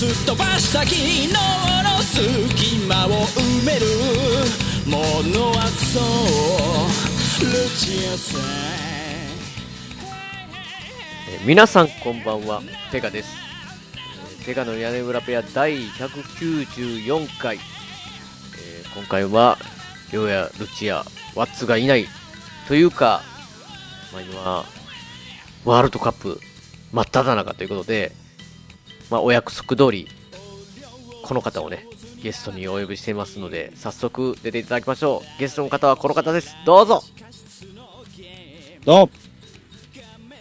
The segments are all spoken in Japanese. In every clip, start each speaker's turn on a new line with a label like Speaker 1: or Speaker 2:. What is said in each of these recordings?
Speaker 1: すっ飛ばした昨日の隙間を埋めるものはそう。ルチアさん
Speaker 2: え皆さんこんばんは。ペガです。えペガの屋根裏ペア第194回、えー今回はりょうやルチアワッツがいないというか、まあ、今ワールドカップ真っ只中ということで、まあ、お約束通りこの方をねゲストにお呼びしていますので早速出ていただきましょう。ゲストの方はこの方です。どうぞ。
Speaker 3: どうも。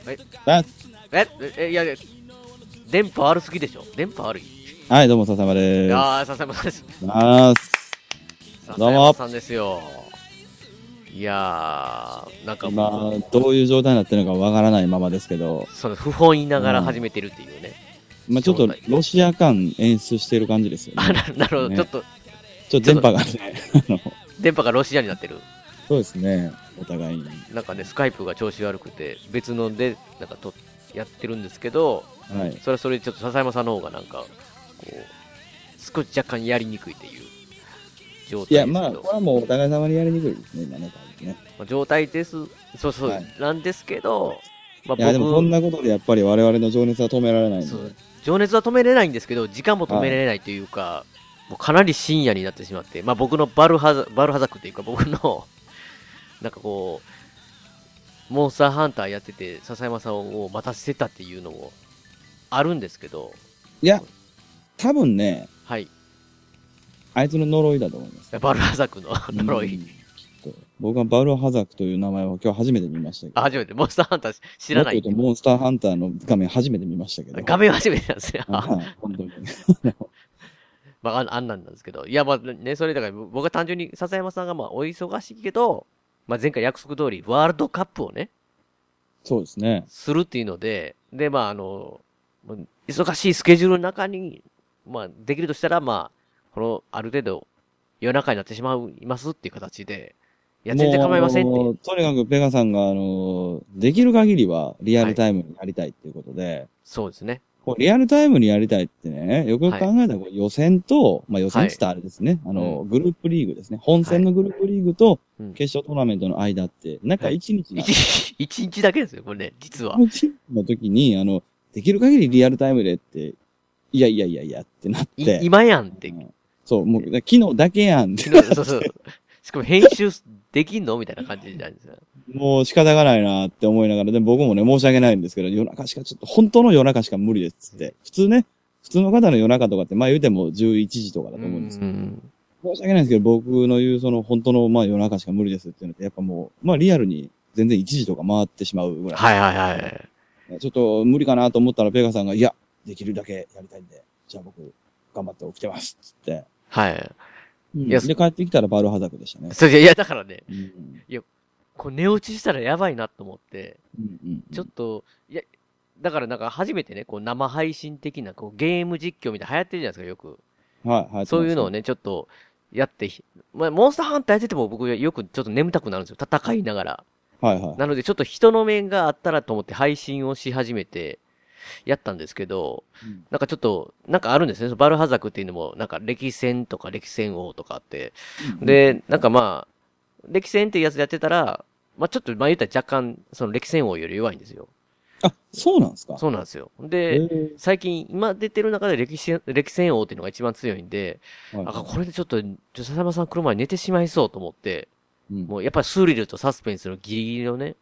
Speaker 2: はい
Speaker 3: あ
Speaker 2: え？え？いや電波悪すぎでしょ？電波悪い？
Speaker 3: はい、どうも、笹山
Speaker 2: い
Speaker 3: で
Speaker 2: やー、笹山さんです。
Speaker 3: す。あーす。
Speaker 2: 笹
Speaker 3: どうも
Speaker 2: 山さんですよ。いやー、なんか
Speaker 3: 今
Speaker 2: もう、、
Speaker 3: どういう状態になってるのかわからないままですけど、
Speaker 2: その不本意ながら始めてるっていうね。
Speaker 3: まあちょっとロシア感演出してる感じですよ
Speaker 2: あ、
Speaker 3: ね。
Speaker 2: ななるほど、
Speaker 3: ね
Speaker 2: ちょっと、
Speaker 3: ちょっと電波がね、あの、
Speaker 2: 電波がロシアになってる。
Speaker 3: そうですね、お互いに。
Speaker 2: なんかね、スカイプが調子悪くて、別ので、なんかと、やってるんですけど、
Speaker 3: はい。
Speaker 2: それはそれでちょっと笹山さんの方がなんか、こう、少し若干やりにくいっていう状
Speaker 3: いや、
Speaker 2: 態ですけど。
Speaker 3: まあ、これはもうお互い様にやりにくいですね、今ね、ね。
Speaker 2: まあ状態です。そうそう、
Speaker 3: はい
Speaker 2: なんですけど、まあ、
Speaker 3: いや、でもこんなことでやっぱり我々の情熱は止められないんで。
Speaker 2: 情熱は止めれないんですけど、時間も止められないというか、もうかなり深夜になってしまって、まあ僕のバルハザバルハザクっていうか僕の、なんかこう、モンスターハンターやってて、笹山さんを待たせてたっていうのもあるんですけど、
Speaker 3: いや、多分ね、
Speaker 2: はい。
Speaker 3: あいつの呪いだと思います。
Speaker 2: バルハザクの 呪い。
Speaker 3: 僕はバルハザクという名前を今日初めて見ましたけど。
Speaker 2: あ、初めて、モンスターハンター知らない
Speaker 3: もっと。言うとモンスターハンターの画面初めて見ましたけど。
Speaker 2: 画面初めてなんですよ。
Speaker 3: はい本当に。
Speaker 2: まあ、あんなんなんですけど。いや、まあね、それだから、僕は単純に笹山さんがまあ、お忙しいけど、まあ前回約束通り、ワールドカップをね、
Speaker 3: そうですね。
Speaker 2: するっていうので、で、まあ、あの、忙しいスケジュールの中に、まあ、できるとしたら、まあ、この、ある程度、夜中になってしまいますっていう形で、いや、全然構いませんって。
Speaker 3: とにかくペガさんが、あの、できる限りはリアルタイムにやりたいっていうことで、
Speaker 2: そうですね。
Speaker 3: こうリアルタイムにやりたいってね、よくよく考えたら予選と、まあ予選って言ったらあれですね、あの、グループリーグですね。本戦のグループリーグと
Speaker 2: うん
Speaker 3: 決勝トーナメントの間って、なんか一日な
Speaker 2: 一日、一日だけですよ、これね、実は。
Speaker 3: 一日の時に、あの、できる限りリアルタイムでって、いやいやいやいやってなっ
Speaker 2: い
Speaker 3: て。
Speaker 2: 今やんって
Speaker 3: う。んそう、もう、昨日だけやんって。
Speaker 2: そうそう。しかも編集できんの？みたいな感じじゃないですか。
Speaker 3: もう仕方がないなって思いながら、でも僕もね、申し訳ないんですけど、夜中しかちょっと、本当の夜中しか無理ですって。普通ね、普通の方の夜中とかって、まあ言うても11時とかだと思うんですけど、
Speaker 2: ん
Speaker 3: 申し訳ないんですけど、僕の言うその本当のまあ夜中しか無理ですっていうのって、やっぱもう、まあリアルに全然1時とか回ってしまうぐらい。
Speaker 2: はいはいはい。
Speaker 3: ちょっと無理かなと思ったら、ペガさんが、いや、できるだけやりたいんで、じゃあ僕、頑張って起きてます、つって。
Speaker 2: はい。
Speaker 3: うん
Speaker 2: いや
Speaker 3: で、帰ってきたらバルハザクでしたね。
Speaker 2: それいや、だからね、
Speaker 3: うん
Speaker 2: こう寝落ちしたらやばいなと思って、
Speaker 3: うんうん
Speaker 2: ちょっと、いや、だからなんか初めてね、こう生配信的なこうゲーム実況みたいな流行ってるじゃないですか、よく。
Speaker 3: はい、はい。
Speaker 2: そういうのをね、ちょっとやってひ、まあ、モンスターハンターやってても僕よくちょっと眠たくなるんですよ。戦いながら。
Speaker 3: はい、はい。
Speaker 2: なのでちょっと人の面があったらと思って配信をし始めて、やったんですけど、
Speaker 3: うん
Speaker 2: なんかちょっと、なんかあるんですね。バルハザクっていうのも、なんか歴戦とか歴戦王とかあって。で、なんかまあ、歴戦っていうやつやってたら、まあちょっと、まあ言ったら若干、その歴戦王より弱いんですよ。
Speaker 3: あ、そうなんですか？
Speaker 2: そうなんですよ。
Speaker 3: へ
Speaker 2: で、
Speaker 3: ー
Speaker 2: 最近、今出てる中で歴戦、歴戦王っていうのが一番強いんで、
Speaker 3: はい
Speaker 2: あ、これでちょっと、笹山さん来る前に寝てしまいそうと思って、
Speaker 3: うん
Speaker 2: もうやっぱりスリルとサスペンスのギリギリのね、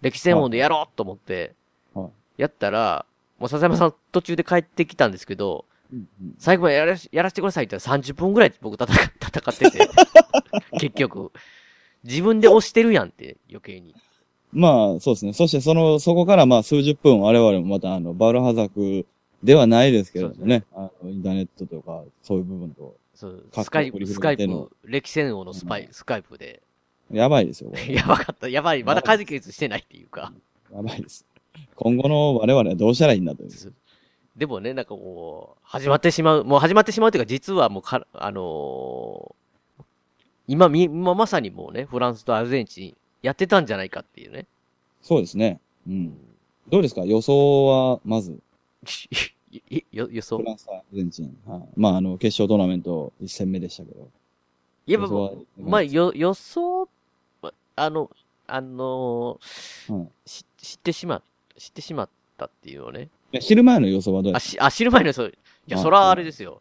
Speaker 2: 歴戦王でやろうと思って
Speaker 3: はい、
Speaker 2: やったら、もう笹山さん途中で帰ってきたんですけど、
Speaker 3: うんうん
Speaker 2: 最後までやらしやらせてくださいって言ったら30分ぐらい僕戦戦ってて、結局、自分で押してるやんって余計に。
Speaker 3: まあ、そうですね。そして、その、そこからまあ、数十分、我々もまた、あの、バルハザクではないですけどね。あのインターネットとか、そういう部分と。
Speaker 2: そうスカイプ、スカイプ、歴戦王のスパイ、スカイプで。
Speaker 3: やばいですよ、
Speaker 2: やばかった。やばい。まだ解決してないっていうか。
Speaker 3: やばいです。今後の我々はどうしたらいいんだという。
Speaker 2: でもね、なんかもう、始まってしまう、もう始まってしまうというか、実はもうか、あのー今み、今まさにもうね、フランスとアルゼンチンやってたんじゃないかっていうね。
Speaker 3: そうですね。うん。どうですか？予想は、まず、
Speaker 2: よ、予想？
Speaker 3: フ。ランスとアルゼンチン。はい。まあ、あの、決勝トーナメント1戦目でしたけど。
Speaker 2: いや、まあ、よ、予想、あの、あのー
Speaker 3: はい
Speaker 2: し知ってしま、知ってしまったっていうのね。
Speaker 3: いや昼前の予想はどうや
Speaker 2: あ、し、あ、知る前の予想。いや、
Speaker 3: あ
Speaker 2: そらあれですよ。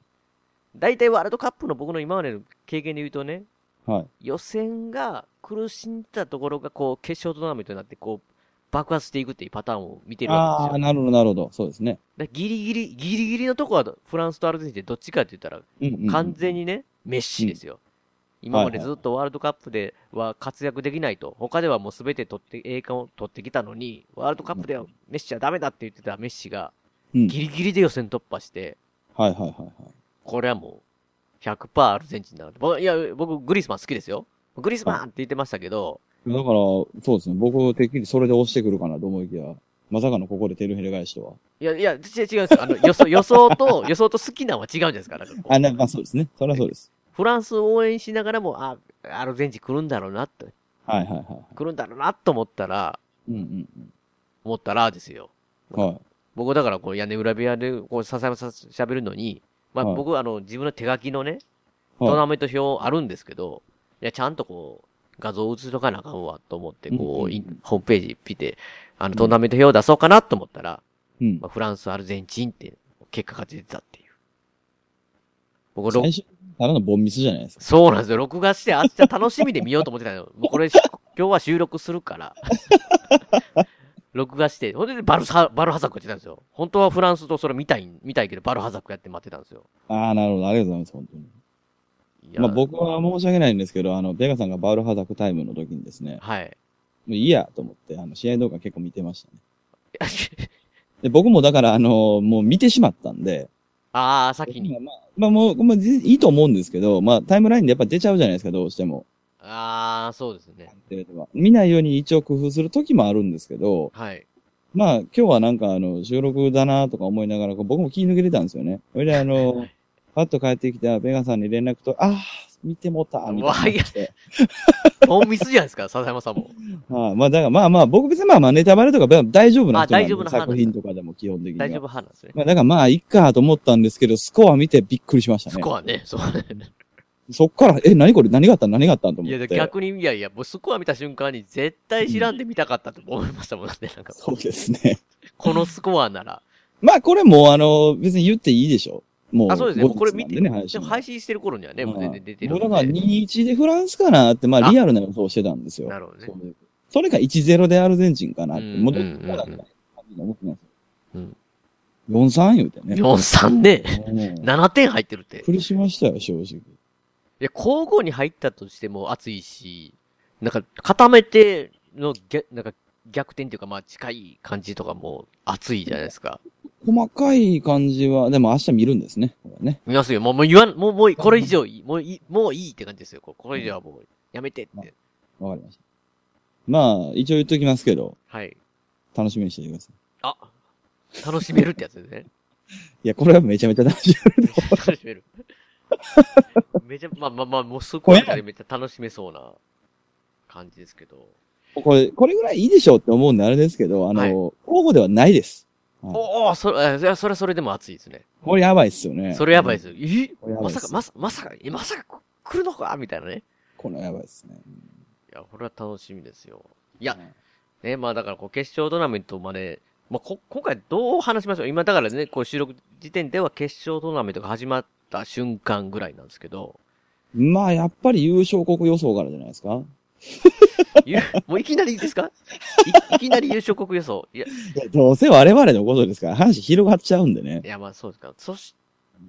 Speaker 2: 大体ワールドカップの僕の今までの経験で言うとね、
Speaker 3: はい。
Speaker 2: 予選が苦しんでたところが、こう、決勝トーナメントになって、こう、爆発していくっていうパターンを見てるわ
Speaker 3: ああ、
Speaker 2: けですよ。
Speaker 3: なるほど、なるほど。そうですね。
Speaker 2: だギリギリ、ギリギリのとこは、フランスとアルゼンチンでどっちかって言ったら、
Speaker 3: うん、うん。
Speaker 2: 完全にね、メッシですよ。今までずっとワールドカップでは活躍できないと。他ではもう全て取って、栄冠を取ってきたのに、ワールドカップではメッシはダメだって言ってたメッシが、
Speaker 3: うん。
Speaker 2: ギリギリで予選突破して、
Speaker 3: はいはいはいはい。
Speaker 2: これはもう、100%アルゼンチンなので。ぼいや、僕、グリスマン好きですよ。グリスマンって言ってましたけど、
Speaker 3: だから、そうですね。僕、てっきりそれで押してくるかなと思いきや、まさかのここでテルヘレ返しとは。
Speaker 2: いや、いや、違う違うんですよ。あの、予想、予想と、予想と好きなのは違うんですから。なんかこう
Speaker 3: あ、なまあそうですね。それはそうです。
Speaker 2: フランスを応援しながらも、あ、アルゼンチン来るんだろうなって、
Speaker 3: はいはいはい。
Speaker 2: 来るんだろうなと思ったら、
Speaker 3: うんうん
Speaker 2: 思ったらですよ。
Speaker 3: うん。はい。
Speaker 2: 僕だからこう屋根裏部屋でこう笹山さん喋るのに、まあ
Speaker 3: はい
Speaker 2: 僕あの自分の手書きのね、
Speaker 3: はい
Speaker 2: トーナメント表あるんですけど、いや、ちゃんとこう、画像を映しとかなあかんわと思って、こう、ホームページ見て、あのトーナメント表を出そうかなと思ったら、
Speaker 3: うん
Speaker 2: ま。あ、フランス、アルゼンチンって結果が出てたっていう。僕、ろ
Speaker 3: 最初、ただのボンミスじゃないですか。
Speaker 2: そうなんですよ。録画して明日楽しみで見ようと思ってたのよ。もうこれ、今日は収録するから。録画して、ほんでバルサ、バルハザクやってたんですよ。本当はフランスとそれ見たい、見たいけど、バルハザクやって待ってたんですよ。
Speaker 3: ああ、なるほど。ありがとうございます、本当に。まあ僕は申し訳ないんですけど、あの、ベガさんがバウルハザクタイムの時にですね、
Speaker 2: はい。
Speaker 3: もういいやと思って、あの、試合動画結構見てましたね。で、僕もだから、あの、もう見てしまったんで、
Speaker 2: ああ、先に。
Speaker 3: まあ、まあもう、まあ、いいと思うんですけど、まあタイムラインでやっぱ出ちゃうじゃないですか、どうしても。
Speaker 2: ああ、そうですね。
Speaker 3: 見ないように一応工夫する時もあるんですけど、
Speaker 2: はい。
Speaker 3: まあ今日はなんかあの、収録だなとか思いながら、僕も気抜けてたんですよね。それであの、パッと帰ってきたベガさんに連絡と、ああ、見てもった、みたいな感じで。
Speaker 2: モンミスじゃないですか、笹山さんも。
Speaker 3: はいまあだからまあまあ、僕別にまあまあネタバレとか大丈夫な人なんで
Speaker 2: あ大丈夫な派
Speaker 3: 作品とかでも基本的には。
Speaker 2: 大丈夫派なんですね。
Speaker 3: まあだからまあ、いっかと思ったんですけど、スコア見てびっくりしましたね。
Speaker 2: スコアね、そうね。
Speaker 3: そっから、え、何これ何があった何があったんと思
Speaker 2: いや、
Speaker 3: って。
Speaker 2: 逆に、いやいや、もうスコア見た瞬間に絶対知らんで見たかったと思いましたもんね。なんか、
Speaker 3: そうですね。
Speaker 2: このスコアなら。
Speaker 3: まあこれもうあの、別に言っていいでしょ。もう。
Speaker 2: あ、そうですね。もうこれ見て、
Speaker 3: ね、配
Speaker 2: で
Speaker 3: 信
Speaker 2: も配信してる頃にはね、もう全然出てる。
Speaker 3: もうだから2-1でフランスかなって、まあ
Speaker 2: あ
Speaker 3: リアルな予想してたんですよ。
Speaker 2: なるほどね
Speaker 3: それが1-0でアルゼンチンかなって。
Speaker 2: うん
Speaker 3: もうどっだら感じで思ってます
Speaker 2: うん。
Speaker 3: 4-3言うてね。
Speaker 2: 4-3ね。
Speaker 3: うん
Speaker 2: 7点入ってるって。
Speaker 3: びっくりしましたよ、正直。
Speaker 2: いや、交互に入ったとしても熱いし、なんか、固めての逆、なんか、逆転っていうか、まあ、近い感じとかも熱いじゃないですか。
Speaker 3: 細かい感じは、でも明日見るんですね。これね。
Speaker 2: 見ますよ。もう、もう言わん、もう、もう、これ以上いい、もういい、もういいって感じですよ。ここれ以上はもう、やめてって。
Speaker 3: わかりました。まあ、一応言っときますけど、
Speaker 2: はい。
Speaker 3: 楽しみにしててください。
Speaker 2: あ、楽しめるってやつですね。
Speaker 3: いや、これはめちゃめちゃ楽しみ。
Speaker 2: 楽しめる。めちゃ、まあまあまあ、もうすごいめっちゃ楽しめそうな感じですけど。
Speaker 3: これ、これぐらいいいでしょうって思うんであれですけど、あの、
Speaker 2: はい
Speaker 3: 交互ではないです。
Speaker 2: おお、それ、いや、それはそれでも熱いですね。
Speaker 3: これやばいっすよね。
Speaker 2: それやばいですよ。え？まさか、まさ、まさか、え、まさか来るのか？みたいなね。
Speaker 3: これやばいっすね。
Speaker 2: いや、これは楽しみですよ。いや、ね、まあだからこう決勝トーナメントまで、まあこ、今回どう話しましょう？今だからね、こう収録時点では決勝トーナメントが始まった瞬間ぐらいなんですけど、
Speaker 3: まあ、やっぱり優勝国予想からじゃないですか。
Speaker 2: ゆもういきなりですか？いいきなり優勝国予想。いや、
Speaker 3: どうせ我々のことですから、話広がっちゃうんでね
Speaker 2: い。やまあそうですか。そし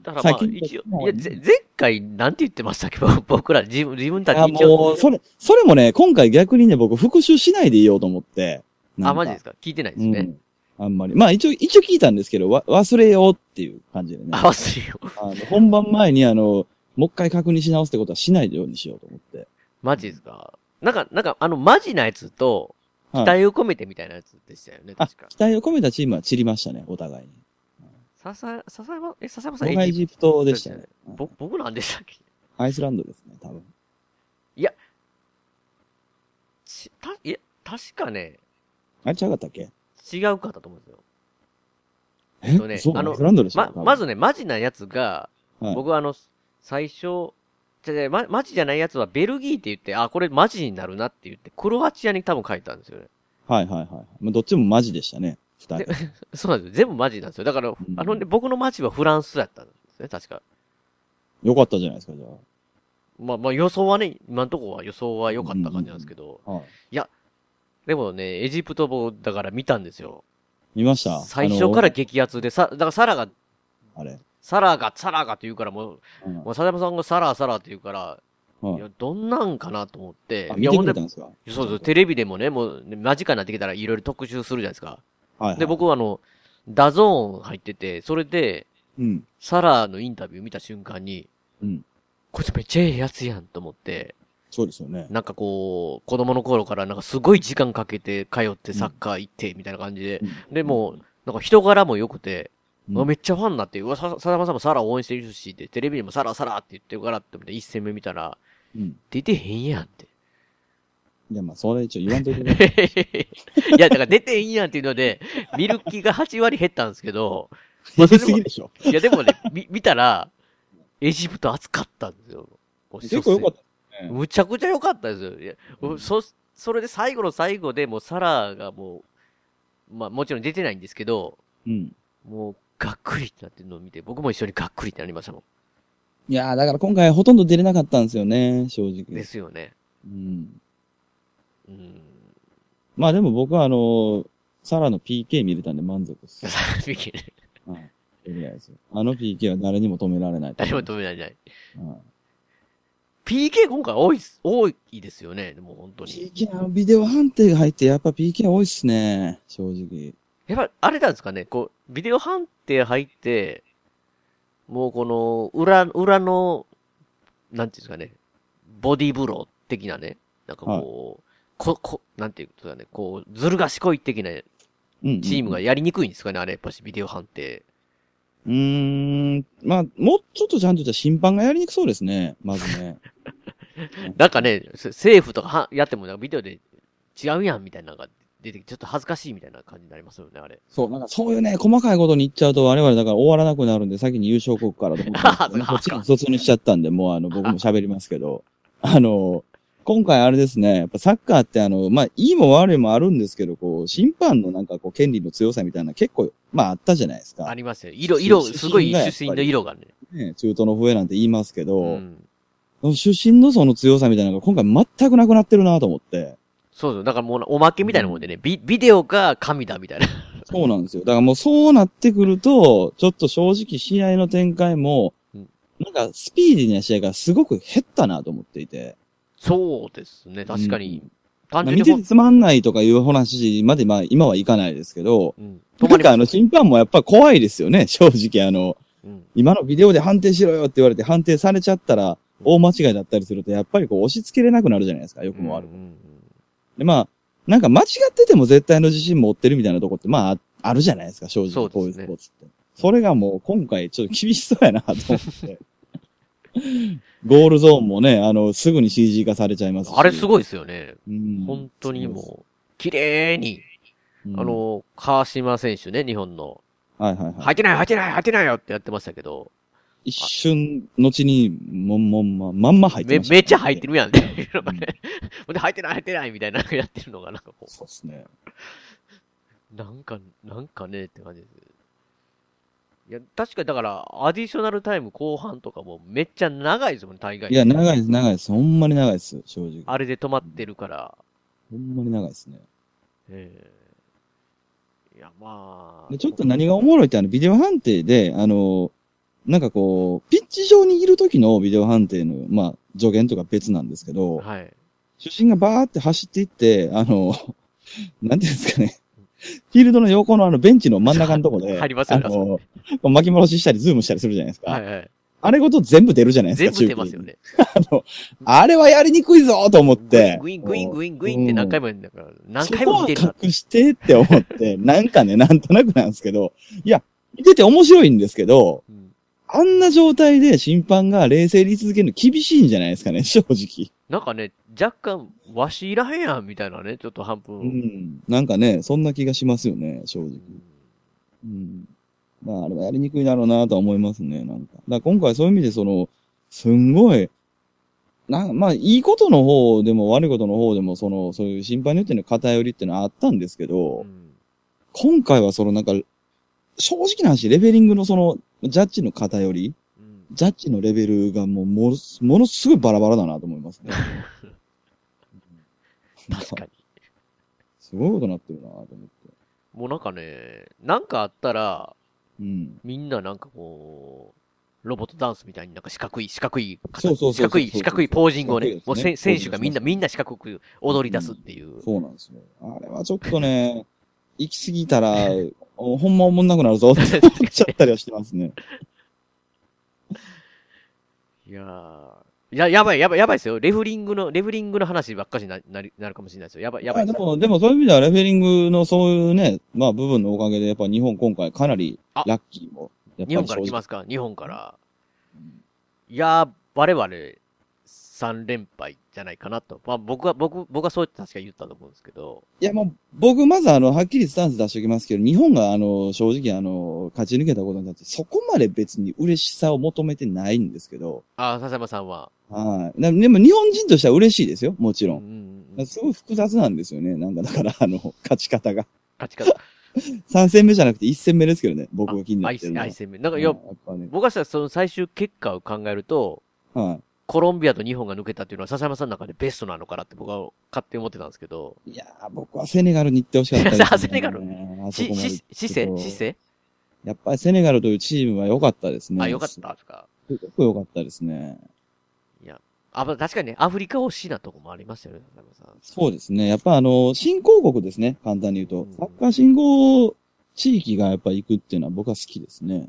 Speaker 2: たらまあ一応、いや、ぜ前回なんて言ってましたっけ？僕ら自分、自分たち
Speaker 3: あ、
Speaker 2: 一応。
Speaker 3: もう、それ、それもね、今回逆にね、僕復習しないでいようと思って。
Speaker 2: あ、マジですか？聞いてないですね。
Speaker 3: うん。あんまり。まあ一応、一応聞いたんですけど、わ、忘れようっていう感じでね。
Speaker 2: 合わせよ。
Speaker 3: あの本番前にあの、もう一回確認し直すってことはしないようにしようと思って。
Speaker 2: マジですか？なんか、なんか、あの、マジなやつと、期
Speaker 3: はい。
Speaker 2: 待を込めてみたいなやつでしたよね、
Speaker 3: あ
Speaker 2: 確か。
Speaker 3: 期待を込めたチームは散りましたね、お互いに。
Speaker 2: 笹、笹山、え、笹山さん、
Speaker 3: 僕がエジプト？でしたね。
Speaker 2: ぼ、僕なんでしたっけ？
Speaker 3: アイスランドですね、多分。
Speaker 2: ち、た、いや、確かね、
Speaker 3: あれ違かったっけ？
Speaker 2: 違うかったと思うんですよ。
Speaker 3: え？
Speaker 2: とねあのま、まずね、マジなやつが、
Speaker 3: はい。
Speaker 2: 僕はあの、最初、じゃま、マジじゃないやつはベルギーって言って、あ、これマジになるなって言って、クロアチアに多分書いたんですよね。
Speaker 3: はいはいはい。まあ、どっちもマジでしたね、二人。
Speaker 2: そうなんですよ。全部マジなんですよ。だから、
Speaker 3: ん
Speaker 2: あのね、僕のマジはフランスだったんですね、確か。
Speaker 3: よかったじゃないですか、じゃ
Speaker 2: まあまあ予想はね、今のところは予想は良かった感じなんですけど、
Speaker 3: あ。はい。
Speaker 2: でもね、エジプトもだから見たんですよ。
Speaker 3: 見ました？
Speaker 2: 最初から激アツで、さ、だからサラが、
Speaker 3: あれ。
Speaker 2: サラが、サラがって言うからもう、
Speaker 3: うん
Speaker 2: もう佐山さんがサラサラって言うから、
Speaker 3: はい
Speaker 2: いや、どんなんかなと思って
Speaker 3: あ、、
Speaker 2: いや、
Speaker 3: たんですか？
Speaker 2: そうそう、テレビでもね、もう、ね間近になってきたらいろいろ特集するじゃないですか。
Speaker 3: はいはい。
Speaker 2: で、僕はあの、 DAZN 入ってて、それで、
Speaker 3: うん。
Speaker 2: サラのインタビュー見た瞬間に、
Speaker 3: うん。
Speaker 2: こいつめっちゃええやつやんと思って、
Speaker 3: そうですよね。
Speaker 2: なんかこう、子供の頃からなんかすごい時間かけて通ってサッカー行って、みたいな感じで、で、もう、なんか人柄も良くて、
Speaker 3: うん
Speaker 2: めっちゃファンになって、うわ、さ、さだまさんもサラ応援してるし、で、テレビでもサラサラって言ってるからって思って、一戦目見たら、
Speaker 3: うん。
Speaker 2: 出てへんやんって。
Speaker 3: いや、まあ、それ一応言わんといてね。
Speaker 2: いや、だから出てへんやんっていうので、見る気が8割減ったんですけど、
Speaker 3: 言いすぎでしょ。
Speaker 2: いや、でもね、み、見たら、エジプト熱かったんですよ。
Speaker 3: 結構良かったね。
Speaker 2: むちゃくちゃ良かったですよ。いや、そ、それで最後の最後でもうサラがもう、まあもちろん出てないんですけど、
Speaker 3: うん。
Speaker 2: もうがっくりってなってるのを見て、僕も一緒にがっくりってなりましたも
Speaker 3: いやー、だから今回ほとんど出れなかったんですよね、正直。
Speaker 2: ん。ですよね。
Speaker 3: うん。
Speaker 2: うん。
Speaker 3: まあでも僕はあのーサラの PK 見れたんで満足です。
Speaker 2: 見てね
Speaker 3: はい。とりあえずあの PK は誰にも止められない。
Speaker 2: 誰も止められない。
Speaker 3: はい
Speaker 2: PK 今回多いっす、多いですよね。でも本当に。
Speaker 3: PK、あのビデオ判定が入ってやっぱ PK 多いっすね、正直。
Speaker 2: やっぱ、あれなんですかね、こう、ビデオ判定入って、もうこの、裏、裏の、なんていうんですかね、ボディーブロー的なね、なんかこう、こ、こ、なんていうんですかね、こう、ずる賢い的な
Speaker 3: うん、うん。
Speaker 2: チームがやりにくいんですかね、あれ、やっぱしビデオ判定。
Speaker 3: うーん。まあ、もうちょっとちゃんとした審判がやりにくそうですね、まずね。
Speaker 2: なんかね、せ政府とかはやってもなんかビデオで違うやんみたいなのが出てきて、ちょっと恥ずかしいみたいな感じになりますよね、あれ。
Speaker 3: そう、なんかそういうね、細かいことに言っちゃうと我々だから終わらなくなるんで、先に優勝国からと思って、そっちに卒にしちゃったんで、もうあの、僕も喋りますけど、あの、今回あれですね、やっぱサッカーってあの、まあ、いいも悪いもあるんですけど、こう、審判のなんかこう、権利の強さみたいな結構、まああったじゃないですか。
Speaker 2: ありますよ。色、色、すごい出身の色がね。
Speaker 3: ね、中東の笛なんて言いますけど、
Speaker 2: うん。
Speaker 3: 出身のその強さみたいなのが今回全くなくなってるなと思って。
Speaker 2: そうそう。だからもうおまけみたいなもんでね、ビ、ビデオが神だみたいな。
Speaker 3: そうなんですよ。だからもうそうなってくると、ちょっと正直試合の展開も
Speaker 2: うん、
Speaker 3: なんかスピーディーな試合がすごく減ったなと思っていて。
Speaker 2: そうですね、確かに。単
Speaker 3: まあ
Speaker 2: 純に
Speaker 3: 見ててつまんないとかいう話までまあ今はいかないですけど、
Speaker 2: うん。
Speaker 3: なんかあの審判もやっぱ怖いですよね、正直あの、
Speaker 2: うん。
Speaker 3: 今のビデオで判定しろよって言われて判定されちゃったら、大間違いだったりすると、やっぱりこう押し付けれなくなるじゃないですか、よくも悪くも
Speaker 2: うんうん
Speaker 3: で、まあ、なんか間違ってても絶対の自信持ってるみたいなとこって、まあ、ああるじゃないですか、正直。こういうスポーツって。それがもう今回ちょっと厳しそうやなと思って。ゴールゾーンもね、あの、すぐに CG 化されちゃいます。
Speaker 2: あれすごいですよね。
Speaker 3: うん
Speaker 2: 本当にもう、綺麗に、
Speaker 3: うん
Speaker 2: あ、の、川島選手ね、日本の、
Speaker 3: はいはいはい。
Speaker 2: 入ってない、入ってない、入ってないよってやってましたけど、
Speaker 3: 一瞬、後に、もんもんま、まんま入って
Speaker 2: め、
Speaker 3: ました、
Speaker 2: めっちゃ入って
Speaker 3: る。
Speaker 2: るやんっていうのがね。ほんで、入ってない、入ってないみたいなのやってるのが、なんかこ
Speaker 3: そうですね。
Speaker 2: う、なんか、なんかねって感じです。いや、確かにだから、アディショナルタイム後半とかもめっちゃ長いですもんね、大概。
Speaker 3: いや、長いです、長いです。ほんまに長いです、正直。
Speaker 2: あれで止まってるから。
Speaker 3: ほんまに長いですね。
Speaker 2: ええいや、まあ。
Speaker 3: でちょっと何がおもろいって、あの、ビデオ判定で、あの、なんかこう、ピッチ上にいる時のビデオ判定の、まあ、助言とか別なんですけど、
Speaker 2: はい。
Speaker 3: 主審がバーって走っていって、あの、なんていうんですかね。フィールドの横のあのベンチの真ん中のとこで、
Speaker 2: 入りますよね
Speaker 3: あの、巻き戻ししたりズームしたりするじゃないですか。
Speaker 2: はいはい。
Speaker 3: あれごと全部出るじゃないです
Speaker 2: 全
Speaker 3: か、
Speaker 2: 部出ますよね。
Speaker 3: 中継に。あれはやりにくいぞと思って。
Speaker 2: グイングイングイングインって何回もやるんだから、何回も見てるな
Speaker 3: そこは隠してって思って、なんかね、なんとなくなんですけど、いや、見てて面白いんですけど、
Speaker 2: うん
Speaker 3: あんな状態で審判が冷静に続けるの厳しいんじゃないですかね、正直。
Speaker 2: なんかね、若干、わしいらへんやん、みたいなね、ちょっと半分。
Speaker 3: うん。なんかね、そんな気がしますよね、正直。うん。まあ、あれはやりにくいだろうなとは思いますね、なんか。だから今回そういう意味でその、すんごい、な、まあ、いいことの方でも悪いことの方でも、その、そういう審判によっての偏りっていうのはあったんですけど、
Speaker 2: うん
Speaker 3: 今回はそのなんか、正直な話、レベリングのその、ジャッジの偏り、
Speaker 2: うん
Speaker 3: ジャッジのレベルがもうものす、ものすごいバラバラだなと思いますね。
Speaker 2: 確かに。
Speaker 3: すごいことになってるなと思って。
Speaker 2: もうなんかね、なんかあったら、
Speaker 3: うん。
Speaker 2: みんななんかこう、ロボットダンスみたいになんか四角い、四角い四角い、四角いポージングをね、もう選手がみんな、みんな四角く踊り出すっていう。
Speaker 3: そうなんですよ。あれはちょっとね、行き過ぎたら、おほんま思んなくなるぞ って思っちゃったりはしてますね。
Speaker 2: いやー。いや、やばい、やばい、やばいですよ。レフリングの、レフリングの話ばっかしにななりなるかもしれないですよ。やばい、やばい
Speaker 3: あでも、でもそういう意味ではレフェリングのそういうね、まあ部分のおかげで、やっぱ日本今回かなり
Speaker 2: あ
Speaker 3: ラッキーも。
Speaker 2: 日本から来ますか？日本から。いやー、我々、3連敗じゃないかなと。まあ僕は、僕、僕はそうやって確か言ったと思うんですけど。
Speaker 3: いやもう、僕まずあの、はっきりスタンス出しておきますけど、日本があの、正直あの、勝ち抜けたことになって、そこまで別に嬉しさを求めてないんですけど、
Speaker 2: あー、笹山さんは。
Speaker 3: はい。なでも日本人としては嬉しいですよ、もちろ。
Speaker 2: うんうんんうん。
Speaker 3: すごい複雑なんですよね。なんかだから、あの、勝ち方が。
Speaker 2: 勝ち方。
Speaker 3: 3戦目じゃなくて1戦目ですけどね、僕が気にな
Speaker 2: 愛
Speaker 3: ってるのは。
Speaker 2: 愛戦目。なんか、
Speaker 3: うん
Speaker 2: いや、
Speaker 3: やっぱね。
Speaker 2: 僕はさ、その最終結果を考えると、
Speaker 3: は
Speaker 2: コロンビアと日本が抜けたっていうのは笹山さんの中でベストなのかなって僕は勝手に思ってたんですけど。
Speaker 3: い。いやー、僕はセネガルに行ってほしかったです、ね。
Speaker 2: セネガルし、し、姿勢姿勢？
Speaker 3: やっぱりセネガルというチームは良かったですね。
Speaker 2: あ、よかったですか。
Speaker 3: すごく良かったですね。
Speaker 2: いや。あ、まあ確かにね、アフリカ惜しいなとこもありましたよね、笹山さん。
Speaker 3: そうですね。やっぱあの、新興国ですね。簡単に言う
Speaker 2: うん
Speaker 3: と。サッカー新興地域がやっぱ行くっていうのは僕は好きですね。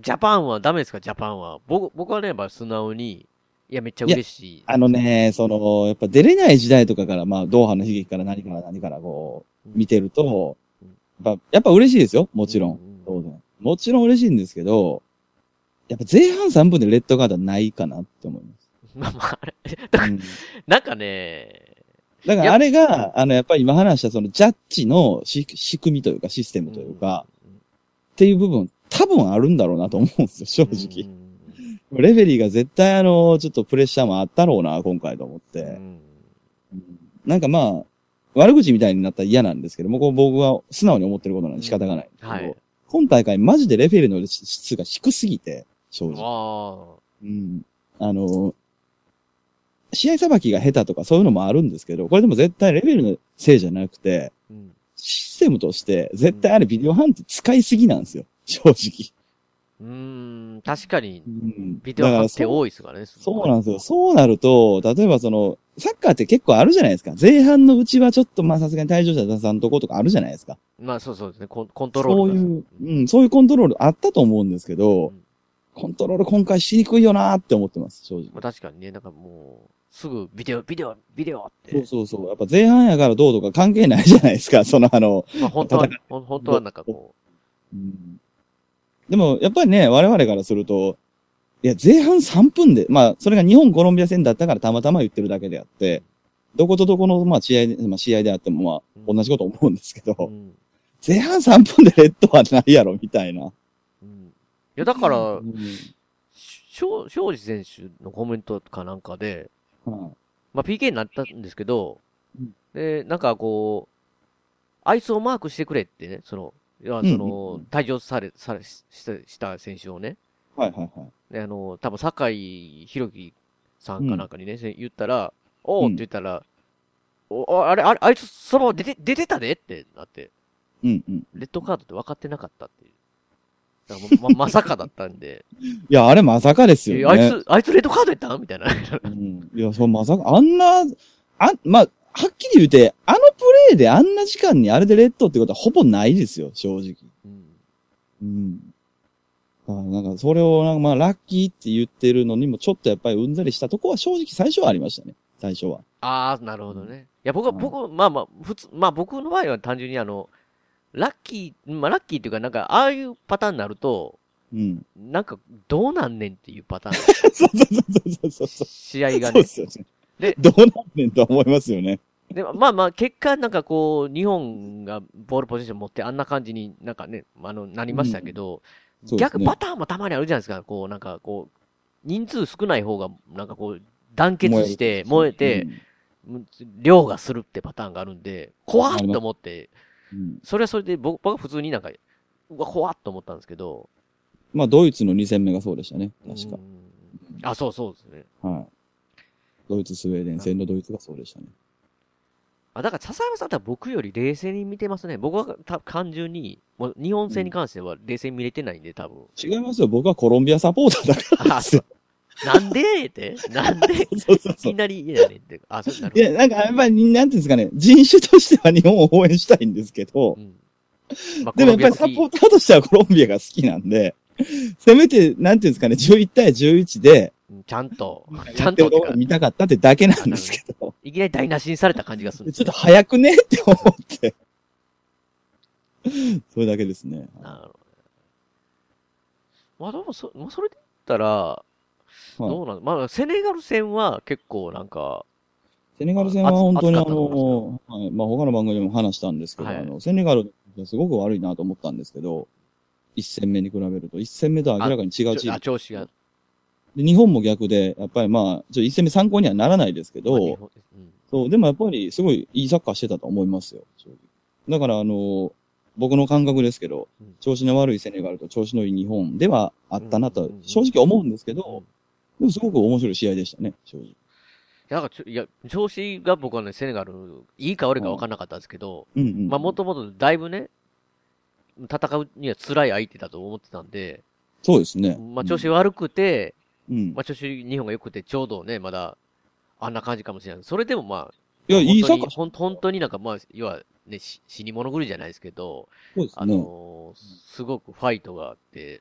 Speaker 2: ジャパンはダメですか？ジャパンは。僕、僕はね、やっぱ素直に、いや、めっちゃ嬉しい。
Speaker 3: あのね、その、やっぱ出れない時代とかから、まあ、ドーハの悲劇から何から何からこう、見てると、やっぱ、やっぱ嬉しいですよ。もちろん。
Speaker 2: ん。
Speaker 3: 当然。もちろん嬉しいんですけど、やっぱ前半3分でレッドカードはないかなって思いま
Speaker 2: まあまあ、あれ、
Speaker 3: す。
Speaker 2: だ
Speaker 3: うん
Speaker 2: なんかね、
Speaker 3: だからあれが、あの、やっぱり今話したそのジャッジのし仕組みというかシステムというか、っていう部分、多分あるんだろうなと思うんですよ、正直。
Speaker 2: 直。
Speaker 3: レフェリーが絶対あの、ちょっとプレッシャーもあったろうな、今回と思って。
Speaker 2: うん
Speaker 3: なんかまあ、悪口みたいになったら嫌なんですけども、こう僕は素直に思ってることなんで仕方がない
Speaker 2: はい。
Speaker 3: 今大会マジでレフェリーの質が低すぎて、正直。
Speaker 2: あ
Speaker 3: うん。あの、試合さばきが下手とかそういうのもあるんですけど、これでも絶対レベルのせいじゃなくて、
Speaker 2: あ。うん。
Speaker 3: システムとして絶対あれビデオ判定使いすぎなんですよ。正直。
Speaker 2: うーん、確かに
Speaker 3: う、ん
Speaker 2: ビデオ判定
Speaker 3: だからそう
Speaker 2: 多いですからね。
Speaker 3: そうなんですよ。そうなると、例えばその、サッカーって結構あるじゃないですか。前半のうちはちょっとまあさすがに退場者出さんとことかあるじゃないですか。
Speaker 2: まあそうそうですね。コンコントロールが。
Speaker 3: そういう、うん、そういうコントロールあったと思うんですけど、
Speaker 2: うん
Speaker 3: コントロール今回しにくいよなーって思ってます、正直。
Speaker 2: まあ確かにね、なんかもう、すぐビデオ、ビデオ、ビデオって。
Speaker 3: そうそうそう。やっぱ前半やからどうとか関係ないじゃないですか。そのあの、
Speaker 2: まあ本当は、本当はなんかこ
Speaker 3: うんでも、やっぱりね、我々からすると、いや、前半3分で、まあ、それが日本コロンビア戦だったからたまたま言ってるだけであって、どことどこの、まあ、試合で、まあ、試合であっても、まあ、同じこと思うんですけど、
Speaker 2: う、うん。
Speaker 3: 前半3分でレッドはないやろ、みたいな。
Speaker 2: うん。いや、だから
Speaker 3: う、ん
Speaker 2: 庄庄司選手のコメントかなんかで、
Speaker 3: はい
Speaker 2: まあ PK になったんですけど
Speaker 3: うん、
Speaker 2: で、なんかこう、アイスをマークしてくれってね、その、いや、そ
Speaker 3: うんうんう
Speaker 2: の
Speaker 3: ん、
Speaker 2: 退場され、され、したした選手をね、
Speaker 3: はいはいはい。
Speaker 2: で、あの、多分、酒井宏樹さんかなんかにね、せ言ったら、おーって言ったら、お、ああれ、あれ、あいつ、そのまま出て、出てたでってなって、
Speaker 3: うんうん。
Speaker 2: レッドカードって分かってなかったっていう。だからもうま、まさかだったんで、
Speaker 3: いや、あれまさかですよね。
Speaker 2: えあいつ、あいつレッドカードやったん？みたいな。
Speaker 3: うん。いや、そう、まさか、あんな、あ、まあ、はっきり言うて、あのプレイであんな時間にあれでレッドってことはほぼないですよ、正直。
Speaker 2: うん。
Speaker 3: うん。なんか、それをなんかまあ、ラッキーって言ってるのにも、ちょっとやっぱりうんざりしたとこは正直最初はありましたね。最初は。
Speaker 2: ああ、なるほどね。いや、僕は、
Speaker 3: はい
Speaker 2: 僕、まあまあ、普通、まあ僕の場合は単純にあの、ラッキー、まあラッキーっていうか、なんか、ああいうパターンになると、
Speaker 3: うん。
Speaker 2: なんか、どうなんねんっていうパターン。
Speaker 3: そうそうそうそうそうそう。
Speaker 2: 試合がね
Speaker 3: そうで。すよね。
Speaker 2: で
Speaker 3: どうなんねんとは思いますよね。
Speaker 2: で、まあまあ、結果、なんかこう、日本がボールポジション持ってあんな感じになんかね、あの、なりましたけど、
Speaker 3: そうですね
Speaker 2: 逆パターンもたまにあるじゃないですか。こう、なんかこう、人数少ない方が、なんかこう、団結して、燃えて、量がするってパターンがあるんで、怖っと思って、それはそれで僕僕は普通になんか、うわ、怖っと思ったんですけど、
Speaker 3: まあ、ドイツの2戦目がそうでしたね。確か
Speaker 2: う。んあ、そうそうですね。
Speaker 3: はい。ドイツ、スウェーデン戦のドイツがそうでしたね。
Speaker 2: あ、だから笹山さんって僕より冷静に見てますね。僕はた単純に、もう日本戦に関しては冷静に見れてないんで、多分。
Speaker 3: 違いますよ。僕はコロンビアサポーターだから
Speaker 2: あ、
Speaker 3: ですよ。
Speaker 2: なんでって？なんで？
Speaker 3: そうそうそ。
Speaker 2: いうきなり嫌やねんって。あ、そうなる
Speaker 3: いや、なんかやっぱり、なんていうんですかね、人種としては日本を応援したいんですけど、
Speaker 2: うん。まあ
Speaker 3: でもやっぱりサポーターとしてはコロンビアが好きなんで、せめて、なんていうんですかね、11対11で、
Speaker 2: うんちゃんと、ちゃんと
Speaker 3: 見たかったってだけなんですけど、
Speaker 2: いきなり台無しにされた感じがする
Speaker 3: ちょっと早くねって思って。それだけですね。
Speaker 2: なるほどね。まあでもそ、まあ、それで言ったら、
Speaker 3: はい
Speaker 2: どうなんまあ、セネガル戦は結構なんか、
Speaker 3: セネガル戦は本当にあの、はい、まあ他の番組でも話したんですけど、
Speaker 2: はい
Speaker 3: あの、セネガルすごく悪いなと思ったんですけど、一戦目に比べると、一戦目とは明らかに違うチー
Speaker 2: あ、
Speaker 3: ム。
Speaker 2: 調子が。
Speaker 3: で日本も逆で、やっぱりまあ、ちょ一戦目参考にはならないですけど、
Speaker 2: まあうん
Speaker 3: そう、でもやっぱりすごいいいサッカーしてたと思いますよ。正直だからあの、僕の感覚ですけど
Speaker 2: うん、
Speaker 3: 調子の悪いセネガルと調子のいい日本ではあったなと正直思うんですけ
Speaker 2: うん
Speaker 3: ど、でもすごく面白い試合でしたね、正直。
Speaker 2: なんかちょいや、調子が僕はね、セネガル、いいか悪いか分からなかったんですけど、
Speaker 3: うんうん。
Speaker 2: まあ、もともとだいぶね、戦うには辛い相手だと思ってたんで、
Speaker 3: そうですね。
Speaker 2: まあ、調子悪くて、
Speaker 3: うん。
Speaker 2: まあ、調子日本が良くて、ちょうどね、まだ、あんな感じかもしれない。それでもまあ、
Speaker 3: いや、いいサッカー
Speaker 2: 本当にほん本当になんかまあ、要はね、し死に物狂いじゃないですけど、あ
Speaker 3: そうですね。
Speaker 2: のーすごくファイトがあって、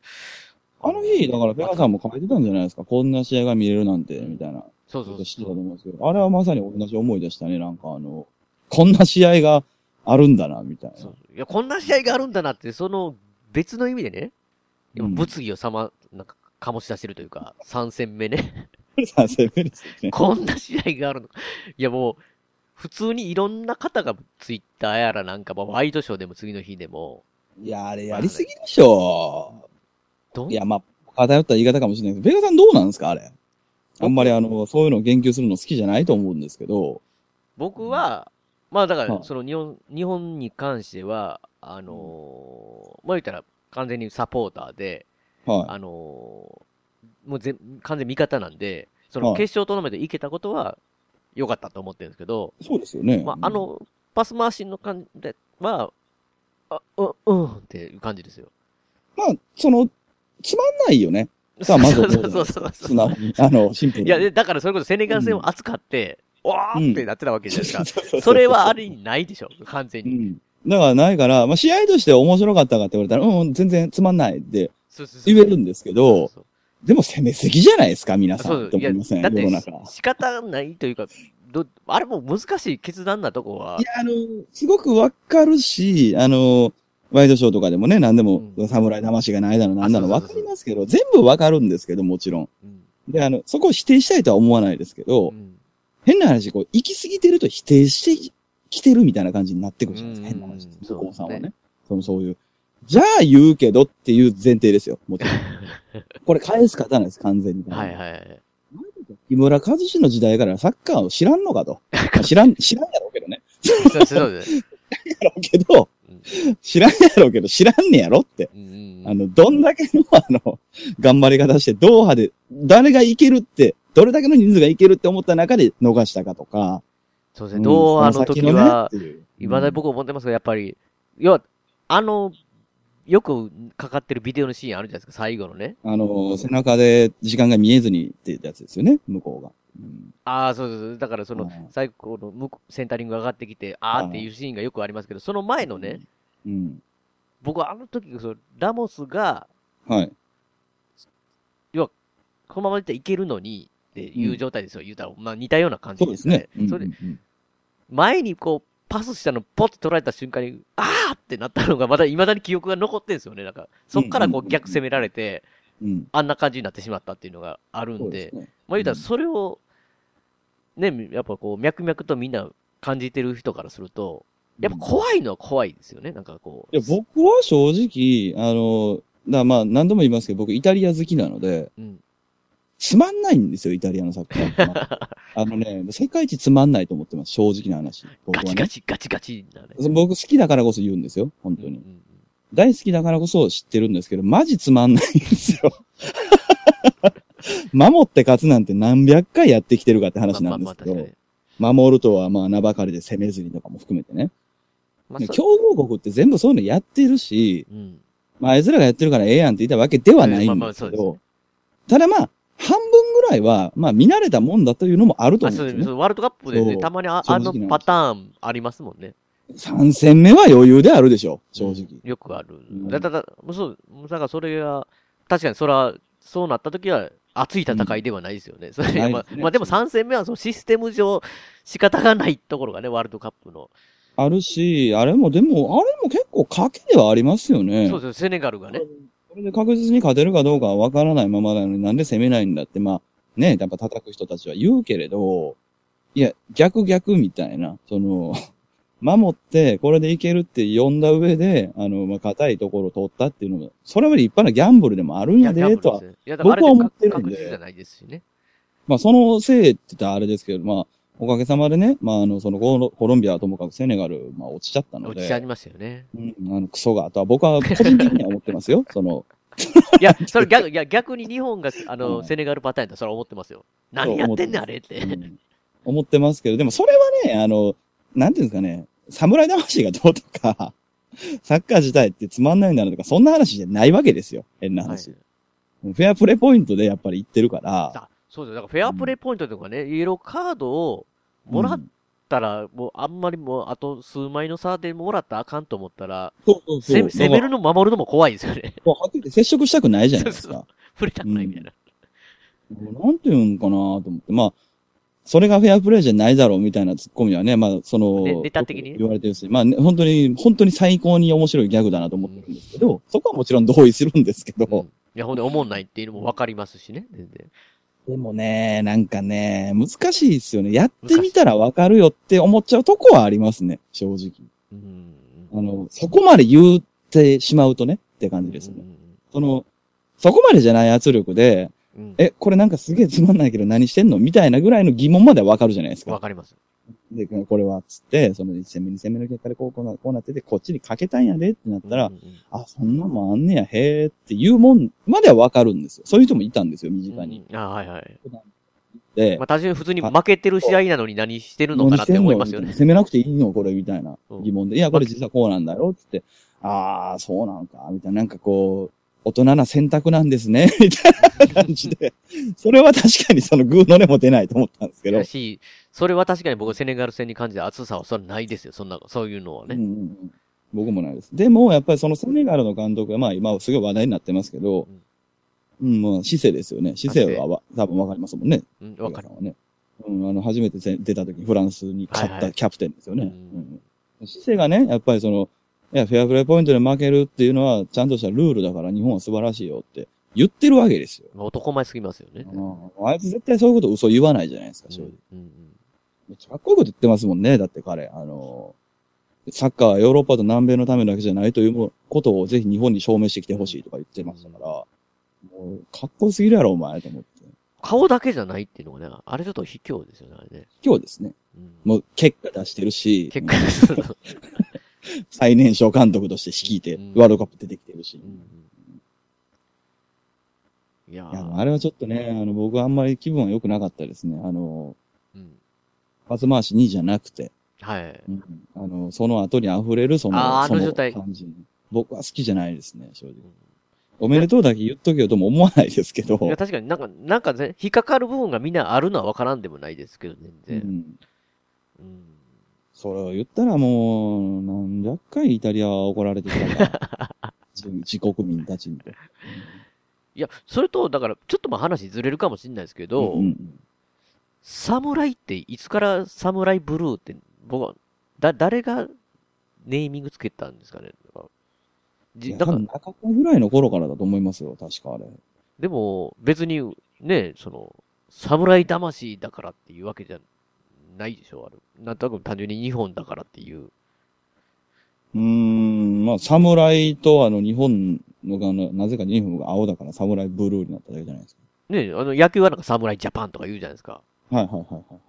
Speaker 3: あの日、だからペガさんも書いてたんじゃないですか。こんな試合が見れるなんて、みたいな。
Speaker 2: そうそう
Speaker 3: ことして
Speaker 2: そう。
Speaker 3: たと思うんですけど、あれはまさに同じ思いでしたね。なんかあの、こんな試合があるんだな、みたいな。
Speaker 2: そういや、こんな試合があるんだなって、その別の意味でね、今
Speaker 3: うん
Speaker 2: 物議をさま、なんか、醸し出してるというか、3戦目ね。
Speaker 3: 3戦目ですよね。
Speaker 2: こんな試合があるのか。いやもう、普通にいろんな方がツイッターやらなんか、まあ、ワイドショーでも次の日でも、
Speaker 3: いや、あれやりすぎでしょ。
Speaker 2: どん
Speaker 3: いや、まあ、偏った言い方かもしれないけど、ペガさんどうなんですかあれ？あんまりあの、そういうのを言及するの好きじゃないと思うんですけど、
Speaker 2: 僕は、まあだから、
Speaker 3: はい
Speaker 2: その日本、日本に関しては、あのーまあ言ったら完全にサポーターで、
Speaker 3: は
Speaker 2: あのーもうぜ完全味方なんで、その
Speaker 3: はい
Speaker 2: 決勝トーナメント行けたことは良かったと思ってるんですけど、
Speaker 3: い。そうですよね。
Speaker 2: まああの、パス回しの感じでは、あ、うん、うんっていう感じですよ。
Speaker 3: まあ、その、つまんないよね。さあまず
Speaker 2: そうそうそうそう
Speaker 3: 素直に。あの、シンプルに。
Speaker 2: いや、でだからそれこそセネガル戦を扱って、わーってなってたわけじゃないですか。
Speaker 3: そうそ
Speaker 2: れはあれにないでしょ、完全に。
Speaker 3: うん。だからないから、まあ、試合として面白かったかって言われたら、うん、全然つまんないって
Speaker 2: そうそうそう
Speaker 3: 言えるんですけど、
Speaker 2: そう
Speaker 3: でも攻めすぎじゃないですか、皆さ。
Speaker 2: んいや、
Speaker 3: と思いません、
Speaker 2: だって
Speaker 3: 世の中。
Speaker 2: 仕方ないというか、どあれも難しい決断なとこは、
Speaker 3: いや、あの、すごくわかるし、あの、ワイドショーとかでもね、何でも、
Speaker 2: うん
Speaker 3: 侍魂がないだの、なんだの、わかりますけど、全部わかるんですけど、もちろん。
Speaker 2: うん
Speaker 3: で、あの、そこを否定したいとは思わないですけど、
Speaker 2: うん
Speaker 3: 変な話、こう、行き過ぎてると否定してきてるみたいな感じになってくるじゃないですか、
Speaker 2: うん
Speaker 3: 変な話。
Speaker 2: そ
Speaker 3: こうさんは
Speaker 2: ね
Speaker 3: ね。その、そういう。じゃあ言うけどっていう前提ですよ、もちろん。これ返す方なんです、完全に。
Speaker 2: はいはいはい。
Speaker 3: 木村和志の時代からサッカーを知らんのかと。ま あ知らん、知らんやろうけどね。
Speaker 2: そうそうです。
Speaker 3: やろうけど
Speaker 2: うん、
Speaker 3: 知らんやろうけど、知らんねやろって。あの、どんだけの、あの、頑張り方して、ドーハで、誰がいけるって、どれだけの人数がいけるって思った中で逃したかとか。
Speaker 2: そうですね。どうあの時は、
Speaker 3: い
Speaker 2: いまだに僕思ってますが、やっぱり、要は、あの、よくかかってるビデオのシーンあるじゃないですか、最後のね。
Speaker 3: あの、背中で時間が見えずにってやつですよね、向こうが。うん
Speaker 2: ああ、そうそうそう。だからその
Speaker 3: うん、
Speaker 2: 最後の向こうセンタリングが上がってきて、あーっていうシーンがよくありますけど、その前のね、
Speaker 3: うん。
Speaker 2: 僕はあの時、そのラモスが、
Speaker 3: はい。
Speaker 2: このままいったらいけるのに、っていう状態ですよ。言うたら、まあ似たような感じ
Speaker 3: そうですね。うん
Speaker 2: それ
Speaker 3: うんうん
Speaker 2: 前にこう、パスしたのポッて取られた瞬間に、あーってなったのが、まだ未だに記憶が残ってんですよね。なんか、そっからこ
Speaker 3: う
Speaker 2: 逆攻められて、
Speaker 3: うん。
Speaker 2: あんな感じになってしまったっていうのがあるんで、
Speaker 3: ですね。
Speaker 2: まあ言うたらそれを、ね、やっぱこう、脈々とみんな感じてる人からすると、やっぱ怖いのは怖いですよね。なんかこう。
Speaker 3: いや、僕は正直、あの、だまあ何度も言いますけど、僕イタリア好きなので、
Speaker 2: うん。
Speaker 3: つまんないんですよ、イタリアのサッカー。あのね、世界一つまんないと思ってます、正直な話。僕はね。
Speaker 2: ガチガチガチガチなね。
Speaker 3: 僕好きだからこそ言うんですよ、本当に。
Speaker 2: うんうん
Speaker 3: 大好きだからこそ知ってるんですけど、マジつまんないんですよ。守って勝つなんて何百回やってきてるかって話なんですけど
Speaker 2: まあま
Speaker 3: 守るとはまあ名ばかりで攻めずにとかも含めてね。
Speaker 2: まあそ
Speaker 3: 強豪国って全部そういうのやってるし、
Speaker 2: うん。
Speaker 3: まああいつらがやってるからええやんって言ったわけではない
Speaker 2: まあ
Speaker 3: んですけどただまあ、半分ぐらいは、まあ見慣れたもんだというのもあると思うんですよね。
Speaker 2: ワールドカップでね、たまにあ
Speaker 3: 正
Speaker 2: あのパターンありますもんね。
Speaker 3: 3戦目は余裕であるでしょ、正直。
Speaker 2: よくある。
Speaker 3: うん
Speaker 2: だだだ、そう、だからそれは、確かにそれは、そうなった時は、熱い戦いではないですよね。それまあまあでも3戦目はそのシステム上、仕方がないところがね、ワールドカップの。
Speaker 3: あるし、あれもでも、あれも結構賭けではありますよね。
Speaker 2: そうですよ、セネガルがね。
Speaker 3: これで確実に勝てるかどうかは分からないままなのになんで攻めないんだって、まあ、ね、やっぱ叩く人たちは言うけれど、いや、逆逆みたいな、その、守って、これでいけるって呼んだ上で、あの、まあ、硬いところを取ったっていうのも、それは立派なギャンブルでもあるんやで、とは。僕は思って
Speaker 2: で
Speaker 3: るんで
Speaker 2: じゃないですしね。
Speaker 3: まあ、そのせいって言ったらあれですけど、まあ、おかげさまでね、まあ、あの、そのコロコロンビアはともかくセネガル、まあ、落ちちゃったので。
Speaker 2: 落ちちゃいましたよね。
Speaker 3: うん、あの、クソが、とは僕は個人的には思ってますよ。その、
Speaker 2: いや、それ逆、いや、逆に日本が、あの、
Speaker 3: うん
Speaker 2: セネガルパターンだそれは思ってますよ。何やってんねん、あれって。
Speaker 3: うん思ってますけど、でもそれはね、あの、なんていうんですかね、侍魂がどうとか、サッカー自体ってつまんないんだなとか、そんな話じゃないわけですよ。変な
Speaker 2: はい
Speaker 3: 話。フェアプレーポイントでやっぱり言ってるから、
Speaker 2: あそうです。だからフェアプレイポイントとかね、イエローカードをもらっ
Speaker 3: うん
Speaker 2: たら、もうあんまりもう、あと数枚の差でもらったらあかんと思ったら、
Speaker 3: そうそうそう。
Speaker 2: 攻める
Speaker 3: の
Speaker 2: の守るのも怖いですよね。
Speaker 3: はっきり接触したくないじゃないです
Speaker 2: そう
Speaker 3: か。
Speaker 2: 触れたくないみたいな。
Speaker 3: なんていうんかなと思って。まあ、それがフェアプレーじゃないだろうみたいなツッコミはね、まあ、その、
Speaker 2: ねネタ的にね
Speaker 3: 言われてるし、まあ、ね、本当に、本当に最高に面白いギャグだなと思ってるんですけど、そこはもちろん同意するんですけど、
Speaker 2: うんいや、ほんで、思んないっていうのもわかりますしね、全然。
Speaker 3: でもね、なんかね、難しいですよね。やってみたらわかるよって思っちゃうとこはありますね、正直。
Speaker 2: うん。
Speaker 3: あの、そこまで言ってしまうとね、って感じですね。その、そこまでじゃない圧力で、
Speaker 2: うん。うん、
Speaker 3: え、これなんかすげえつまんないけど何してんのみたいなぐらいの疑問まではわかるじゃないですか。
Speaker 2: わかります。
Speaker 3: で、これは、つって、その1戦目、2戦目の結果でこうこうなこうなってて、こっちにかけたんやでってなったら、
Speaker 2: うんうん
Speaker 3: あ、そんなんもんあんねや、へーっていうもんまではわかるんですよ。そういう人もいたんですよ、身近に。
Speaker 2: うんあはいはい。
Speaker 3: で
Speaker 2: まあ、、単純に普通に負けてる試合なのに何してるのかなって思いますよね。
Speaker 3: 攻めなくていいのこれ、みたいな
Speaker 2: うん
Speaker 3: 疑問で。いや、これ実はこうなんだよ、つって。ああ、そうなんか、みたいな。なんかこう、大人な選択なんですね、みたいな感じで。それは確かにそのグーの音も出ないと思ったんですけど
Speaker 2: だ。し、それは確かに僕セネガル戦に感じた熱さはそれないですよ。そんな、そういうのはね。
Speaker 3: うんうんうん僕もないです。でも、やっぱりそのセネガルの監督が、まあ今すごい話題になってますけど、うん、まあ姿勢ですよね。姿勢はわ多分わかりますもんね。
Speaker 2: うん、わかる
Speaker 3: ね。うん、あの、初めてせ出た時にフランスに勝ったキャプテンですよね。
Speaker 2: うん
Speaker 3: うん姿勢がね、やっぱりその、いや、フェアプレーポイントで負けるっていうのは、ちゃんとしたルールだから日本は素晴らしいよって言ってるわけですよ。
Speaker 2: 男前すぎますよね。
Speaker 3: ああいつ絶対そういうこと嘘言わないじゃないですか、正直。
Speaker 2: うんうん
Speaker 3: めっちゃかっこいいこと言ってますもんね。だって彼、あの、サッカーはヨーロッパと南米のためだけじゃないということをぜひ日本に証明してきてほしいとか言ってましたから、もう、かっこよすぎるやろ、お前、と思って。
Speaker 2: 顔だけじゃないっていうのがね、あれちょっと卑怯ですよね、あれね。
Speaker 3: 今日ですね。
Speaker 2: うん
Speaker 3: もう、結果出してるし、
Speaker 2: 結果、
Speaker 3: 最年少監督として率いて
Speaker 2: うん、
Speaker 3: ワールドカップ出てきてるし。
Speaker 2: うんいや
Speaker 3: いや、
Speaker 2: ー
Speaker 3: あれはちょっとね、あの、僕はあんまり気分は良くなかったですね。あの、
Speaker 2: うん
Speaker 3: パス回し2じゃなくて、
Speaker 2: はい。
Speaker 3: うんあの、その後に溢れるその、
Speaker 2: ああ
Speaker 3: その
Speaker 2: 状態
Speaker 3: 感じ。僕は好きじゃないですね、正直。おめでとうだけ言っとけよとも思わないですけど。
Speaker 2: いや、確かになんか、なんかね、引っかかる部分がみんなあるのはわからんでもないですけど、全然。
Speaker 3: うん。
Speaker 2: うん。
Speaker 3: それを言ったらもう、何百回イタリアは怒られてきたから。自国民たちに。
Speaker 2: いや、それと、だから、ちょっとまあ話ずれるかもしれないですけど、
Speaker 3: うんうん
Speaker 2: 侍って、いつから侍ブルーって、僕は、だ、誰がネーミングつけたんですかね？なんか
Speaker 3: いや
Speaker 2: じなんか、
Speaker 3: 多分中田ぐらいの頃からだと思いますよ、確かあれ。
Speaker 2: でも、別に、ね、その、侍魂だからっていうわけじゃないでしょ、ある。なんとなく単純に日本だからっていう。
Speaker 3: うーん、まあ、侍とあの、日本のが、あのなぜか日本が青だから侍ブルーになっただけじゃないですか。
Speaker 2: ね、あの、野球はなんか侍ジャパンとか言うじゃないですか。
Speaker 3: はいはいはいはいは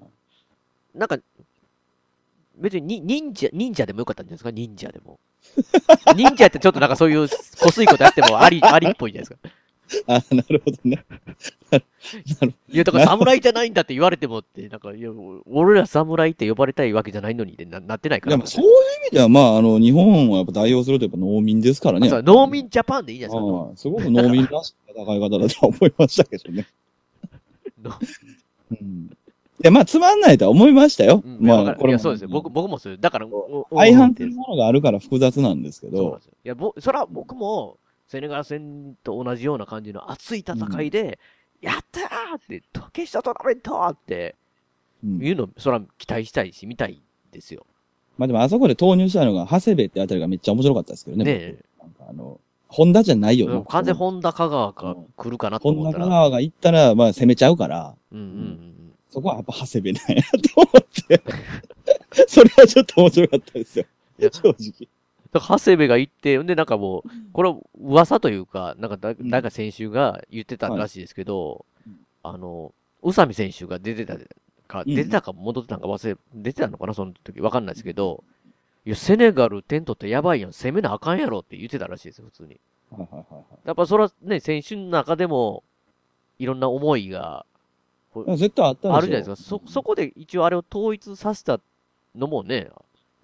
Speaker 3: い。
Speaker 2: なんか、別にに忍者、忍者でもよかったんじゃないですか？忍者でも。忍者ってちょっとなんかそういう、こすいことやってもあり、ありっぽいじゃないですか。
Speaker 3: あ、なるほどね。
Speaker 2: いや、だから侍じゃないんだって言われてもって、なんか、いや、俺ら侍って呼ばれたいわけじゃないのにってななってないから。
Speaker 3: でもそういう意味では、まあ、あの、日本をやっぱ代表するとやっぱ農民ですからね。
Speaker 2: そう農民ジャパンでいいじゃないですか。
Speaker 3: ああすごく農民らしい戦い方だとは思いましたけどね。
Speaker 2: の
Speaker 3: うん。いや、まあ、つまんないとは思いましたよ。
Speaker 2: うん
Speaker 3: まあ、
Speaker 2: いやわかるいや、そうですよ。僕、僕もそう。だから、
Speaker 3: 相反
Speaker 2: って
Speaker 3: というものがあるから複雑なんですけど。
Speaker 2: いや、ぼ、そら僕も、セネガル戦と同じような感じの熱い戦いで、やったーって、決勝トーナメントって
Speaker 3: うん
Speaker 2: いうの、そら期待したいし、見たいですよ。
Speaker 3: まあでもあそこで投入したのが、長谷部ってあたりがめっちゃ面白かったですけどね。
Speaker 2: ね
Speaker 3: なんかあの、ホンダじゃないよな。
Speaker 2: 完全本田香川が来るかなと
Speaker 3: ホンダ
Speaker 2: 思ったら。
Speaker 3: 川が行ったら、まあ攻めちゃうから、
Speaker 2: うんうんうん
Speaker 3: そこはやっぱ長谷部なんやと思って。それはちょっと面白かったですよ。
Speaker 2: いや
Speaker 3: 正直。
Speaker 2: 長谷部が行って、んで、なんかもう、これは噂というか、なんかだ、
Speaker 3: ん
Speaker 2: なんか選手が言ってたらしいですけど、
Speaker 3: うん
Speaker 2: あの、宇佐美選手が出てたか、
Speaker 3: うん
Speaker 2: 出てたか戻ってたんか忘れ、出てたのかなその時。わかんないですけど、いや、セネガル点取ってやばいやん、攻めなあかんやろって言ってたらしいですよ、普通に。やっぱそれはね、選手の中でも、いろんな思いが
Speaker 3: 絶対あった
Speaker 2: あるじゃないですか。そ、そこで一応あれを統一させたのもね、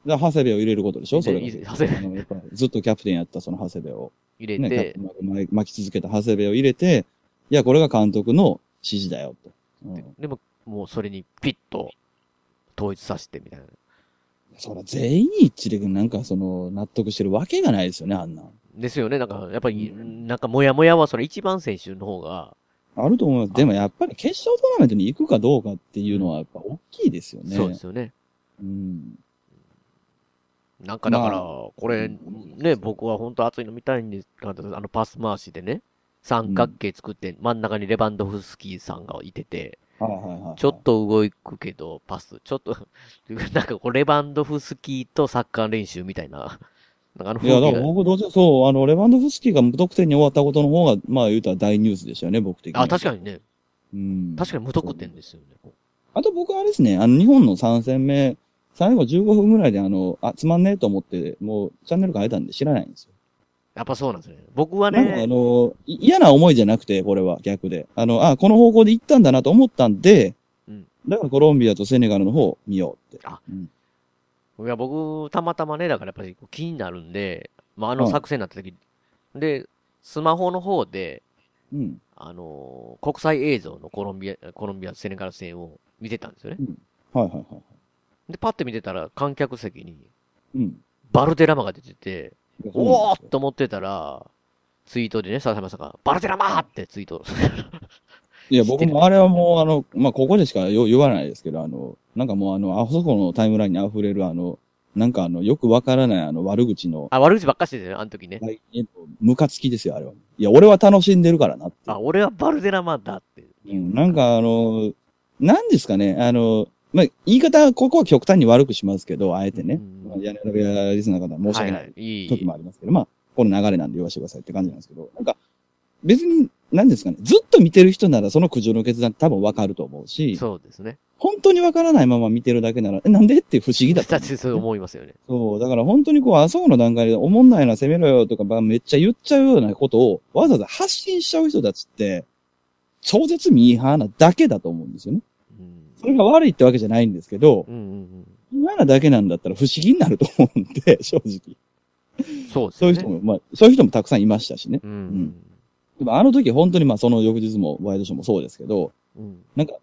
Speaker 3: で長谷部を入れることでしょ？それ。
Speaker 2: 長谷部
Speaker 3: ずっとキャプテンやったその長谷部を。ね、
Speaker 2: 入れて、
Speaker 3: キャプテン巻巻き続けた長谷部を入れて、いや、これが監督の指示だよと。うん
Speaker 2: でも、もうそれにピッと統一させてみたいな。
Speaker 3: そら全員一致でなんかその納得してるわけがないですよね、あんなん。
Speaker 2: ですよね。なんか、やっぱり、
Speaker 3: うん
Speaker 2: なんか、もやもやは、それ一番選手の方が、
Speaker 3: あると思います。でもやっぱり決勝トーナメントに行くかどうかっていうのはやっぱ大きいですよね。
Speaker 2: そうですよね。
Speaker 3: うん。
Speaker 2: なんか、だから、
Speaker 3: まあ
Speaker 2: これ、
Speaker 3: うん
Speaker 2: ね、僕は本当熱いの見たいんですが、あの、パス回しでね、三角形作って、真ん中にレバンドフスキーさんがいてて、
Speaker 3: はいはいはいはい。
Speaker 2: ちょっと動くけど、パス、ちょっと、なんかこう、レバンドフスキーとサッカー練習みたいな、なんかあの
Speaker 3: いや、だから僕どうせ、そう、あの、レバンドフスキーが無得点に終わったことの方が、まあ言うたら大ニュースでしたよね、僕的には。
Speaker 2: あ、確かにね、
Speaker 3: うん。
Speaker 2: 確かに無得点ですよね。
Speaker 3: あと僕はあれですね、あの、日本の3戦目、最後15分ぐらいであの、あ、つまんねえと思って、もうチャンネル変えたんで知らないんですよ。
Speaker 2: やっぱそうなんですね。僕は
Speaker 3: なんかあ
Speaker 2: ね、
Speaker 3: の、い嫌な思いじゃなくて、これは逆で。あの、あ、この方向で行ったんだなと思ったんで、
Speaker 2: うん
Speaker 3: だからコロンビアとセネガルの方を見ようって。
Speaker 2: あ
Speaker 3: うん
Speaker 2: いや、僕、たまたまね、だからやっぱり気になるんで、まあ、あの
Speaker 3: はい
Speaker 2: 作戦になった時、で、スマホの方で、
Speaker 3: うん。
Speaker 2: あのー国際映像のコロンビア、コロンビア、セネガル戦を見てたんですよね。
Speaker 3: はいはいはい。
Speaker 2: で、パッて見てたら、観客席に、
Speaker 3: うん。
Speaker 2: バルデラマが出てて、お
Speaker 3: なんですよ
Speaker 2: ーっと思ってたら、ツイートでね、笹山さんが、バルデラマーってツイート。
Speaker 3: いや、僕もあれはもう、あの、まあ、ここでしかよ言わないですけど、あの、なんかもうあの、あそこのタイムラインに溢れるあの、なんかあの、よくわからないあの、悪口の、
Speaker 2: あ、悪口ばっかしてたよ、あの時ね。
Speaker 3: ムカつきですよ、あれは。いや、俺は楽しんでるからなって。
Speaker 2: あ、俺はバルデラマだって。
Speaker 3: うん、なんかあの、なんですかね、あの、まあ、言い方、ここは極端に悪くしますけど、あえてね
Speaker 2: うん。
Speaker 3: まあ、屋根裏部屋リスナーの方申し訳ない
Speaker 2: はい、いい。
Speaker 3: 時もありますけど、まあ、この流れなんで言わせてくださいって感じなんですけど、なんか、別に、なんですかね、ずっと見てる人ならその苦情の決断多分わかると思うし、
Speaker 2: そうですね。
Speaker 3: 本当にわからないまま見てるだけなら、え、なんでって不思議だった
Speaker 2: だっ。てそう思いますよね。
Speaker 3: そう、だから本当にこう、あそこの段階で、おもんないな、攻めろよとか、まあめっちゃ言っちゃうようなことを、わざわざ発信しちゃう人たちって、超絶ミーハーなだけだと思うんですよね。
Speaker 2: うん。
Speaker 3: それが悪いってわけじゃないんですけど、
Speaker 2: うんうん
Speaker 3: ミーハーなだけなんだったら不思議になると思うんで、正直。
Speaker 2: うん。そうですよね。
Speaker 3: そういう人も、まあ、そういう人もたくさんいましたしね。
Speaker 2: うん。
Speaker 3: でもあの時本当にまあその翌日もワイドショーもそうですけど、
Speaker 2: うん。
Speaker 3: なんか、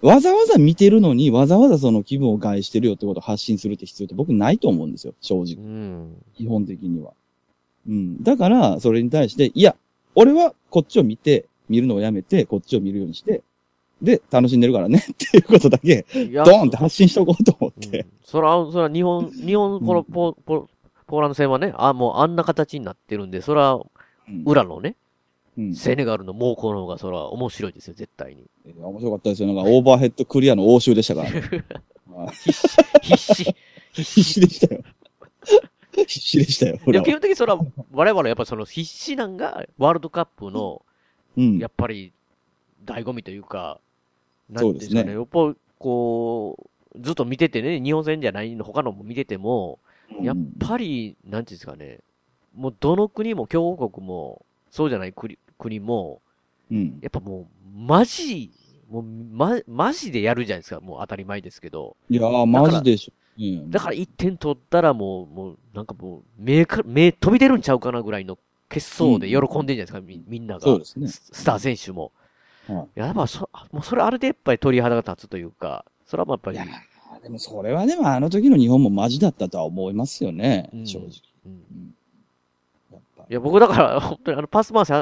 Speaker 3: わざわざ見てるのにわざわざその気分を害してるよってことを発信するって必要って僕ないと思うんですよ、正
Speaker 2: う
Speaker 3: 直。
Speaker 2: ん。
Speaker 3: 基本的には。うん。だから、それに対して、いや、俺はこっちを見て、見るのをやめて、こっちを見るようにして、で、楽しんでるからねっていうことだけ、ドーンって発信しとこうと思っ
Speaker 2: うん
Speaker 3: て。
Speaker 2: そら、そら、日本、日本、このポ、ポ、ポーランド戦はね、あ、もうあんな形になってるんで、そら、
Speaker 3: うん
Speaker 2: 裏のね、
Speaker 3: うん。
Speaker 2: セネガルの猛攻の方が、そら、面白いですよ、絶対に。
Speaker 3: 面白かったですよ。なんか、オーバーヘッドクリアの応酬でしたからね。は い
Speaker 2: 必死、必死、必
Speaker 3: 必
Speaker 2: 死。
Speaker 3: 死でしたよ。必死でしたよ。
Speaker 2: いや、基本的にそら、我々やっぱその必死なんが、ワールドカップの、
Speaker 3: うん
Speaker 2: や。っぱり、醍醐味というか、な
Speaker 3: そうですね
Speaker 2: んですかね。やっぱ、こう、ずっと見ててね、日本戦じゃないの、他のも見てても、やっぱり、なんていうんですかね、もうどの国も、強豪国も、そうじゃない国国も、
Speaker 3: うん。
Speaker 2: やっぱもう、マジ、もう、ま、マジでやるじゃないですか。もう当たり前ですけど。
Speaker 3: いやー、マジでしょ。うん
Speaker 2: だから1点取ったらもう、もう、なんかもう、目か、目飛び出るんちゃうかなぐらいの決勝で喜んでんじゃないですか、みみんなが。
Speaker 3: そうですね。
Speaker 2: ススター選手も。
Speaker 3: はい
Speaker 2: やっぱそ、もうそれあれでやっぱり鳥肌が立つというか、それはやっぱり
Speaker 3: いや、ーでもそれはでもあの時の日本もマジだったとは思いますよね。
Speaker 2: うん
Speaker 3: 正直。
Speaker 2: うんいや、僕だから、本当にあの、パス回し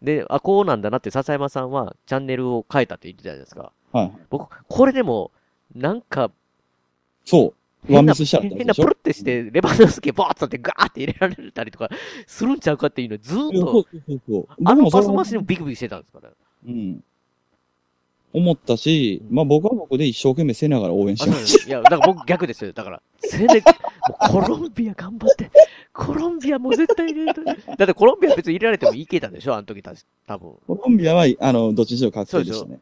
Speaker 2: で、あ、こうなんだなって笹山さんはチャンネルを変えたって言ってたじゃないですか。
Speaker 3: はい。
Speaker 2: 僕、これでも、なんか、
Speaker 3: そう。ワン
Speaker 2: 変な、
Speaker 3: ミスしちゃった
Speaker 2: 変なプルってして、レバノフスキーボーッとってガーって入れられたりとか、するんちゃうかっていうのずーっと。あのパス回しでもビクビクしてたんですから。
Speaker 3: うん。思ったし、まあ僕は僕で一生懸命せながら応援し
Speaker 2: あ、
Speaker 3: まし
Speaker 2: そうです。いや、だから僕逆ですよ。だから、セネ、もうコロンビア頑張って。コロンビアもう絶対入れる。だってコロンビア別に入れられてもいけたでしょあの時たし、多分。
Speaker 3: た。コロンビアは、あの、どっちにしろ確定でしたね。はい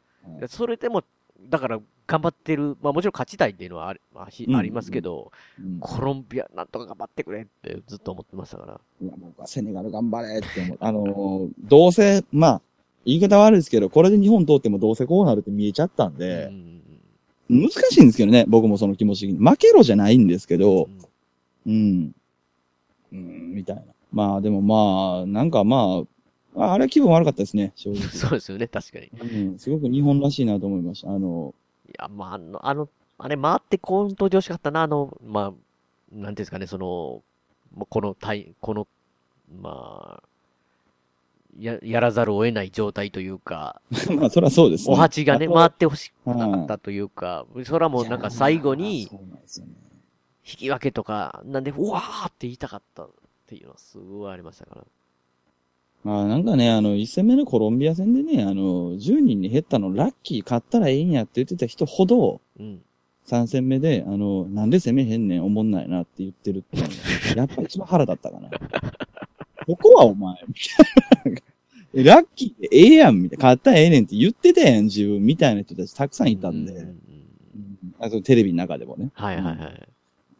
Speaker 2: それでも、だから頑張ってる。まあもちろん勝ちたいっていうのはあり,、まあひ
Speaker 3: うん
Speaker 2: ありますけど、
Speaker 3: うん
Speaker 2: コロンビアなんとか頑張ってくれってずっと思ってましたから。
Speaker 3: いや僕はセネガル頑張れって思う。あのーどうせ、まあ、言い方悪いですけど、これで日本通ってもどうせこうなるって見えちゃったん
Speaker 2: う
Speaker 3: で、
Speaker 2: ん
Speaker 3: 難しいんですけどね、僕もその気持ち的に。負けろじゃないんですけど、
Speaker 2: うん
Speaker 3: うん。うん、みたいな。まあでもまあ、なんかまあ、ああれは気分悪かったですね、正直。
Speaker 2: そうですよね、確かに。い
Speaker 3: うん、すごく日本らしいなと思いました。あの、
Speaker 2: や、まあ、あの、あの、あれ回ってこん登場しかったな、あの、まあ、なんていうんですかね、その、もうこの体、この、まあ、や、やらざるを得ない状態というか、
Speaker 3: まあそりゃそうですね。
Speaker 2: お鉢がね、回ってほしか
Speaker 3: はい
Speaker 2: ったというか、それはもうなんか最後に。引き分けとか、なんで、うわーって言いたかったっていうのはすごいありましたから。
Speaker 3: まあなんかね、あの、一戦目のコロンビア戦でね、あの、10人に減ったのラッキー勝ったらええんやって言ってた人ほど、
Speaker 2: うん。
Speaker 3: 3戦目で、あの、なんで攻めへんねん、おもんないなって言ってるってやっぱ一番腹立ったかな。ここはお前、ラッキーでええやん、みたいな。勝ったらええねんって言ってたやん、自分、みたいな人たちたくさんいたんで。
Speaker 2: うん
Speaker 3: うんあとテレビの中でもね。
Speaker 2: はいはいはい。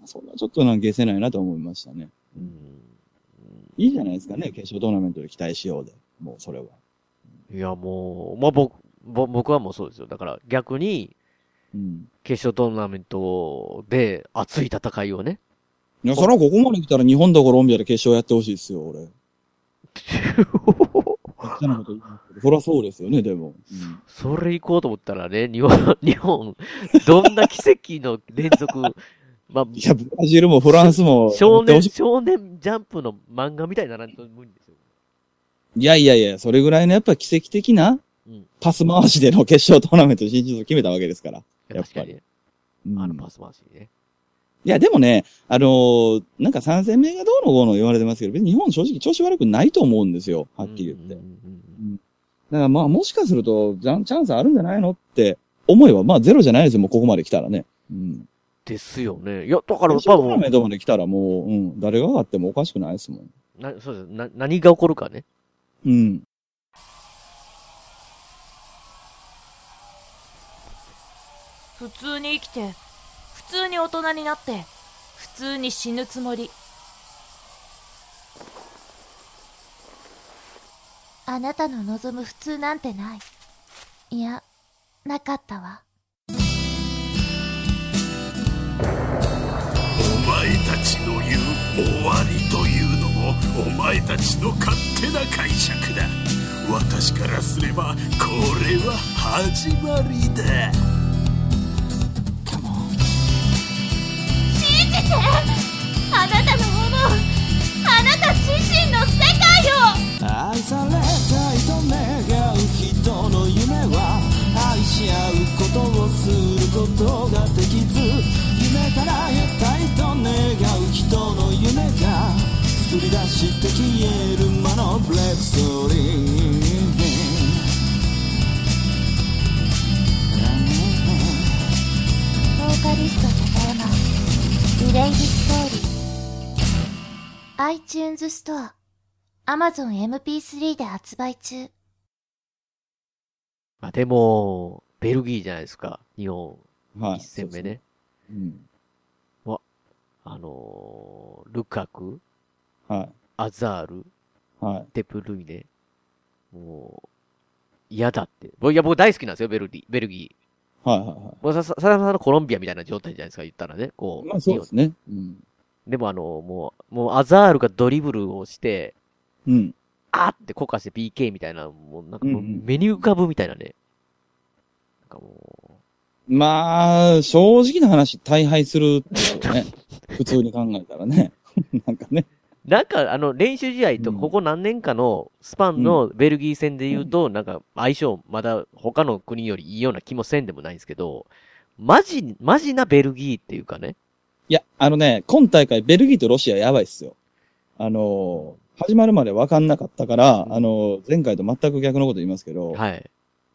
Speaker 3: それはちょっとなんか消せないなと思いましたね。
Speaker 2: うん
Speaker 3: いいじゃないですかね、決勝トーナメントで期待しようで。もうそれは。
Speaker 2: いや、もう、まあ、僕、ぼ僕はもうそうですよ。だから逆に、
Speaker 3: うん。
Speaker 2: 決勝トーナメントで熱い戦いをね。
Speaker 3: いや、それはここまで来たら日本とコロンビアで決勝やってほしいですよ、俺。そんなそりゃそうですよね、でも。うん
Speaker 2: それ行こうと思ったらね、日本、日本、どんな奇跡の連続、まあ、
Speaker 3: いや、ブラジルもフランスも。
Speaker 2: 少年、少年ジャンプの漫画みたいにならんと無理ですよ。
Speaker 3: いやいやいや、それぐらいのやっぱ奇跡的な
Speaker 2: うん。
Speaker 3: パス回しでの決勝トーナメント進出を決めたわけですから。
Speaker 2: いや
Speaker 3: やっぱり
Speaker 2: あのパス回しね。
Speaker 3: いや、でもね、あのーなんか3戦目がどうのこうの言われてますけど、別に日本正直調子悪くないと思うんですよ。はっきり言って。
Speaker 2: うんうんうん
Speaker 3: だからまあもしかすると、じゃんチャンスあるんじゃないのって思えば、まあゼロじゃないですよ、もうここまで来たらね。うん。
Speaker 2: ですよね。いや、だから、
Speaker 3: 決
Speaker 2: 多分、
Speaker 3: 勝トーナメントまで来たらもう、うん、誰が上がってもおかしくないですもん。
Speaker 2: なそうですな何が起こるかね。
Speaker 3: うん。
Speaker 4: 普通に生きて普通に大人になって普通に死ぬつもり。あなたの望む普通なんてない。いやなかったわ。
Speaker 5: お前たちの言う終わりというのもお前たちの勝手な解釈だ。私からすればこれは始まりだ
Speaker 4: じてあなたの思うあなた自身の世界を。
Speaker 1: 愛されたいと願う人の夢は愛し合うことをすることができず夢から得たいと願う人の夢が作り出して消える魔のブレックストーリー
Speaker 4: ボーカリストレイディストーリー iTunes ストア Amazon MP3 で発売中
Speaker 2: まあでも、ベルギーじゃないですか。日本、
Speaker 3: はい。
Speaker 2: 一戦目ね。
Speaker 3: うん。
Speaker 2: あのールカク、
Speaker 3: は
Speaker 2: アザール、
Speaker 3: い。はい。
Speaker 2: デブルイネ。もう、嫌だって。僕いや、僕大好きなんですよ、ベルディ、ベルギー。
Speaker 3: はいはいは
Speaker 2: もうさ、さ、ささんのコロンビアみたいな状態じゃないですか、言ったらね。こ
Speaker 3: い。
Speaker 2: う。
Speaker 3: まあそうですね。うん。
Speaker 2: でもあの、もう、もうアザールがドリブルをして、
Speaker 3: うん。
Speaker 2: あーってこかして PK みたいな、もうなんかメニュー浮かぶみたいなね。なんかも
Speaker 3: まあ、正直な話、大敗するですよね。普通に考えたらね。なんかね。
Speaker 2: う、なんかあの練習試合と
Speaker 3: うん
Speaker 2: ここ何年かのスパンのベルギー戦で言うと、なんか相性まだ他の国よりいいような気もせんでもないんですけど、マジ、マジなベルギーっていうかね。
Speaker 3: いや、あのね、今大会ベルギーとロシアやばいっすよ。あのー始まるまで分かんなかったから、あのー前回と全く逆のこと言いますけど、
Speaker 2: はい。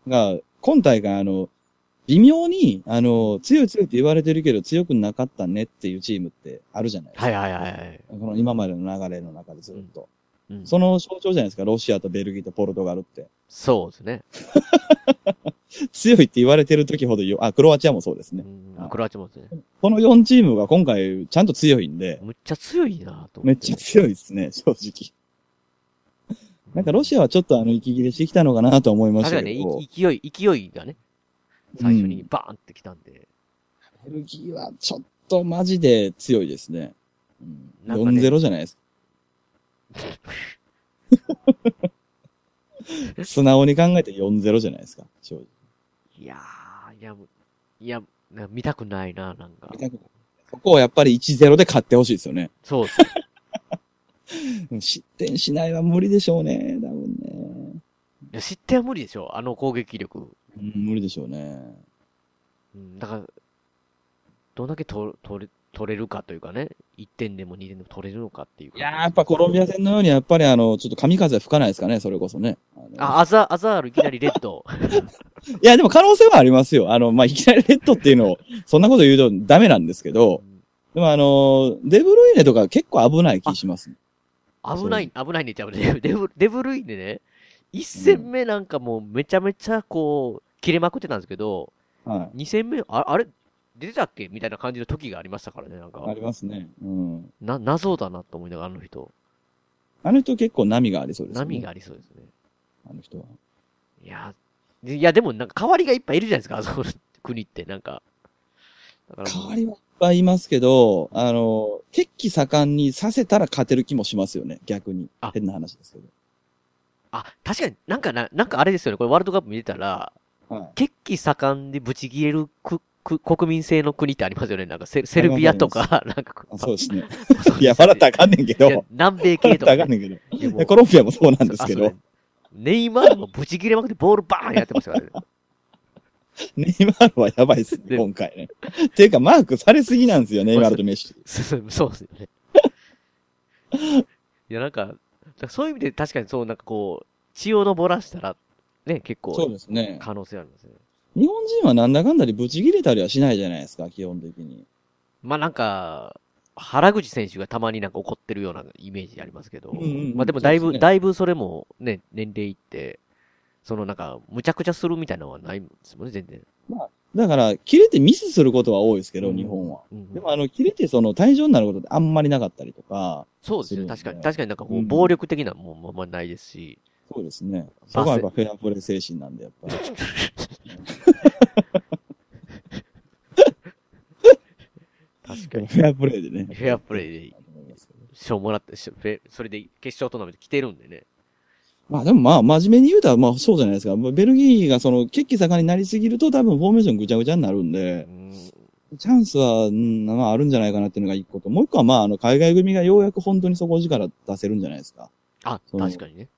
Speaker 3: が、今大会あの、微妙に、あの、強い強いって言われてるけど強くなかったねっていうチームってあるじゃないですか。
Speaker 2: はいはいはいはい。
Speaker 3: この今までの流れの中でずっと。
Speaker 2: うん、
Speaker 3: その象徴じゃないですか、ロシアとベルギーとポルトガルって。
Speaker 2: そうですね。
Speaker 3: 強いって言われてる時ほどよ、あ、クロアチアもそうですね。
Speaker 2: うん、クロアチアもですね。
Speaker 3: この4チームが今回ちゃんと強いんで、
Speaker 2: むっちゃ強いなと思
Speaker 3: め
Speaker 2: っ
Speaker 3: ちゃ強いですね、正直。なんかロシアはちょっとあの、息切れしてきたのかなと思いまし
Speaker 2: 確かに
Speaker 3: たけど、
Speaker 2: ね、い勢い、勢いがね、最初にバーンってきたんで。
Speaker 3: ベルギーはちょっとマジで強いですね。うん、
Speaker 2: なんかね
Speaker 3: 4-0じゃないですか。素直に考えて4-0じゃないですか、正直。
Speaker 2: いやー、いや、いや、な見たくないな、なんか。
Speaker 3: ここをやっぱり1-0で勝ってほしいですよね。
Speaker 2: そう です。
Speaker 3: 失点しないは無理でしょうね、多分ね。
Speaker 2: 失点は無理でしょ、あの攻撃力。
Speaker 3: うん、無理でしょうね。
Speaker 2: うん、だから、どんだけ取取れ、取れるかというかね、1点でも2点でも取れるのかっていうか。
Speaker 3: いやー、やっぱコロンビア戦のように、やっぱりあの、ちょっと神風は吹かないですかね、それこそね。あ
Speaker 2: アザ、アザールいきなりレッド。
Speaker 3: いや、でも可能性はありますよ。あの、まあ、いきなりレッドっていうのを、そんなこと言うとダメなんですけど、でもあの、デブルイネとか結構危ない気します。
Speaker 2: 危ない、危ないねちゃうデブ、デブ、デブルインでね、1戦目なんかもうめちゃめちゃこう、切れまくってたんですけど、
Speaker 3: は
Speaker 2: 2戦目、ああれ出てたっけ？みたいな感じの時がありましたからね、なん
Speaker 3: い。
Speaker 2: か
Speaker 3: あ。りますね。うん。
Speaker 2: な、謎だなと思いながら、あの人。
Speaker 3: あの人結構波がありそうですね。
Speaker 2: 波がありそうですね。
Speaker 3: あの人は。
Speaker 2: いや、いやでもなんか代わりがいっぱいいるじゃないですか、あそこの国って、なんか。だか
Speaker 3: 代わりはいっぱいいますけど、あの、血気盛んにさせたら勝てる気もしますよね、逆に
Speaker 2: あ。
Speaker 3: 変な話ですけど。
Speaker 2: あ、確かになんかな、なんかあれですよね、これワールドカップ見てたら、
Speaker 3: はい。
Speaker 2: 血気盛んでブチ切れるく、く、国民性の国ってありますよね。なんかセセルビアとか、なんか、
Speaker 3: あそうですね。いや、笑ったらあかんねんけど。
Speaker 2: 南米系
Speaker 3: 笑った
Speaker 2: とからね。
Speaker 3: あかんねんけど。コロンビアもそうなんですけど。
Speaker 2: ネイマールもブチ切れまくってボールバーンやってましたからね。
Speaker 3: ネイマールはやばいっすね、
Speaker 2: で
Speaker 3: 今回ね。ていうか、マークされすぎなんですよ、ネイマールとメッシ。
Speaker 2: そうそうですよね。いや、なんか、そういう意味で確かにそう、なんかこう、血を昇らしたら、ね、結
Speaker 3: そう
Speaker 2: 構、
Speaker 3: ですね。
Speaker 2: 可能性ありますね。
Speaker 3: 日本人はなんだかんだでブチ切れたりはしないじゃないですか、基本的に。
Speaker 2: まあなんか、原口選手がたまになんか怒ってるようなイメージありますけど、
Speaker 3: うんうんうん
Speaker 2: まあでもだいぶ、
Speaker 3: ね
Speaker 2: だいぶそれもね、年齢いって、そのなんか、むちゃくちゃするみたいなのはないんですもんね、全然。
Speaker 3: だから、切れてミスすることは多いですけど、
Speaker 2: うん
Speaker 3: 日本は。
Speaker 2: うん
Speaker 3: でも、あの、切れてその退場になることってあんまりなかったりとか、
Speaker 2: そうですね、確かに。
Speaker 3: ね
Speaker 2: 確かになんかこう、
Speaker 3: うん
Speaker 2: 暴力的なもんもあんまないですし、
Speaker 3: そうですね。そこはやっぱフェアプレー精神なんで、やっぱり。
Speaker 2: 確かに。
Speaker 3: フェアプレーでね。
Speaker 2: フェアプレーで賞もらって、それで決勝トーナメント来てるんでね。
Speaker 3: まあでもまあ真面目に言うたらまあそうじゃないですか。まあベルギーがその血気盛んになりすぎると多分フォーメーションぐちゃぐちゃになるんで
Speaker 2: う、ん
Speaker 3: チャンスは、うん、まああるんじゃないかなっていうのが一個と、もう一個はまああの海外組がようやく本当に底力出せるんじゃないですか。
Speaker 2: あ、確かにね。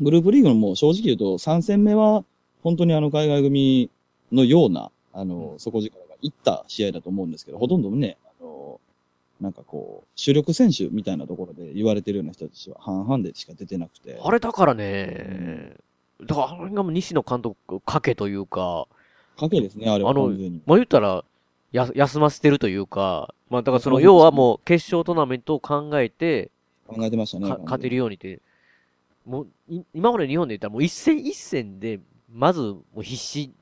Speaker 3: グループリーグのもう正直言うと3戦目は本当にあの海外組のような、あの、底力がいった試合だと思うんですけど、ほとんどね、あの、なんかこう、主力選手みたいなところで言われてるような人たちは半々でしか出てなくて。
Speaker 2: あれだからね、だからあれがもう西野監督賭けというか、
Speaker 3: 賭けですね、あれは
Speaker 2: あの。まあ言ったら、や、休ませてるというか、まあだからその、要はもう決勝トーナメントを考えて、
Speaker 3: 考えてましたね。
Speaker 2: か勝てるようにって、もう、い今まで日本で言ったらもう一戦一戦で、まずもう必死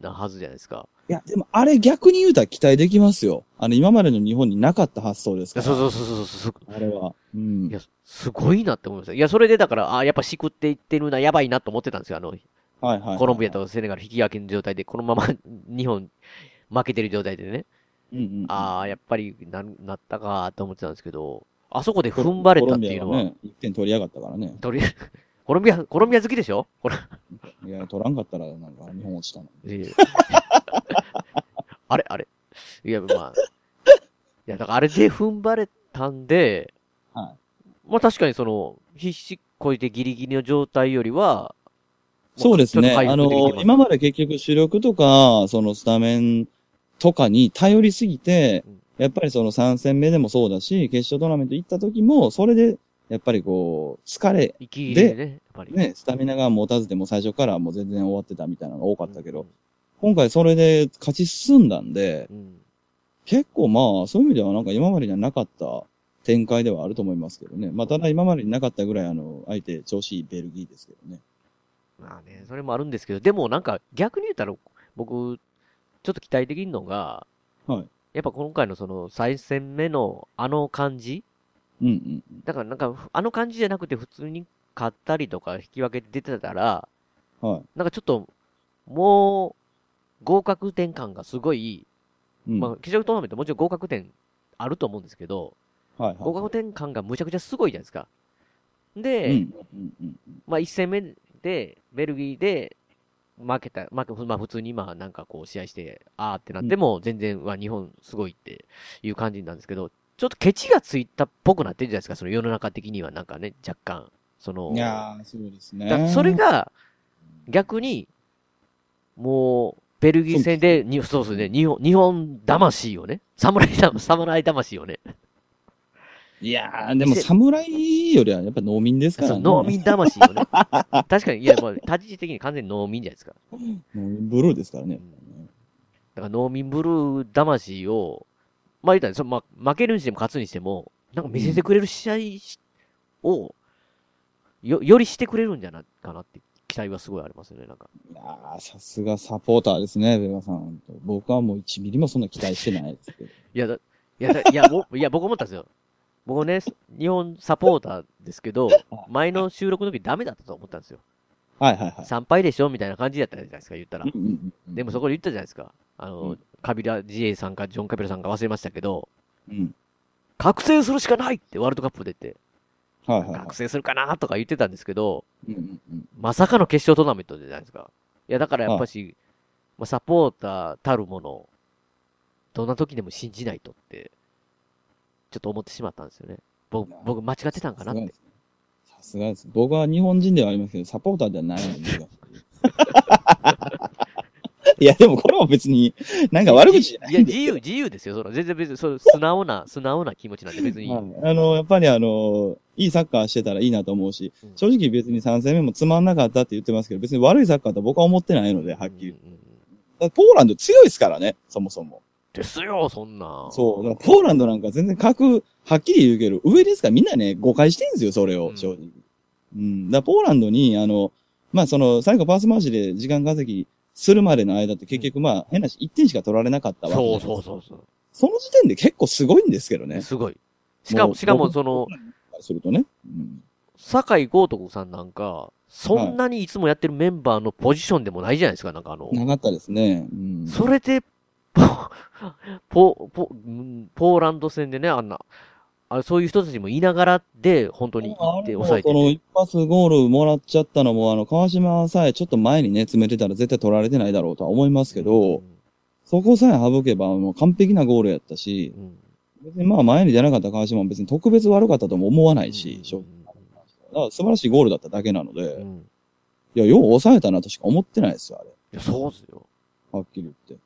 Speaker 2: なはずじゃないですか。
Speaker 3: いや、でもあれ逆に言うたら期待できますよ。あの、今までの日本になかった発想ですから。
Speaker 2: そうそうそうそう。
Speaker 3: あれは。うん。
Speaker 2: いや、すごいなって思いました。いや、それでだから、あやっぱしくっていってるな、やばいなと思ってたんですよ。あの、
Speaker 3: はいはいはい。
Speaker 2: コロンビアとセネガル引き分けの状態で、このまま日本負けてる状態でね。
Speaker 3: うんうんうん。
Speaker 2: ああ、やっぱりな、なったかと思ってたんですけど、あそこで踏ん張れたっていうのは、
Speaker 3: ね、1点取りやがったからね。
Speaker 2: とり コロンビア、コロンビア好きでしょ？これ。
Speaker 3: いや、取らんかったらなんか日本落ちたの。
Speaker 2: ええ あれあれいや、まあ。いや、だからあれで踏ん張れたんで、
Speaker 3: は
Speaker 2: まあ確かにその、必死こいてギリギリの状態よりは、
Speaker 3: そうですね。あの、今まで結局主力とか、そのスタメンとかに頼りすぎて
Speaker 2: うん、
Speaker 3: やっぱりその3戦目でもそうだし、決勝トーナメント行った時も、それで、やっぱりこう、疲れ、
Speaker 2: でね、やっぱり。
Speaker 3: ね、スタミナが持たずでも最初からもう全然終わってたみたいなのが多かったけど
Speaker 2: うん、
Speaker 3: 今回それで勝ち進んだんで、
Speaker 2: うん。
Speaker 3: 結構まあ、そういう意味ではなんか今までにはなかった展開ではあると思いますけどね。まあ、ただ今までになかったぐらいあの、相手調子いいベルギーですけどね。
Speaker 2: まあね、それもあるんですけど、でもなんか逆に言ったら、僕、ちょっと期待できるのが、
Speaker 3: はい。
Speaker 2: やっぱ今回のその再戦目のあの感じ？
Speaker 3: うんうん
Speaker 2: だからなんか、あの感じじゃなくて普通に勝ったりとか引き分けで出てたら、
Speaker 3: うん。はい。
Speaker 2: なんかちょっと、もう、合格点感がすごい、
Speaker 3: うん。
Speaker 2: まあ、決勝トーナメントもちろん合格点あると思うんですけど、
Speaker 3: はいはい。
Speaker 2: 合格点感がむちゃくちゃすごいじゃないですか。で、
Speaker 3: うんうんうん
Speaker 2: まあ一戦目で、ベルギーで負けた、負け、まあ普通にまあなんかこう試合して、あーってなっても全然、は日本すごいっていう感じなんですけど、ちょっとケチがついたっぽくなってるじゃないですか、その世の中的にはなんかね、若干。その、
Speaker 3: いやー、そうですね。
Speaker 2: それが、逆に、もう、ベルギー戦で、にそうですね、日本、日本魂をね、侍魂をね、
Speaker 3: いやー、でも侍よりはやっぱ農民ですからね。
Speaker 2: 農民魂をね。確かに、いや、もう、立ち位置的に完全に農民じゃないですか。
Speaker 3: 農民ブルーですからね。
Speaker 2: だから農民ブルー魂を、まあ言ったら、そのまあ、負けるにしても勝つにしても、なんか見せてくれる試合しを、よ、よりしてくれるんじゃないかなって期待はすごいありますよね、なんか。
Speaker 3: いやー、さすがサポーターですね、ベガさん。僕はもう1ミリもそんな期待してないですけど。
Speaker 2: いや、だ、いや、だいや、ぼいや、僕思ったんですよ。僕ね、日本サポーターですけど、前の収録の時ダメだったと思ったんですよ。
Speaker 3: はいはいはい。
Speaker 2: 3敗でしょみたいな感じだったじゃないですか、言ったらでもそこで言ったじゃないですか。あの、
Speaker 3: うん
Speaker 2: カビラ GA さんかジョン・カビラさんか忘れましたけど、
Speaker 3: うん。
Speaker 2: 覚醒するしかないってワールドカップ出て、
Speaker 3: はいはいはい
Speaker 2: 覚。醒するかなとか言ってたんですけど、
Speaker 3: うんうんうん。
Speaker 2: まさかの決勝トーナメントじゃないですか。いや、だからやっぱし、まあ、サポーターたるもの、どんな時でも信じないとって、ちょっと思ってしまったんですよね。僕、僕間違ってたんかなって。
Speaker 3: さすがです。僕は日本人ではありますけど、サポーターではないので。いや、でもこれは別に、なんか悪口じゃない
Speaker 2: いや、自由、自由ですよ。その、全然別に、そう、素直な、素直な気持ちなんで別に。
Speaker 3: はいあの、やっぱりあの、いいサッカーしてたらいいなと思うし、
Speaker 2: うん
Speaker 3: 正直別に3戦目もつまんなかったって言ってますけど、別に悪いサッカーと僕は思ってないので、はっきり言う。
Speaker 2: うんうん
Speaker 3: ポーランド強いですからね、そもそも。
Speaker 2: ですよ、そんな。
Speaker 3: そう。だからポーランドなんか全然格、はっきり言うけど、上ですからみんなね、誤解してんですよ、それを、
Speaker 2: うん
Speaker 3: 正直。うん。だポーランドに、あの、まあその、最後パス回しで時間稼ぎするまでの間って結局まあ、変なし、1点しか取られなかったわけ
Speaker 2: そうそうそうそう。
Speaker 3: その時点で結構すごいんですけどね。
Speaker 2: すごい。しかも、しかもその、、
Speaker 3: するとね。うん。
Speaker 2: 酒井豪徳さんなんか、そんなにいつもやってるメンバーのポジションでもないじゃないですか、なんかあの、
Speaker 3: なかったですね。うん。
Speaker 2: それで、ポ、ポ、ポ、ーランド戦でね、あんな、あそういう人たちもいながらで、本当に行って抑えて
Speaker 3: その
Speaker 2: て。
Speaker 3: 一発ゴールもらっちゃったのも、あの、川島さえちょっと前にね、詰めてたら絶対取られてないだろうとは思いますけど、そこさえ省けば、もう完璧なゴールやったし
Speaker 2: う、ん、
Speaker 3: 別にまあ前に出なかった川島も別に特別悪かったとも思わないし、正直だから素晴らしいゴールだっただけなので、
Speaker 2: うんうん
Speaker 3: いや、よう抑えたなとしか思ってないですよ、あれ。
Speaker 2: いやそうっすよ。
Speaker 3: はっきり言って。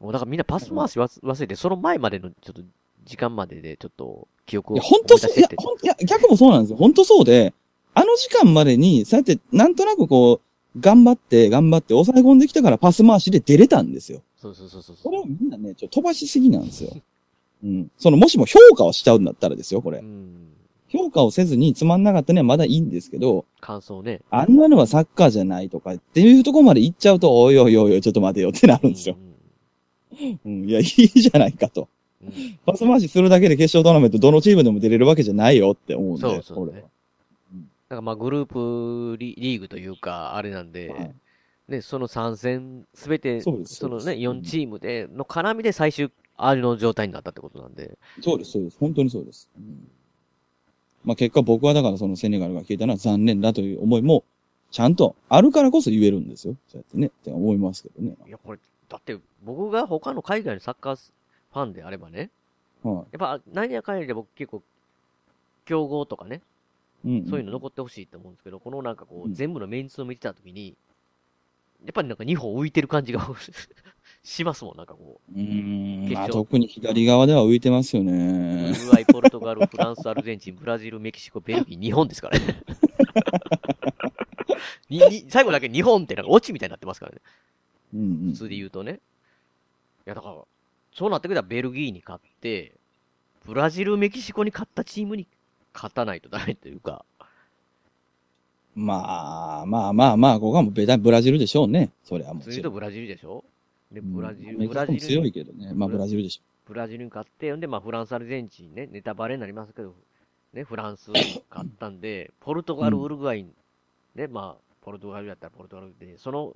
Speaker 2: もうだからみんなパス回し忘忘れて、その前までのちょっと時間まででちょっと記憶を
Speaker 3: いや、本当そう、いやほんいや、逆もそうなんですよ。本当そうで、あの時間までに、そうやって、なんとなくこう、頑張って、頑張って、抑え込んできたからパス回しで出れたんですよ。
Speaker 2: そうそうそうそう
Speaker 3: それをみんなね、ちょっと飛ばしすぎなんですよ。うん。その、もしも評価をしちゃうんだったらですよ、これ
Speaker 2: う。ん。
Speaker 3: 評価をせずにつまんなかったねはまだいいんですけど、
Speaker 2: 感想ね。
Speaker 3: あんなのはサッカーじゃないとかっていうところまで行っちゃうと、おいおいおいおい、ちょっと待てよってなるんですよ。うん。いや、いいじゃないかと。
Speaker 2: うん。うん
Speaker 3: パス回しするだけで決勝トーナメントどのチームでも出れるわけじゃないよって思うんで。
Speaker 2: そうそうね
Speaker 3: 俺は。
Speaker 2: なんかまあグループリリーグというか、あれなんで、
Speaker 3: はい
Speaker 2: ね、その3戦すべて、
Speaker 3: そ
Speaker 2: のね、
Speaker 3: そうです
Speaker 2: 4チームでの絡みで最終、あの状態になったってことなんで。
Speaker 3: そうです、そうです。本当にそうです。うんまあ結果僕はだからそのセネガルが消えたのは残念だという思いも、ちゃんとあるからこそ言えるんですよ。そうやってね。って思いますけどね。
Speaker 2: いや、これ、だって僕が他の海外のサッカーファンであればね、
Speaker 3: は
Speaker 2: やっぱ何やかんやで僕結構、競合とかね、
Speaker 3: い。うん、
Speaker 2: そういうの残ってほしいと思うんですけど、このなんかこう、
Speaker 3: うん
Speaker 2: 全部のメンツを見てたときに、やっぱりなんか2本浮いてる感じが しますもん、なんかこう。
Speaker 3: うーん。まあ特に左側では浮いてますよ
Speaker 2: ウ
Speaker 3: ね。
Speaker 2: ルグアイ、ポルトガル、フランス、アルゼンチン、ブラジル、メキシコ、ベルギー、日本ですからね。にに最後だけ日本ってなんかオチみたいになってますからね。
Speaker 3: うんうん
Speaker 2: 普。通で言うとね。いや、だから、そうなってくれたらベルギーに勝って、ブラジル、メキシコに勝ったチームに勝たないとダメというか、
Speaker 3: まあまあまあまあ、ここはもうベタブラジルでしょうね。それはも
Speaker 2: うとブラジルでしょで、
Speaker 3: うん
Speaker 2: ブラジル、
Speaker 3: メキシコも
Speaker 2: ブラジルに、
Speaker 3: 強いけどね。まあブラジルでしょ
Speaker 2: ブラジルに勝って、んで、まあフランス、アルゼンチンね、ネタバレになりますけど、ね、フランス勝ったんで、ポルトガル、
Speaker 3: うん
Speaker 2: ウルグアイ、ね、まあ、ポルトガルやったらポルトガルで、その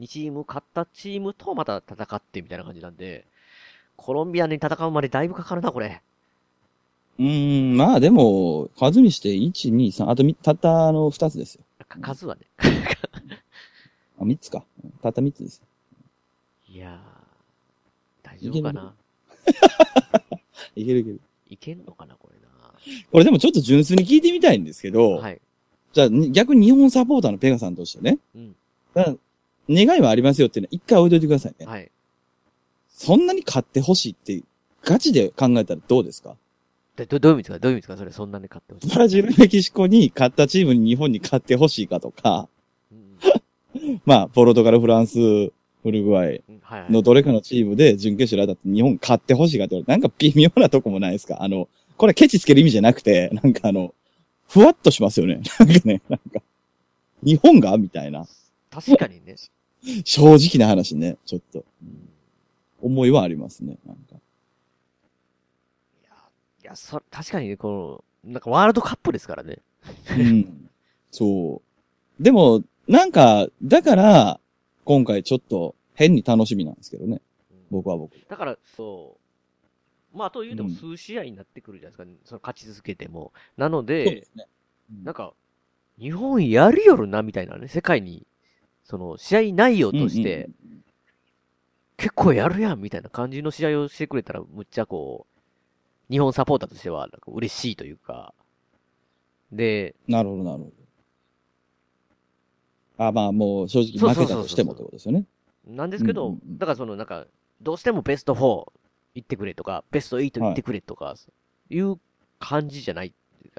Speaker 2: 2チーム勝ったチームとまた戦ってみたいな感じなんで、コロンビアに戦うまでだいぶかかるな、これ。
Speaker 3: う。うーん、まあでも、数にして1、2、3、あとみたったあの2つですよ。
Speaker 2: か数はね。
Speaker 3: あ、3つか。たった3つです。
Speaker 2: いやー、大丈夫かな。
Speaker 3: いけるいける。
Speaker 2: いけんのかな、これな。
Speaker 3: これでもちょっと純粋に聞いてみたいんですけど、
Speaker 2: はい。
Speaker 3: じゃあに逆に日本サポーターのペガさんとしてね、
Speaker 2: うん。
Speaker 3: 願いはありますよっていうのは一回置いといてくださいね。
Speaker 2: はい。
Speaker 3: そんなに勝ってほしいって、ガチで考えたらどうですか？
Speaker 2: でど、どういう意味ですか？どういう意味ですか？それ、そんなに勝ってほしい。
Speaker 3: ブラジル、メキシコに勝ったチームに日本に勝ってほしいかとか、
Speaker 2: うん
Speaker 3: まあ、ポルトガル、フランス、ウルグアイ。のどれかのチームで準決勝で当たって日本勝ってほしいかってなんか微妙なとこもないですか？あの、これケチつける意味じゃなくて、なんかあの、ふわっとしますよね。なんかね、なんか、日本が？みたいな。
Speaker 2: 確かにね。
Speaker 3: 正直な話ね、ちょっと。
Speaker 2: うん
Speaker 3: 思いはありますね。なんか。
Speaker 2: いや、いや、そ、確かにね、この、なんかワールドカップですからね。
Speaker 3: うん。そう。でも、なんか、だから、今回ちょっと変に楽しみなんですけどね。僕は僕。
Speaker 2: だから、そう。まあ、と言うても
Speaker 3: うん
Speaker 2: 数試合になってくるじゃないですか。その勝ち続けても。なので
Speaker 3: で、すね。
Speaker 2: なんか、日本やるよるな、みたいなね、世界に、その、試合内容として、結構やるやん、みたいな感じの試合をしてくれたら、むっちゃこう、日本サポーターとしては、なんか嬉しいというか、で、
Speaker 3: なるほど、なるほど。あ、まあもう正直負けたとしてもってことですよね。
Speaker 2: なんですけど、
Speaker 3: うんうんうん
Speaker 2: だからその、なんか、どうしてもベスト4行ってくれとか、ベスト8行ってくれとか、いう感じじゃない。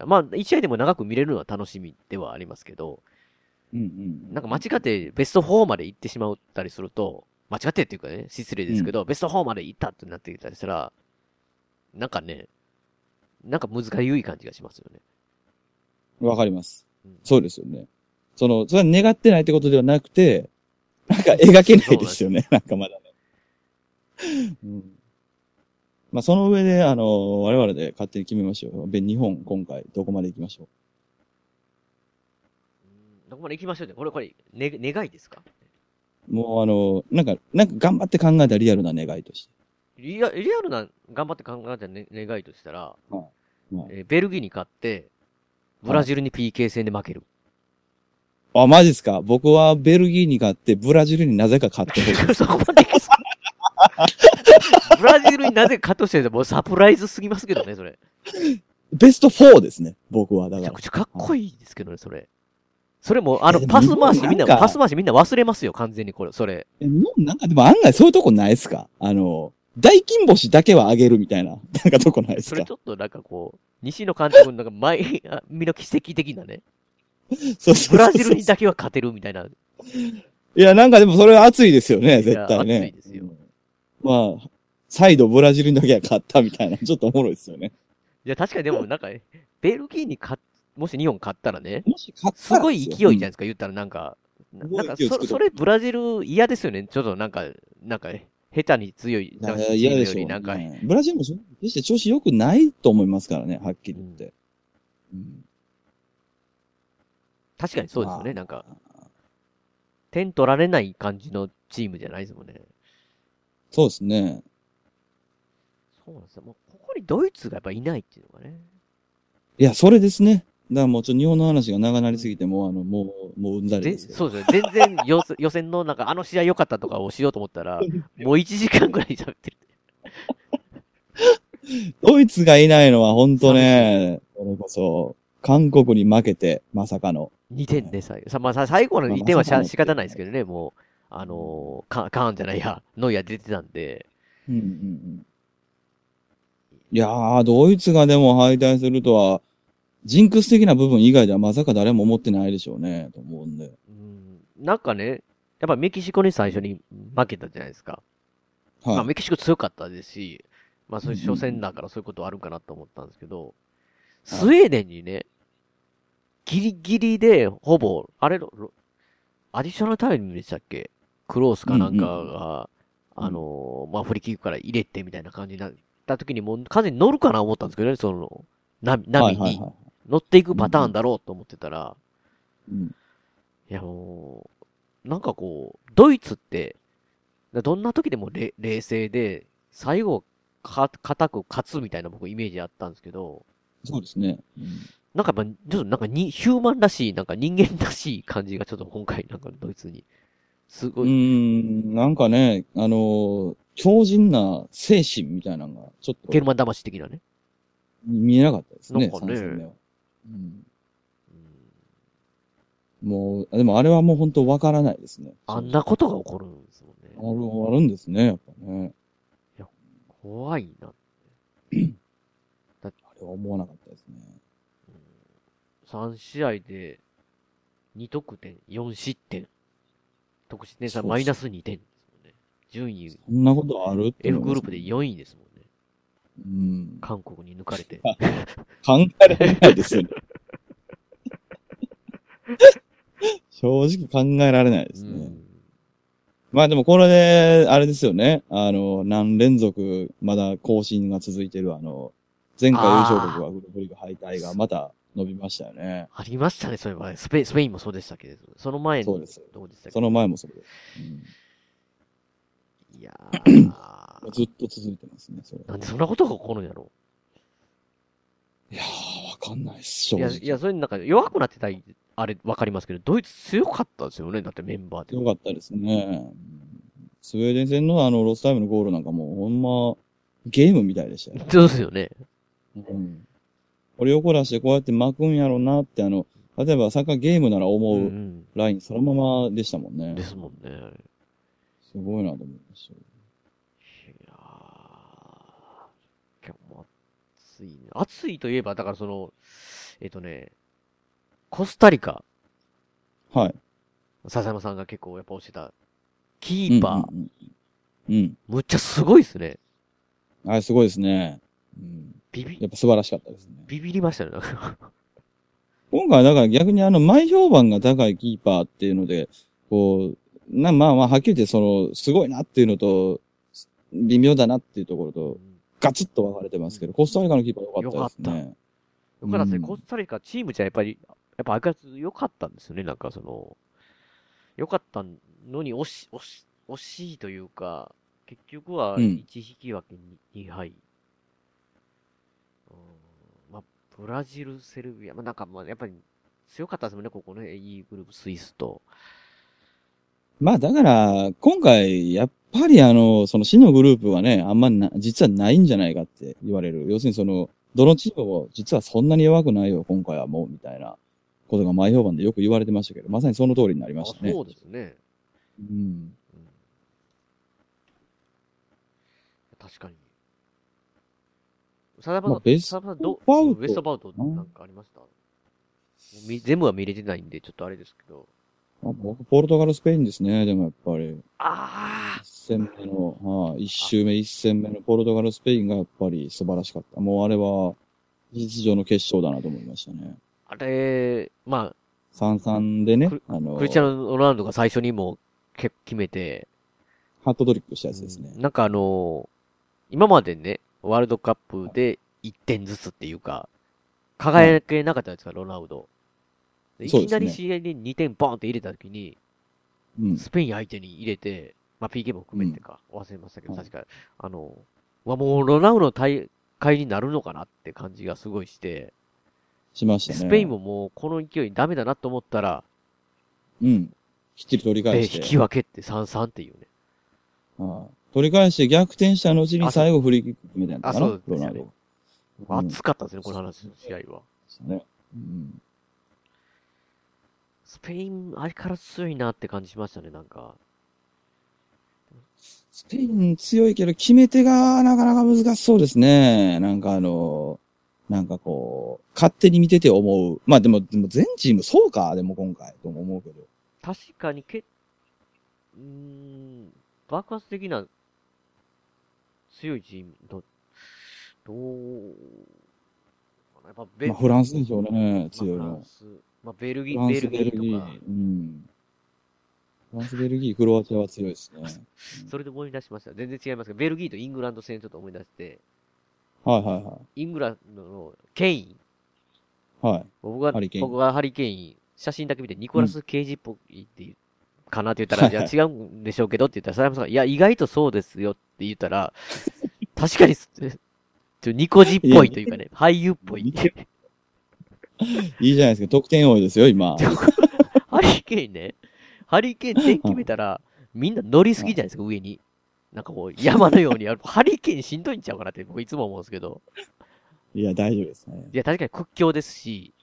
Speaker 2: まあ、1試合でも長く見れるのは楽しみではありますけど、
Speaker 3: うんうん。
Speaker 2: なんか間違ってベスト4まで行ってしまったりすると、間違ってっていうかね、失礼ですけど、ベスト4まで行ったってなってきたりしたら、なんかね、なんか難しい感じがしますよね。
Speaker 3: わかります
Speaker 2: うん。
Speaker 3: そうですよね。その、それは願ってないってことではなくて、なんか描けないですよね。なんかまだね。うん。まあその上で、あの、我々で勝手に決めましょう。べ日本、今回、どこまで行きましょ
Speaker 2: うんどこまで行きましょうね。これ、これ、ね、願いですか？
Speaker 3: う。もうあの、なんか、なんか頑張って考えたリアルな願いとして。
Speaker 2: リアリアルな、頑張って考えた、ね、願いとしたら、
Speaker 3: はいはい
Speaker 2: えーベルギーに勝って、ブラジルに PK 戦で負ける。
Speaker 3: あ、マジっすか？僕はベルギーに勝って、ブラジルになぜか勝ってほしい。
Speaker 2: そこまで ブラジルになぜ勝としてるもうサプライズすぎますけどね、それ。
Speaker 3: ベスト4ですね、僕は。だから
Speaker 2: めちゃく。ちゃかっこいいですけどね、それ。それもう、あの、パス回しみんな、パス回しみんな忘れますよ、完全にこれ、それ。
Speaker 3: え日本なんかでも案外そういうとこないっすか？あの、大金星だけは上げるみたいな、なんかとこないっすか？
Speaker 2: それちょっとなんかこう、西野監督のなんか前、あ見の奇跡的なね、
Speaker 3: そうそうそう
Speaker 2: ブラジルにだけは勝てるみたいな。
Speaker 3: いや、なんかでもそれは熱いですよね、絶対ね。
Speaker 2: 熱いですよ
Speaker 3: まあ、再度ブラジルにだけは勝ったみたいな、ちょっとおもろいですよね。
Speaker 2: いや、確かにでもなんか、ベルギーに勝っ、もし日本勝ったらね、
Speaker 3: もし勝った
Speaker 2: すごい勢いじゃない
Speaker 3: ゃ
Speaker 2: ですか、言ったらなんか、なんかそ、それブラジル嫌ですよね。ちょっとなんか、なんか、下手に強い、
Speaker 3: い
Speaker 2: なんか
Speaker 3: 嫌でしょ
Speaker 2: なんか、
Speaker 3: ね。ブラジルも決して調子良くないと思いますからね、はっきり言って。うん
Speaker 2: 確かにそうですよね。
Speaker 3: まあ
Speaker 2: なんか、点取られない感じのチームじゃないですもんね。
Speaker 3: そうですね。
Speaker 2: そうなんですよ。もう、ここにドイツがやっぱいないっていうのがね。
Speaker 3: いや、それですね。だからもうちょっと日本の話が長なりすぎて、もうあの、もう、もううんざり
Speaker 2: ぜ
Speaker 3: ですけど。
Speaker 2: そうですね。全然予 予選のなんかあの試合良かったとかをしようと思ったら、もう1時間ぐらい喋ってる。
Speaker 3: ドイツがいないのは本当ね、それこそ、韓国に負けて、まさかの。
Speaker 2: 2点で最後。さまあ、さ最後の2点はし
Speaker 3: まあまあ
Speaker 2: ゃ仕方ないですけどね、もう、あのーカカーンじゃないや、ノイアー出てたんで、
Speaker 3: うんうんうん。いやー、ドイツがでも敗退するとは、ジンクス的な部分以外ではまさか誰も思ってないでしょうね、と思うんで。
Speaker 2: うん、なんかね、やっぱメキシコに最初に負けたじゃないですか。まあ
Speaker 3: はい。
Speaker 2: メキシコ強かったですし、まあそういう
Speaker 3: うんうん
Speaker 2: 初戦だからそういうことあるかなと思ったんですけど、スウェーデンにね、ギリギリで、ほぼ、あれ、アディショナルタイムでしたっけ？クロースかなんかが、
Speaker 3: うん
Speaker 2: あのーまあフリーキックから入れてみたいな感じになった時にもう完全に乗るかな思ったんですけどね、その、波波に
Speaker 3: はいはいはい。
Speaker 2: 乗っていくパターンだろうと思ってたら、
Speaker 3: うん
Speaker 2: いやもう、なんかこう、ドイツって、どんな時でもれ冷静で、最後、か、固く勝つみたいな僕イメージあったんですけど、
Speaker 3: そうですね。うん
Speaker 2: なんかやっぱ、ちょっとなんかに、ヒューマンらしい、なんか人間らしい感じがちょっと今回なんかドイツに、すごい、
Speaker 3: ん、なんかね、あのー強靭な精神みたいなのが、ちょっと
Speaker 2: ゲルマン魂的なね。
Speaker 3: 見えなかったですね、
Speaker 2: なんかね。
Speaker 3: うん
Speaker 2: うん
Speaker 3: もう、でもあれはもう本当わからないですね。
Speaker 2: あんなことが起こるんですもんね。
Speaker 3: ある、あるんですね、やっぱね。
Speaker 2: 怖いな。
Speaker 3: あれは思わなかったですね。
Speaker 2: 3試合で、2得点、4失点。得失点差マイナス2点ですもんね。順位、
Speaker 3: そんなことある？って
Speaker 2: F グループで4位ですもんね。
Speaker 3: うん。
Speaker 2: 韓国に抜かれて。
Speaker 3: 考えられないですよね。正直考えられないですね。
Speaker 2: うん
Speaker 3: まあでもこれで、あれですよね。あの、何連続、まだ更新が続いてる、あの、前回優勝国はグループリーグ敗退がまた伸びましたよね。
Speaker 2: ありましたね、そういえば。スペスペインもそうでしたけど、その前の、
Speaker 3: そうです
Speaker 2: どうでした
Speaker 3: その前もそうです。
Speaker 2: いや
Speaker 3: ずっと続いてますね、それ。
Speaker 2: なんでそんなことが起こるんやろ
Speaker 3: いやー、わかんないっす、正
Speaker 2: いや、
Speaker 3: 直。
Speaker 2: いや、それなんか弱くなってたり、あれ、わかりますけど、ドイツ強かったですよね、だってメンバーで。
Speaker 3: よかったですね。スウェーデン戦のあの、ロスタイムのゴールなんかもう、ほんま、ゲームみたいでしたよ。
Speaker 2: そうですよね。
Speaker 3: うん。これをこらしてこうやって巻くんやろうなって、あの、例えばサッカーゲームなら思
Speaker 2: う
Speaker 3: ラインそのままでしたもんね。
Speaker 2: ですもんね。
Speaker 3: すごいなと思いましたよ。
Speaker 2: いやー、今日も暑いね。暑いといえば、だからその、えっ、とね、コスタリカ、
Speaker 3: はい。
Speaker 2: 笹山さんが結構やっぱ押してた、キーパー、
Speaker 3: うんうん、うん。
Speaker 2: むっちゃすごいですね。
Speaker 3: うん。あれすごいですね。うん。
Speaker 2: ビビ、
Speaker 3: やっぱ素晴らしかったですね。
Speaker 2: ビビりましたね。
Speaker 3: 今回はだから逆にあの、前評判が高いキーパーっていうので、こう、な、まあまあ、はっきり言ってその、すごいなっていうのと、微妙だなっていうところと、ガツッと分かれてますけど、コスタリカのキーパー良かったです
Speaker 2: 良
Speaker 3: ね。
Speaker 2: よかったですね。
Speaker 3: うん
Speaker 2: コスタリカチームじゃやっぱり、やっぱ相変わらず良かったんですよね。なんかその、良かったのに惜し、惜し、惜しいというか、結局は
Speaker 3: うん
Speaker 2: 1引き分けに2敗。うんまあ、ブラジル、セルビア。まあ、なんか、まあ、やっぱり強かったですもんね、ここね。いいグループ、スイスと。
Speaker 3: まあだから、今回、やっぱりあの、その死のグループはね、あんまな、実はないんじゃないかって言われる。要するにその、どのチームも実はそんなに弱くないよ、今回はもう、みたいなことが前評判でよく言われてましたけど、まさにその通りになりましたね。
Speaker 2: あそうですね。
Speaker 3: うん。
Speaker 2: 確かに。サダバの、
Speaker 3: まあ
Speaker 2: バ
Speaker 3: ウト
Speaker 2: ベストバウトなんかありました？全部は見れてないんで、ちょっとあれですけど。
Speaker 3: あ僕、ポルトガル、スペインですね、でもやっぱり。
Speaker 2: ああ
Speaker 3: 一戦目の、はい、一周目、一戦目のポルトガル、スペインがやっぱり素晴らしかった。もうあれは、事実上の決勝だなと思いましたね。
Speaker 2: あれ、ま
Speaker 3: 3-3でね
Speaker 2: ク、
Speaker 3: あの
Speaker 2: あ、クリスチャン・ロナウドが最初にもけ決めて、
Speaker 3: ハットトリックしたやつですね。
Speaker 2: なんかあの今までね、ワールドカップで1点ずつっていうか、輝けなかったですか、ロナウド。でいきなり試合で2点ボーンって入れたときに、
Speaker 3: うん。
Speaker 2: スペイン相手に入れて、まあ、PK も含めてか、忘れましたけど、
Speaker 3: はい
Speaker 2: 確か、あの、はもうロナウドの大会になるのかなって感じがすごいして、
Speaker 3: しましたね。
Speaker 2: スペインももうこの勢いダメだなと思ったら、
Speaker 3: うん。きっちり取り
Speaker 2: で、引
Speaker 3: 返して。
Speaker 2: き分けって3-3っていうね。
Speaker 3: はい取り返して逆転した後に最後フリーキック決めたんだかな
Speaker 2: あそうですよね熱かったですね、この話、試合は。
Speaker 3: ですね。うん。
Speaker 2: スペイン、あれから強いなって感じしましたね、なんか。
Speaker 3: スペイン強いけど、決め手がなかなか難しそうですね。なんかあの、なんかこう、勝手に見てて思う。まあでも、でも全チームそうか、でも今回、とも思うけど。
Speaker 2: 確かにけ、うーん、爆発的な強いチーム、ど、どう、やっぱベ
Speaker 3: まあフランスでしょうね、強いの
Speaker 2: まあフラン。ス、まあ、ベルギー、ベルギ
Speaker 3: ベルギー。
Speaker 2: ーとか、
Speaker 3: うん。フランス、ベルギー、クロアチアは強いですね。
Speaker 2: それで思い出しました。全然違いますけど、ベルギーとイングランド戦ちょっと思い出して、
Speaker 3: はいはいは
Speaker 2: イングランドのケイン、
Speaker 3: い。はい。
Speaker 2: 僕が僕がハリケーン、写真だけ見てニコラス・ケイジっぽいっていう、かなって言ったら、
Speaker 3: はい
Speaker 2: いや違うんでしょうけどって言ったら、佐山さんが、いや、意外とそうですよって言ったら、確かにす、ちょニコジっぽいというかね、俳優っぽいい。
Speaker 3: いいじゃないですか。得点多いですよ、今。
Speaker 2: ハリケーンね、ハリケーン点決めたら、みんな乗りすぎじゃないですか、上に。なんかこう、山のようにやる。ハリケーンしんどいんちゃうかなって僕いつも思うんですけど。
Speaker 3: いや、大丈夫ですね。
Speaker 2: いや、確かに屈強ですし、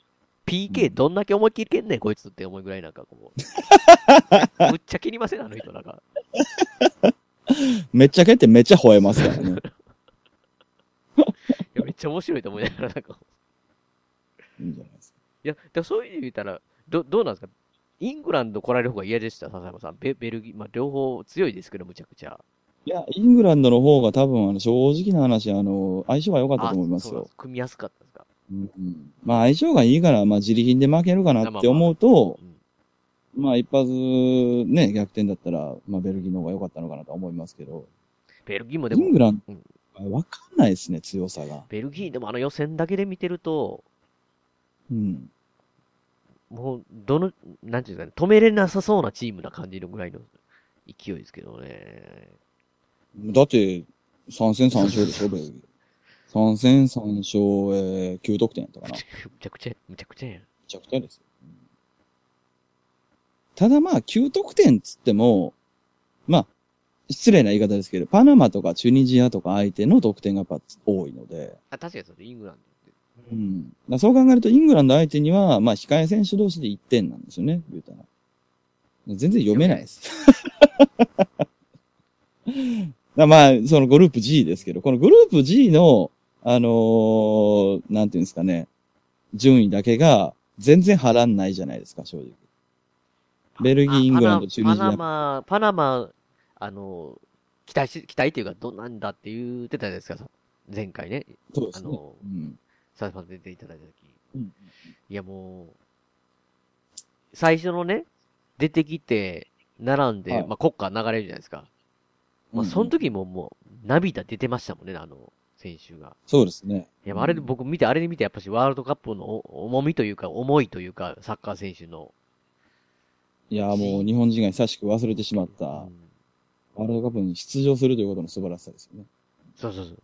Speaker 2: PK どんだけ思いっきり蹴んねん、こいつって思うぐらいなんかこう。むっちゃ切りません、あの人なんか。
Speaker 3: めっちゃ蹴ってめっちゃ吠えますからね。
Speaker 2: いや、めっちゃ面白いと思いながら、なんか。
Speaker 3: いいんじゃないですか。
Speaker 2: いや、でもそういう意味で言ったら、ど、どうなんですか？イングランド来られる方が嫌でした、笹山さん。ベベルギー、まあ、両方強いですけど、むちゃくちゃ。
Speaker 3: いや、イングランドの方が多分、あの、正直な話、あの、相性が良かったと思いますよ。
Speaker 2: 組みやすかったですか？
Speaker 3: うんうんまあ、相性がいいから、まあ、自力で負けるかなって思うと
Speaker 2: う、ん。
Speaker 3: まあ、一発、ね、逆転だったら、まあ、ベルギーの方が良かったのかなと思いますけど、
Speaker 2: ベルギーもでも
Speaker 3: イング、ラン
Speaker 2: うん
Speaker 3: ド、わかんないですね、強さが。
Speaker 2: ベルギーでもあの予選だけで見てると、
Speaker 3: うん。
Speaker 2: もう、どの、なんていうんですかね、止めれなさそうなチームな感じのぐらいの勢いですけどね。
Speaker 3: だって、3戦3勝でしょ、ベルギー。3戦3勝、えー、9得点やったかな。め
Speaker 2: むちゃくちゃ、むちゃくちゃやん。
Speaker 3: ちゃくちゃですよ。ただまあ、9得点つっても、まあ、失礼な言い方ですけど、パナマとかチュニジアとか相手の得点がやっぱ多いので、
Speaker 2: あ、確かにそうです、イングランド。
Speaker 3: うん。だそう考えると、イングランド相手には、まあ、控え選手同士で1点なんですよね、言うたら。全然読めないです。まあ、そのグループ G ですけど、このグループ G の、あのーなんていうんですかね、順位だけが全然波乱ないじゃないですか、正直。ベルギー、イングランド、チュニジ
Speaker 2: パナ
Speaker 3: ア。
Speaker 2: マ、パナマ、あの、期待し、期待っていうか、どうなんだって言ってたじゃないですか、前回ね。
Speaker 3: そうですね。
Speaker 2: あの
Speaker 3: うん。
Speaker 2: サイファン出ていただいたとき。
Speaker 3: うん
Speaker 2: いやもう、最初のね、出てきて、並んで、
Speaker 3: はい
Speaker 2: まあ国歌流れるじゃないですか。まあその時ももう、涙出てましたもんね、あの、選手が。
Speaker 3: そうですね。
Speaker 2: いや、あれで
Speaker 3: うん
Speaker 2: 僕見て、あれで見て、やっぱしワールドカップのお重みというか、重いというか、サッカー選手の。
Speaker 3: いや、もう日本人が久しく忘れてしまった、
Speaker 2: うん
Speaker 3: ワールドカップに出場するということの素晴らしさですよね。
Speaker 2: そうそうそう。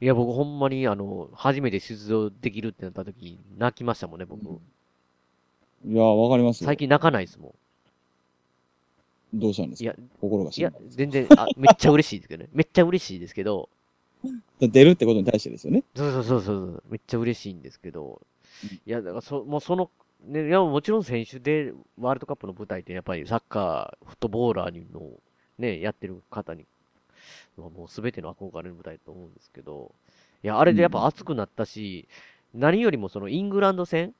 Speaker 2: いや、僕ほんまに、あの、初めて出場できるってなった時、泣きましたもんね、僕。
Speaker 3: いや、わかりますよ
Speaker 2: 最近泣かないですも
Speaker 3: どうしたんですか？
Speaker 2: いやん。い
Speaker 3: 心がしん
Speaker 2: や、全然、あ、めっちゃ嬉しいですけどね。めっちゃ嬉しいですけど、
Speaker 3: 出るってことに対してですよね。
Speaker 2: そうそうそうそう、めっちゃ嬉しいんですけど
Speaker 3: うん、
Speaker 2: いや、だからそ、もうその、ね、いや、もちろん選手でワールドカップの舞台ってやっぱりサッカー、フットボーラーにの、ね、やってる方に、もうすべての憧れの舞台だと思うんですけど、いや、あれでやっぱ熱くなったし、何よりもそのイングランド戦、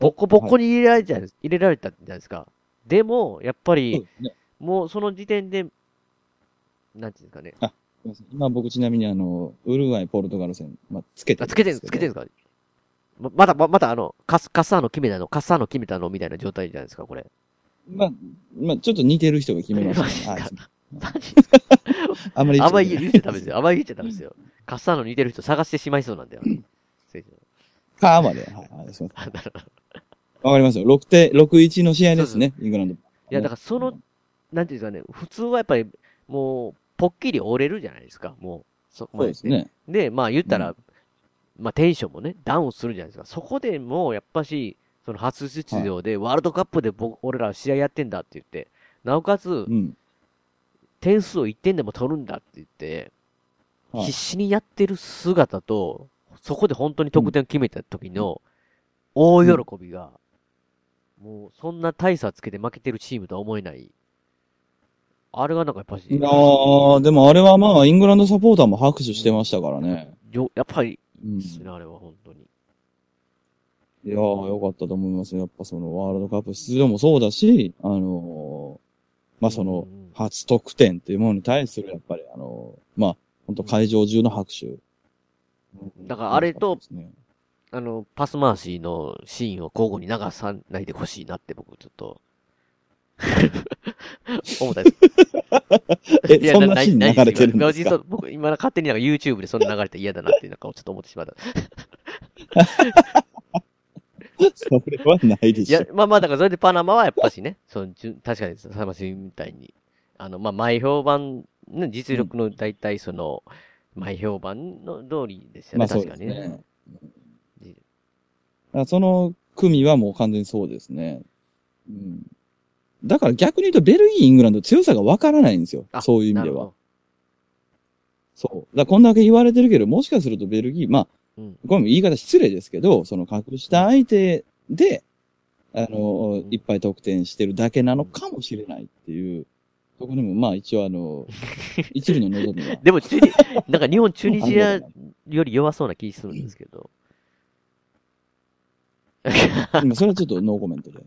Speaker 2: ボコボコに入れられたじゃないです、入れられたじゃないですか。でも、やっぱり。もうその時点で、なんていうんですかね。
Speaker 3: すいません今僕ちなみにあの、ウルグアイ、ポルトガル戦、まあ、つけて
Speaker 2: あ、つけてん、つけてんすか？ま、まだ、ま、まだあの、カス、カッサーノ決めたの、カッサーノ決めたのみたいな状態じゃないですか、これ。
Speaker 3: まあ、まあ、ちょっと似てる人が決めましたね。はい
Speaker 2: マジっすか
Speaker 3: あんまり
Speaker 2: あんまり言っちゃダメですよ。あんまり言っちゃダメですよ。カッサーノ似てる人探してしまいそうなんだよ。選手
Speaker 3: かまで。はい、はい、まわかりますよ。6点、6-1の試合ですね、イングランド。
Speaker 2: いや、だからその、なんていうんですかね、普通はやっぱり、もう、ぽっきり折れるじゃないですか、もう。そこまで
Speaker 3: そうですね。
Speaker 2: で、まあ言ったら、
Speaker 3: う
Speaker 2: まあテンションもね、ダウンするじゃないですか。そこでもう、やっぱし、その初出場で、ワールドカップで僕、俺らは試合やってんだって言って、なおかつ
Speaker 3: う、ん。
Speaker 2: 点数を1点でも取るんだって言って、
Speaker 3: はい
Speaker 2: 必死にやってる姿と、そこで本当に得点を決めた時の大喜びが、もうそんな大差つけて負けてるチームとは思えない。あれがなんかやっぱし、
Speaker 3: いやーでもあれはまあ、イングランドサポーターも拍手してましたからね。
Speaker 2: よやっぱり、
Speaker 3: うん。
Speaker 2: ですね、あれは本当に。
Speaker 3: いやー、よかったと思いますよ。やっぱそのワールドカップ出場もそうだし、あのーまあその
Speaker 2: うん、
Speaker 3: 初得点っていうものに対する、やっぱりあのーまあ、本当会場中の拍手。
Speaker 2: だからあれと
Speaker 3: ね
Speaker 2: あの、パス回しのシーンを交互に流さないでほしいなって僕ちょっと、思ったです。
Speaker 3: え、そんなシーン流れてるんですか？
Speaker 2: 今僕、今勝手になんか YouTube でそんな流れて嫌だなってなんかちょっと思ってしまった。
Speaker 3: それはないで
Speaker 2: いや
Speaker 3: しょ。、
Speaker 2: まあまあ、だからそれでパナマはやっぱしね、その確かに、さましみたいに、あの、まあ、前評判、ね、実力の大体その、前評判の通りですよね、
Speaker 3: まあそう
Speaker 2: 確かにね。
Speaker 3: ですね。その組はもう完全にそうですね。うん。だから逆に言うとベルギー、イングランド強さがわからないんですよ。
Speaker 2: あ
Speaker 3: そういう意味では。そう。だこんだけ言われてるけど、もしかするとベルギー、まあ、
Speaker 2: うん。
Speaker 3: これも言い方失礼ですけど、その隠した相手で、あの、いっぱい得点してるだけなのかもしれないっていう、そこにもまあ一応あの、一部の望みは。
Speaker 2: でも、チュニ、なんか日本、チュニジア より弱そうな気するんですけど。
Speaker 3: 今それはちょっとノーコメントで。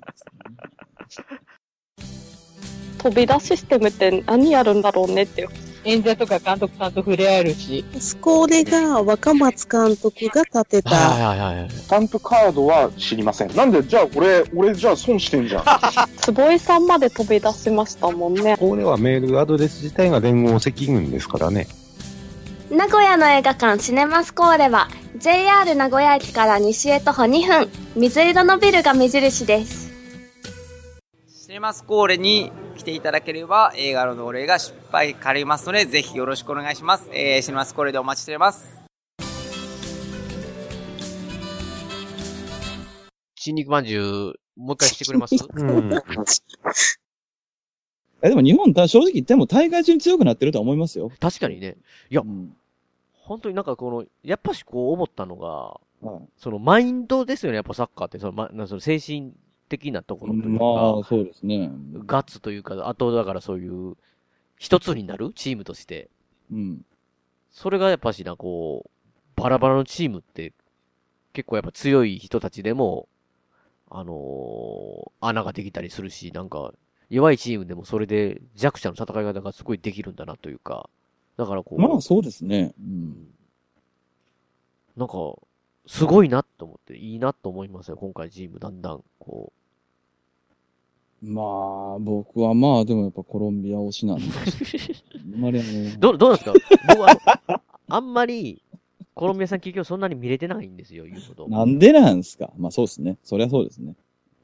Speaker 6: 飛び出システムって何やるんだろうねって。
Speaker 7: 演者とか監督さんと触れ合えるし。
Speaker 8: これが若松監督が立てた、
Speaker 2: はいはいはい。
Speaker 9: スタンプカードは知りません。なんで、じゃあ俺、俺じゃあ損してんじゃん。
Speaker 6: 坪井さんまで飛び出しましたもんね。
Speaker 10: これはメールアドレス自体が連合赤軍ですからね。
Speaker 4: 名古屋の映画館シネマスコーレは JR 名古屋駅から西へ徒歩2分水色のビルが目印です
Speaker 11: シネマスコーレに来ていただければ映画の同例が失敗借りますのでぜひよろしくお願いします。えー、シネマスコーレでお待ちしております。
Speaker 2: 新肉まんじゅう、もう一回してくれます？
Speaker 10: うん。
Speaker 3: えでも日本、た正直言っても大会中に強くなってるとは思いますよ。
Speaker 2: 確かにね。いや
Speaker 3: うん
Speaker 2: 本当になんかこの、やっぱしこう思ったのが、
Speaker 3: はい
Speaker 2: そのマインドですよね、やっぱサッカーって、その、ま、なその精神的なところというか、
Speaker 3: まあ、そうですね。
Speaker 2: ガッツというか、あとだからそういう、一つになるチームとして。
Speaker 3: うん。
Speaker 2: それがやっぱしな、こう、バラバラのチームって、結構やっぱ強い人たちでも、あのー穴ができたりするし、なんか、弱いチームでもそれで弱者の戦い方がすごいできるんだなというか、だからこう、
Speaker 3: まあ、そうですね。うん。
Speaker 2: なんか、すごいなと思って、いいなと思いますよ、今回チームだんだん、こ
Speaker 3: まあ、僕はまあ、でもやっぱコロンビア推しなんで。あんまりあの
Speaker 2: う。どう、どうなんですか？僕はあんまり、コロンビアさん結局そんなに見れてないんですよ、言うほど。
Speaker 3: なんでなんすか？まあそうですね。そりゃそうですね。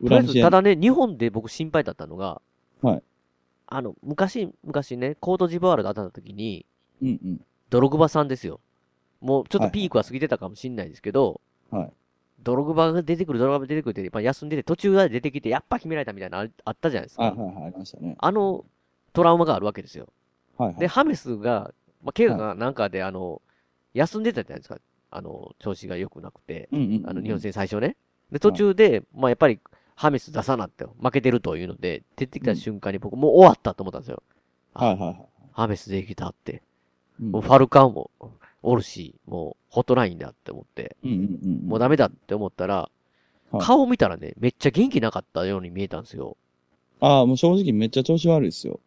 Speaker 2: とりあえ
Speaker 3: 裏
Speaker 2: ただね、日本で僕心配だったのが、
Speaker 3: はい。
Speaker 2: あの、昔、昔ね、コートジボワールで当たった時に、
Speaker 3: うんうん。
Speaker 2: ドログバさんですよ。もうちょっとピークは過ぎてたかもしれないですけど、
Speaker 3: はい。
Speaker 2: ドログバが出てくる、ドログバが出てくるって、まあ、休んでて途中まで出てきて、やっぱ決められたみたいなのああったじゃないですか。
Speaker 3: はいはいはい、ありましたね。
Speaker 2: あの、トラウマがあるわけですよ。
Speaker 3: はいはい。
Speaker 2: で、ハメスが、まあ、怪我がなんかで、あの、休んでたじゃないですか。あの、調子が良くなくて。
Speaker 3: うんうんうん
Speaker 2: あの、日本戦最初ね。で、途中で、まあ、やっぱり、ハメス出さなって、負けてるというので、出てきた瞬間に僕、もう終わったと思ったんですよ。
Speaker 3: はいはいはい。
Speaker 2: ハメスできたって。
Speaker 3: うん
Speaker 2: もうファルカンもおるし、もうホットラインだって思って、
Speaker 3: うんうんうん。
Speaker 2: もうダメだって思ったら、
Speaker 3: はい
Speaker 2: 顔見たらね、めっちゃ元気なかったように見えたんですよ。
Speaker 3: ああ、もう正直めっちゃ調子悪いですよ。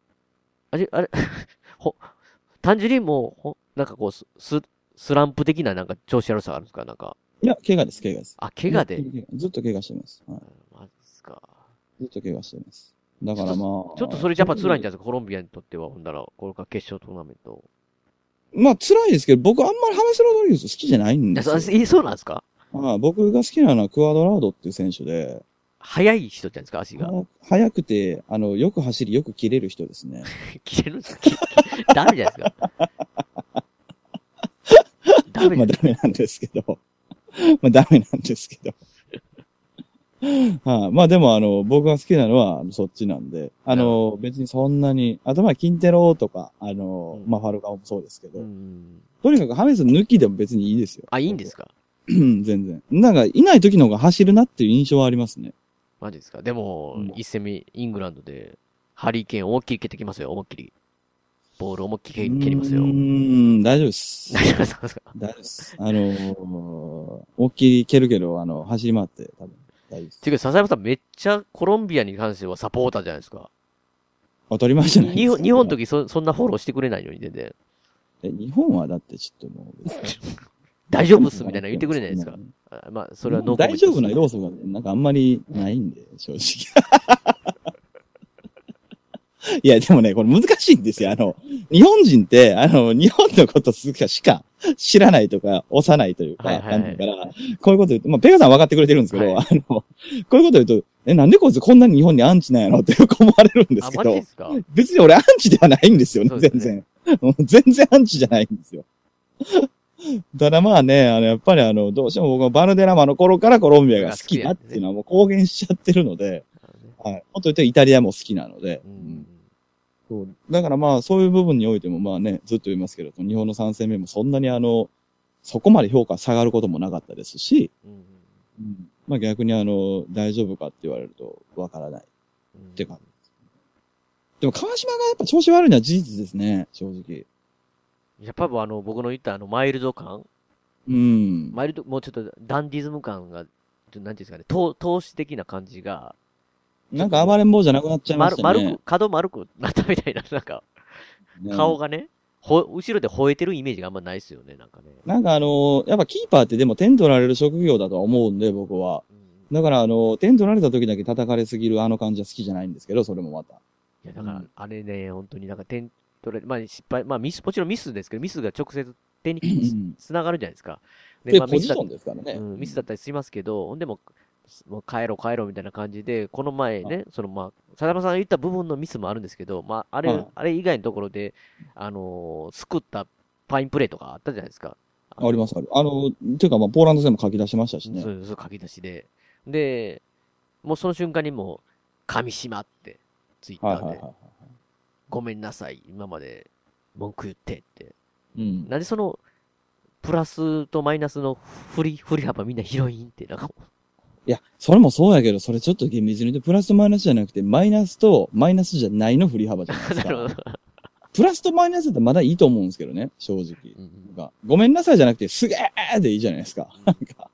Speaker 2: あれ、あれ、ほ、単純にもう、ほ、なんかこう、ス、ススランプ的ななんか調子悪さがあるんですか？なんか。
Speaker 3: いや、怪我です、怪我です。
Speaker 2: あ、怪我で？
Speaker 3: ずっと怪我してます。はい。
Speaker 2: マジっすか。
Speaker 3: ずっと怪我してます。だからまあ。
Speaker 2: ちょっとそれやっぱ辛いんじゃないですか？コロンビアにとっては、ほんだら、これから決勝トーナメント。
Speaker 3: まあ辛いですけど、僕あんまりハメス・ロドリゲス好きじゃないん
Speaker 2: いや、
Speaker 3: ですよ。
Speaker 2: そえそうなんですか？
Speaker 3: ああ僕が好きなのはクアドラードっていう選手で、
Speaker 2: 速い人じゃないですか、足が。
Speaker 3: は速くて、あの、よく走り、よく切れる人ですね。
Speaker 2: 切れるんですか？ダメじゃないですか？ダメ
Speaker 3: まあダメなんですけど。まあダメなんですけど。はい、まあでもあの、僕が好きなのはそっちなんで、あの、別にそんなに、あとまあキンテロとか、あの、まあファルカオもそうですけど、とにかくハメス抜きでも別にいいですよ。
Speaker 2: あ、いいんですか？
Speaker 3: うん全然。なんか、いない時の方が走るなっていう印象はありますね。
Speaker 2: マジですか？でも、一戦目、イングランドで、ハリケーン思いっきり蹴ってきますよ、思いっきり。ボール思いっきり蹴蹴りますよ
Speaker 3: う。ーん、大丈夫です。
Speaker 2: 大丈夫ですか？
Speaker 3: 大丈夫です。あのー、大きい蹴るけど、あの、走り回って、多分、
Speaker 2: ていうか、笹山さんめっちゃコロンビアに関してはサポーターじゃないですか。
Speaker 3: 当たり前じゃないですか。
Speaker 2: 日本、日本の時そ、そんなフォローしてくれないのに、全然。
Speaker 3: え、日本はだってちょっともう別に、
Speaker 2: 大丈夫っすみたいな言ってくれないですか？あまあ、それはノーコメント
Speaker 3: 大丈夫な要素が、なんかあんまりないんで、正直。いや、でもね、これ難しいんですよ。あの、日本人って、あの、日本のことしか知らないとか、幼いというか、
Speaker 2: はいはいはい
Speaker 3: から、こういうこと言うと、まあ、ペガさん分かってくれてるんですけど、あの、こういうこと言うと、え、なんでこいつこんなに日本にアンチなんやろってよく思われるんですけど別に俺アンチではないんですよね、
Speaker 2: そうです
Speaker 3: 全然。全然アンチじゃないんですよ。ただまあね、あの、やっぱりあの、どうしても僕はバルデラマの頃からコロンビアが好きだっていうのはもう公言しちゃってるので、はい。もっと言うとイタリアも好きなので、うんそうだからまあそういう部分においてもまあね、ずっと言いますけど、日本の3戦目もそんなにあの、そこまで評価下がることもなかったですし、うんまあ逆にあの、大丈夫かって言われるとわからない。っていうか、でも川島がやっぱ調子悪いのは事実ですね、正直。
Speaker 2: やっぱりあの、僕の言ったあの、マイルド感
Speaker 3: うん。
Speaker 2: マイルド、もうちょっとダンディズム感が、なんていうんですかね、投投資的な感じが、
Speaker 3: なんか暴れん坊じゃなくなっちゃいましたね。
Speaker 2: 丸丸く、角丸くなったみたいな、なんか、
Speaker 3: ね
Speaker 2: 顔がね、ほ、後ろで吠えてるイメージがあんまないですよね、なんかね。
Speaker 3: なんかあのやっぱキーパーってでも点取られる職業だとは思うんで、僕は。だからあの点取られた時だけ叩かれすぎるあの感じは好きじゃないんですけど、それもまた。
Speaker 2: いや、だから、あれね、本当になんか点取れ、まあ失敗、まあミス、もちろんミスですけど、ミスが直接点につながるじゃないですか。まあ
Speaker 3: でポジション
Speaker 2: ミスだ
Speaker 3: ですからね
Speaker 2: うん、ミスだったりしますけど、ほんでも、もう帰ろう帰ろうみたいな感じで、この前ね、そのまあ、佐山さんが言った部分のミスもあるんですけど、まあ、あれ、
Speaker 3: はい
Speaker 2: あれ以外のところで、あのー救ったファインプレーとかあったじゃないですか。
Speaker 3: あります、ある。あの、ていうかまあ、ポーランド戦も書き出しましたしね。
Speaker 2: そうそう、書き出しで。で、もうその瞬間にもう、神島って、ツイッターで、
Speaker 3: はいはいはいはい
Speaker 2: ごめんなさい、今まで文句言ってって。
Speaker 3: うん。
Speaker 2: なんでその、プラスとマイナスの振り、振り幅みんな広いんって、なんか、
Speaker 3: いや、それもそうやけど、それちょっと厳密に言うと、プラスとマイナスじゃなくて、マイナスとマイナスじゃないの振り幅じゃないです
Speaker 2: なるほど。
Speaker 3: か。プラスとマイナスだったらまだいいと思うんですけどね、正直。なんかごめんなさいじゃなくて、すげーでいいじゃないですか。なんか、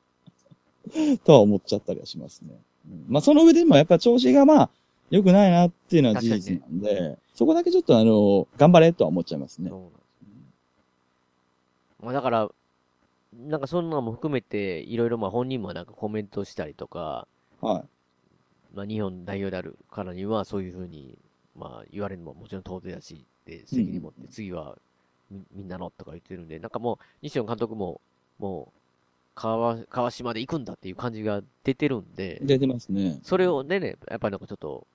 Speaker 3: とは思っちゃったりはしますね。うんまあ、その上でもやっぱ調子がまあ、良くないなっていうのは事実なんで、そこだけちょっとあの、頑張れとは思っちゃいますね。
Speaker 2: まあだから、なんかそんなのも含めて、いろいろまあ本人もなんかコメントしたりとか、
Speaker 3: はい。
Speaker 2: まあ日本代表であるからにはそういうふうに、まあ言われるのももちろん当然だし、で、責任持って次はみみんなのとか言ってるんで、なんかもう西野監督も、もう、川、川島で行くんだっていう感じが出てるんで、
Speaker 3: 出てますね。
Speaker 2: それをね、ね、やっぱりなんかちょっと、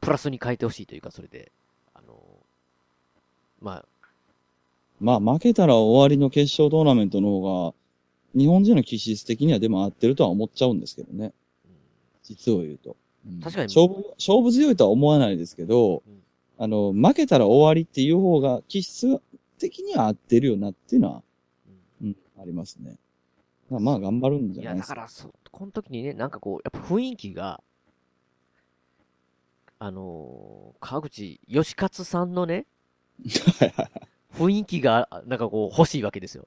Speaker 2: プラスに変えてほしいというか、それで、あの、まあ、
Speaker 3: まあ、負けたら終わりの決勝トーナメントの方が、日本人の気質的にはでも合ってるとは思っちゃうんですけどね。実を言うと。うん
Speaker 2: 確かに
Speaker 3: 勝負、勝負強いとは思わないですけど、あの、負けたら終わりっていう方が気質的には合ってるよなっていうのは、うん、ありますね。まあまあ頑張るんじ
Speaker 2: いや、
Speaker 3: ゃないですか。
Speaker 2: だから、そ、この時にね、なんかこう、やっぱ雰囲気が、あのー川口義勝さんのね、雰囲気が、なんかこう、欲しいわけですよ。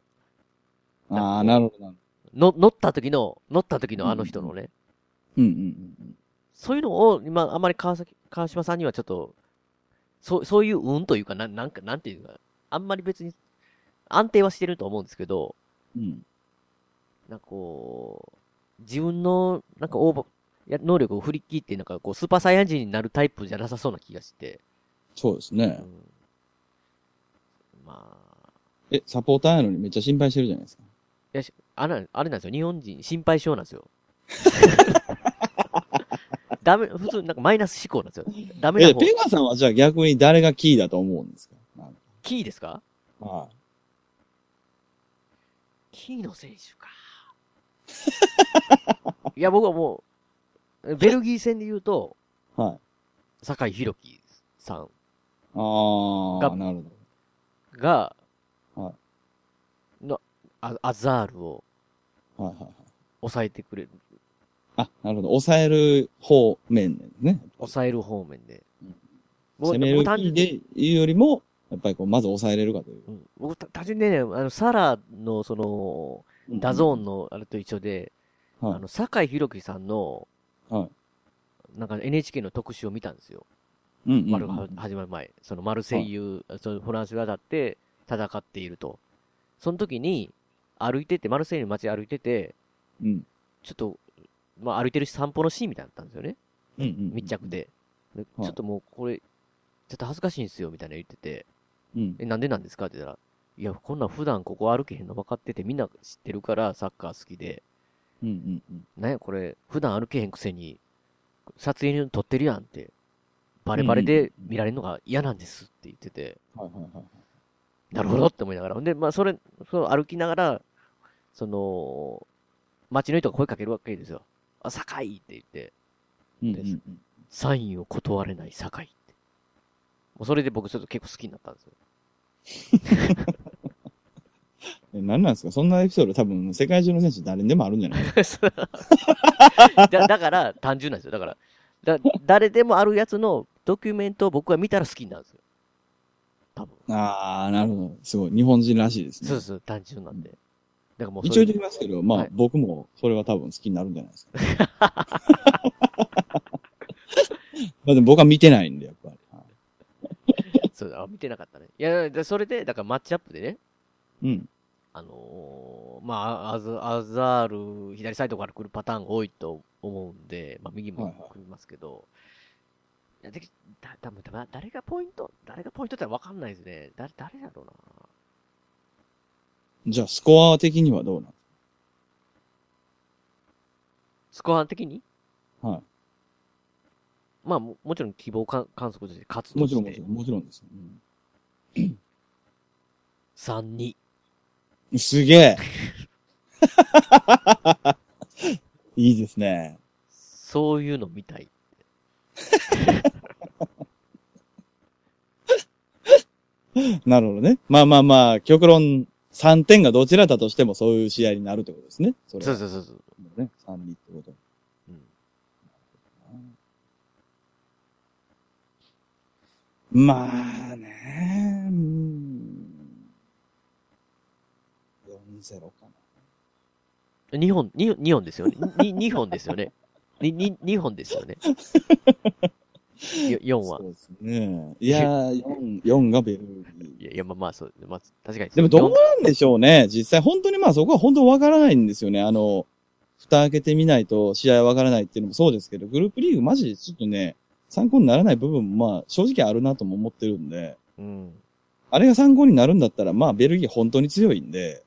Speaker 3: ああ、なるほどな。
Speaker 2: の、乗った時の、乗った時のあの人のね、
Speaker 3: うんうんうん。
Speaker 2: そういうのを、今、あんまり川崎、川島さんにはちょっと、そう、そういう運というか、なん、なんか、なんていうか、あんまり別に、安定はしてると思うんですけど、
Speaker 3: うん。
Speaker 2: なんかこう、自分の、なんかオーバー、や能力を振り切って、なんかこう、スーパーサイヤ人になるタイプじゃなさそうな気がして、
Speaker 3: そうですね。
Speaker 2: まあ、
Speaker 3: え、サポーターやのにめっちゃ心配してるじゃないですか。
Speaker 2: いやしあれ、あれなんですよ、日本人、心配性なんですよ。ダメ、普通、なんかマイナス思考なんですよ。ダメな
Speaker 3: え、
Speaker 2: 方。
Speaker 3: ペガさんはじゃあ逆に誰がキーだと思うんですか？
Speaker 2: キーですか？
Speaker 3: は
Speaker 2: キーの選手か。いや、僕はもう、ベルギー戦で言うと、
Speaker 3: はい。
Speaker 2: 酒井宏樹さん
Speaker 3: ああ、
Speaker 2: が
Speaker 3: なるほ
Speaker 2: が、
Speaker 3: は
Speaker 2: の、アアザールを
Speaker 3: ど。はいはいはい。
Speaker 2: 抑えてくれる。
Speaker 3: あ、なるほど。抑える方面ですね。
Speaker 2: 抑える方面で。
Speaker 3: 攻めるキーでいうよりも、やっぱりこう、まず抑えれるかという。
Speaker 2: 僕、た単純にね、あの、サラの、その、 DAZN のあれと一緒で、
Speaker 3: はい
Speaker 2: あの、酒井宏樹さんの、
Speaker 3: はい。
Speaker 2: なんか NHK の特集を見たんですよ。
Speaker 3: うんうんうん
Speaker 2: 丸が始まる前。そのマルセイユ、そのフランスがだって戦っていると。その時に、歩いてて、マルセイユの街歩いてて、
Speaker 3: うん。
Speaker 2: ちょっと、まあ歩いてる散歩のシーンみたいなのあったんですよね。
Speaker 3: うんうんうん
Speaker 2: 密着で。ちょっともうこれ、ちょっと恥ずかしいんですよ、みたいな言ってて、
Speaker 3: うん。
Speaker 2: え、なんでなんですか？って言ったら、いや、こんなん普段ここ歩けへんの分かってて、みんな知ってるからサッカー好きで、
Speaker 3: うんうんうん。
Speaker 2: なんやこれ、普段歩けへんくせに、撮影に撮ってるやんって、バレバレで見られるのが嫌なんですって言ってて、
Speaker 3: はいはいはい。
Speaker 2: なるほどって思いながら。で、まあ、それ、そう歩きながら、その、街の人が声かけるわけですよ。あ、酒井って言って、
Speaker 3: うん。
Speaker 2: サインを断れない酒井って。もうそれで僕ちょっと結構好きになったんですよ。
Speaker 3: え、何なんですか？そんなエピソード多分世界中の選手誰にでもあるんじゃない？
Speaker 2: だだから、単純なんですよ。だから、だ誰でもあるやつのドキュメントを僕が見たら好きになるんですよ。
Speaker 3: ああ、なるほど。すごい。日本人らしいですね。
Speaker 2: そうそう、単純なんで。だからもうそ
Speaker 3: 一応
Speaker 2: れ
Speaker 3: 言ってきますけど、まあ、
Speaker 2: はい
Speaker 3: 僕もそれは多分好きになるんじゃないですか。まあでも僕は見てないんで、やっぱり。
Speaker 2: そうだ、あ見てなかったね。いや、でそれで、だからマッチアップでね、
Speaker 3: うん。
Speaker 2: あのーまあ、アズ、アザール、左サイドから来るパターンが多いと思うんで、まあ、右も来ますけど、いや、で、だ、だ、だ、誰がポイント、誰がポイントってわかんないですね。誰、誰だろうな。
Speaker 3: じゃあ、スコア的にはどうなん
Speaker 2: スコア的に？
Speaker 3: はい。
Speaker 2: まあも、もちろん希望か観測として勝つと
Speaker 3: もちろん、もちろん、もちろんです。うん
Speaker 2: 3-2。
Speaker 3: すげえ いいですね。
Speaker 2: そういうの見たい。
Speaker 3: なるほどね。まあまあまあ、極論3点がどちらだとしてもそういう試合になるってことですね。それは
Speaker 2: そうそうそうそう。
Speaker 3: ね、3、2ってこと。まあね、うん。4-0かな。
Speaker 2: 2本、2, 二本ですよね。2, 二本ですよね。2, 2本ですよね。4は。
Speaker 3: そうですね。いやー、4、4がベルギー。
Speaker 2: いや、いやまあまあ、そう、まあ、確かに。
Speaker 3: でもどうなんでしょうね。実際、本当にまあそこは本当わからないんですよね。あの、蓋開けてみないと試合わからないっていうのもそうですけど、グループリーグマジでちょっとね、参考にならない部分もまあ正直あるなとも思ってるんで、
Speaker 2: うん。
Speaker 3: あれが参考になるんだったら、まあベルギー本当に強いんで、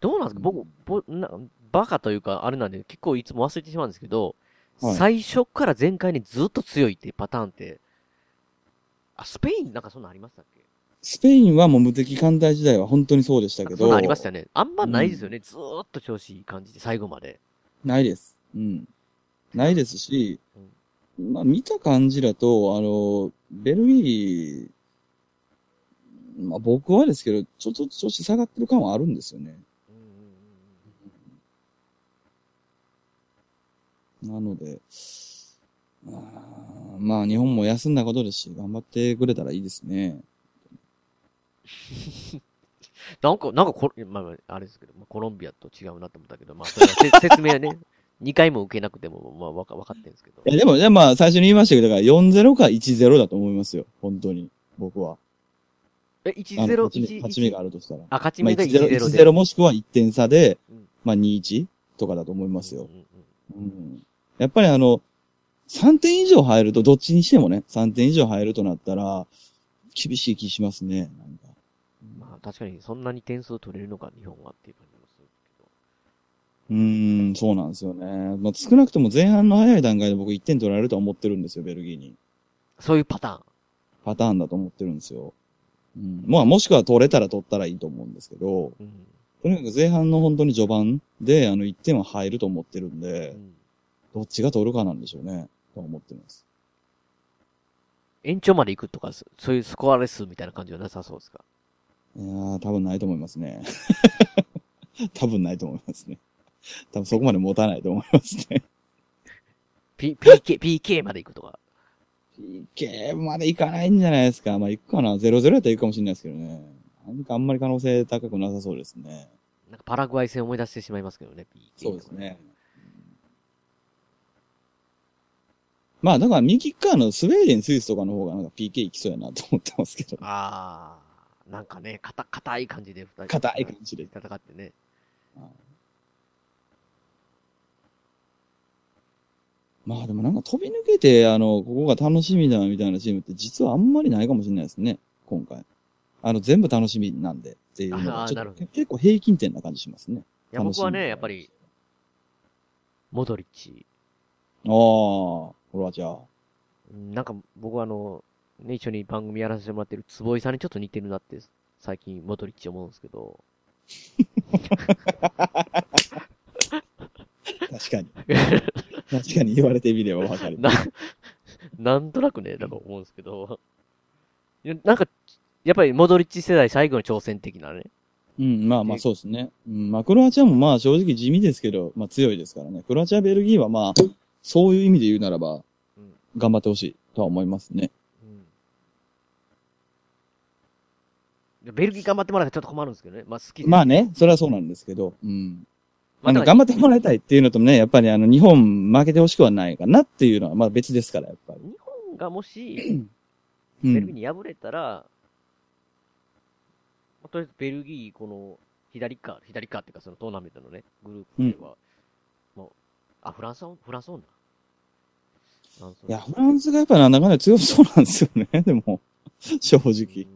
Speaker 2: どうなんですか？僕、ぼなバカというか、あれなんで、結構いつも忘れてしまうんですけど、
Speaker 3: はい
Speaker 2: 最初から全開にずっと強いっていうパターンって、あ、スペインなんかそんなんありましたっけ？
Speaker 3: スペインはもう無敵艦隊時代は本当にそうでしたけど。
Speaker 2: ありましたね。あんまないですよね。ずーっと調子いい感じで、最後まで。
Speaker 3: ないです。うん。ないですし、まあ見た感じだと、あの、ベルギー、まあ僕はですけど、ちょっと調子下がってる感はあるんですよね。なので、あーまあ日本も休んだことですし、頑張ってくれたらいいですね。
Speaker 2: なんか、なんかこれ、まあまあ、あれですけど、まあ、コロンビアと違うなと思ったけど、まあ、それはせ 説明はね、2回も受けなくても、まあ、わか、わかってるんですけど。
Speaker 3: いやでも、でまあ最初に言いましたけど、だから4-0か1-0だと思いますよ。本当に。僕は。
Speaker 2: え、
Speaker 3: あの
Speaker 2: 1-0、
Speaker 3: 勝ち目
Speaker 2: 1
Speaker 3: 勝ち目があるとしたら。
Speaker 2: あ、勝ち目が
Speaker 3: まあ、
Speaker 2: 1-0
Speaker 3: 1-0
Speaker 2: で。
Speaker 3: 1-0もしくは1点差で、まあ2-1とかだと思いますよ。うんやっぱりあの、3点以上入ると、どっちにしてもね、3点以上入るとなったら、厳しい気しますね。なんか
Speaker 2: まあ、確かに、そんなに点数取れるのか、日本はっていう感じもする。
Speaker 3: うーん、そうなんですよね。まあ、少なくとも前半の早い段階で僕1点取られるとは思ってるんですよ、ベルギーに。
Speaker 2: そういうパターン。
Speaker 3: パターンだと思ってるんですよ。うん。まあ、もしくは取れたら取ったらいいと思うんですけど、とにかく前半の本当に序盤で、あの、1点は入ると思ってるんで、どっちが取るかなんでしょうね、と思ってます。
Speaker 2: 延長まで行くとか、そそういうスコアレスみたいな感じはなさそうですか？
Speaker 3: いやー、多分ないと思いますね。多分ないと思いますね。多分そこまで持たないと思いますね。
Speaker 2: P、PK、PK まで行くとか
Speaker 3: ？PK までいかないんじゃないですか。まあ、行くかな。0-0やったら行くかもしれないですけどね。なんかあんまり可能性高くなさそうですね。
Speaker 2: なんかパラグアイ戦思い出してしまいますけどね、PK。
Speaker 3: そうですね。まあ、だから右側のスウェーデン、スイスとかの方がなんか PK 行きそうやなと思ってますけど。
Speaker 2: ああ、なんかね、かた、硬い感じで二人。
Speaker 3: 硬い感じで
Speaker 2: 戦ってね。
Speaker 3: まあでもなんか飛び抜けて、あの、ここが楽しみだみたいなチームって実はあんまりないかもしれないですね、今回。あの、全部楽しみなんでっていうの
Speaker 2: あ
Speaker 3: が、結構平均点な感じしますね。
Speaker 2: いや、僕はね、やっぱり、モドリッチ。
Speaker 3: み。ああ、これはじゃあ。
Speaker 2: うんなんか僕はあの、ね、一緒に番組やらせてもらってる坪井さんにちょっと似てるなって、最近モドリッチ思うんですけど。
Speaker 3: 確かに。確かに言われてみればわかる。
Speaker 2: な、なんとなくね、なんか思うんですけど。なんか、やっぱりモドリッチ世代最後の挑戦的なね。
Speaker 3: うん、まあまあそうですね。うん、まあクロアチアもまあ正直地味ですけど、まあ強いですからね。クロアチア、ベルギーはまあ、そういう意味で言うならば、頑張ってほしいとは思いますね。
Speaker 2: ベルギー頑張ってもらえたらちょっと困るんですけどね。まあ好きで。
Speaker 3: まあね、それはそうなんですけど、うん。
Speaker 2: まあ
Speaker 3: の、頑張ってもらいたいっていうのとね、やっぱりあの、日本負けてほしくはないかなっていうのは、まあ別ですから、やっぱり。
Speaker 2: 日本がもし、
Speaker 3: うん
Speaker 2: ベルギーに敗れたら、まあとりあえずベルギー、この、左側、左側っていうかそのトーナメントのね、グループでは、もう、あ、フランスは、フランスオンだ。フランスオン
Speaker 3: いや、フランスがやっぱなんだかんだ強そうなんですよね、でも、正直。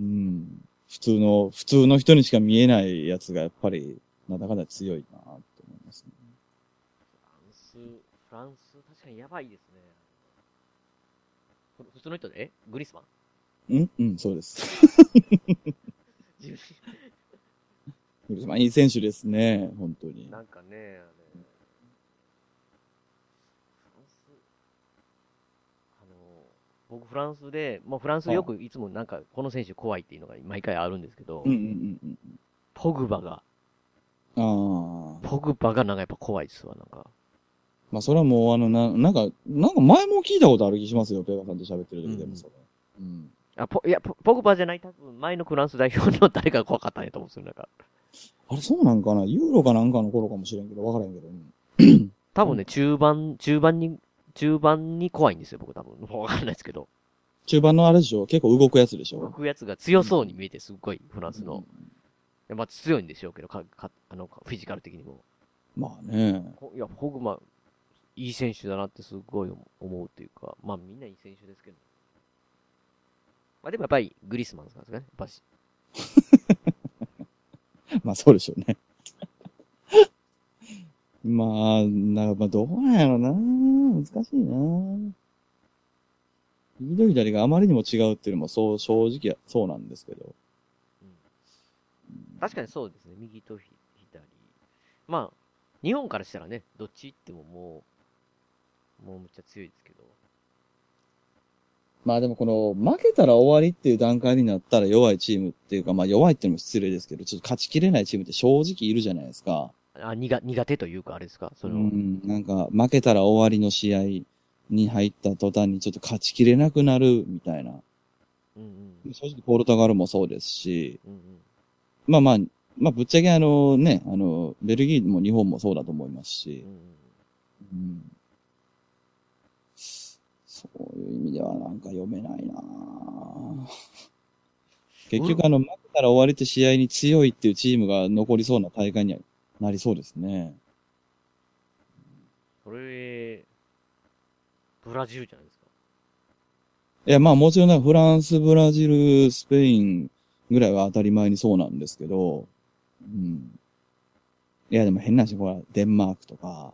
Speaker 3: うん。普通の、普通の人にしか見えないやつがやっぱり、なんだかんだ強いなと思いますね。
Speaker 2: フランス、フランス、確かにやばいですね。ふ普通の人で、えグリスマン？
Speaker 3: うんうん、そうです。まあ、いい選手ですね、本当に。
Speaker 2: なんかね、フランス、あの、僕フランスで、まあフランスよくいつもなんか、この選手怖いっていうのが毎回あるんですけど、
Speaker 3: うんうんうんうん。
Speaker 2: ポグバが、
Speaker 3: ああ。
Speaker 2: ポグバがなんかやっぱ怖いですわ、なんか。
Speaker 3: まあ、それはもう、あの、な、なんか、なんか前も聞いたことある気しますよ、ペガさんと喋ってる時でもそれ。うん。
Speaker 2: あ、ポ、いや、ポポグバじゃない、多分前のフランス代表の誰かが怖かったんやと思うんですよ、なんか。
Speaker 3: あれ、そうなんかな？ユーロかなんかの頃かもしれんけど、わからんけど。うん
Speaker 2: 多分ね、中盤、中盤に、中盤に怖いんですよ、僕多分。も うわかんないですけど。
Speaker 3: 中盤のあれでしょ？結構動くやつでしょ？
Speaker 2: 動くやつが強そうに見えて、すっごい、フランスの。いやまあ強いんでしょうけど、か、か、あの、フィジカル的にも。
Speaker 3: まあね。
Speaker 2: ほいや、ホグマ、いい選手だなってすごい思うっていうか、まあみんないい選手ですけど。まあでもやっぱりグリスマンですからね、やっぱし。
Speaker 3: まあ、そうでしょうね。まあ、なんか、まあ、どうなんやろな難しいな右と左があまりにも違うっていうのも、そう、正直そうなんですけど。
Speaker 2: 確かにそうですね。右とひ左。まあ、日本からしたらね、どっち行ってももう、もうむっちゃ強いですけど。
Speaker 3: まあでもこの、負けたら終わりっていう段階になったら弱いチームっていうか、まあ弱いっていうのも失礼ですけど、ちょっと勝ちきれないチームって正直いるじゃないですか。
Speaker 2: あ、苦、苦手というか、あれですか？その、
Speaker 3: うん、なんか、負けたら終わりの試合に入った途端にちょっと勝ちきれなくなるみたいな。
Speaker 2: うんうん。
Speaker 3: 正直ポルトガルもそうですし、
Speaker 2: うんうん。
Speaker 3: まあまあ、まあぶっちゃけあのね、あの、ベルギーも日本もそうだと思いますし、うん。そういう意味ではなんか読めないな ぁ結局あの、負けたら終わりって試合に強いっていうチームが残りそうな大会にはなりそうですね。
Speaker 2: それ、ブラジルじゃないですか？
Speaker 3: いや、まあもちろんフランス、ブラジル、スペインぐらいは当たり前にそうなんですけど、うん。いや、でも変なし、ほら、デンマークとか、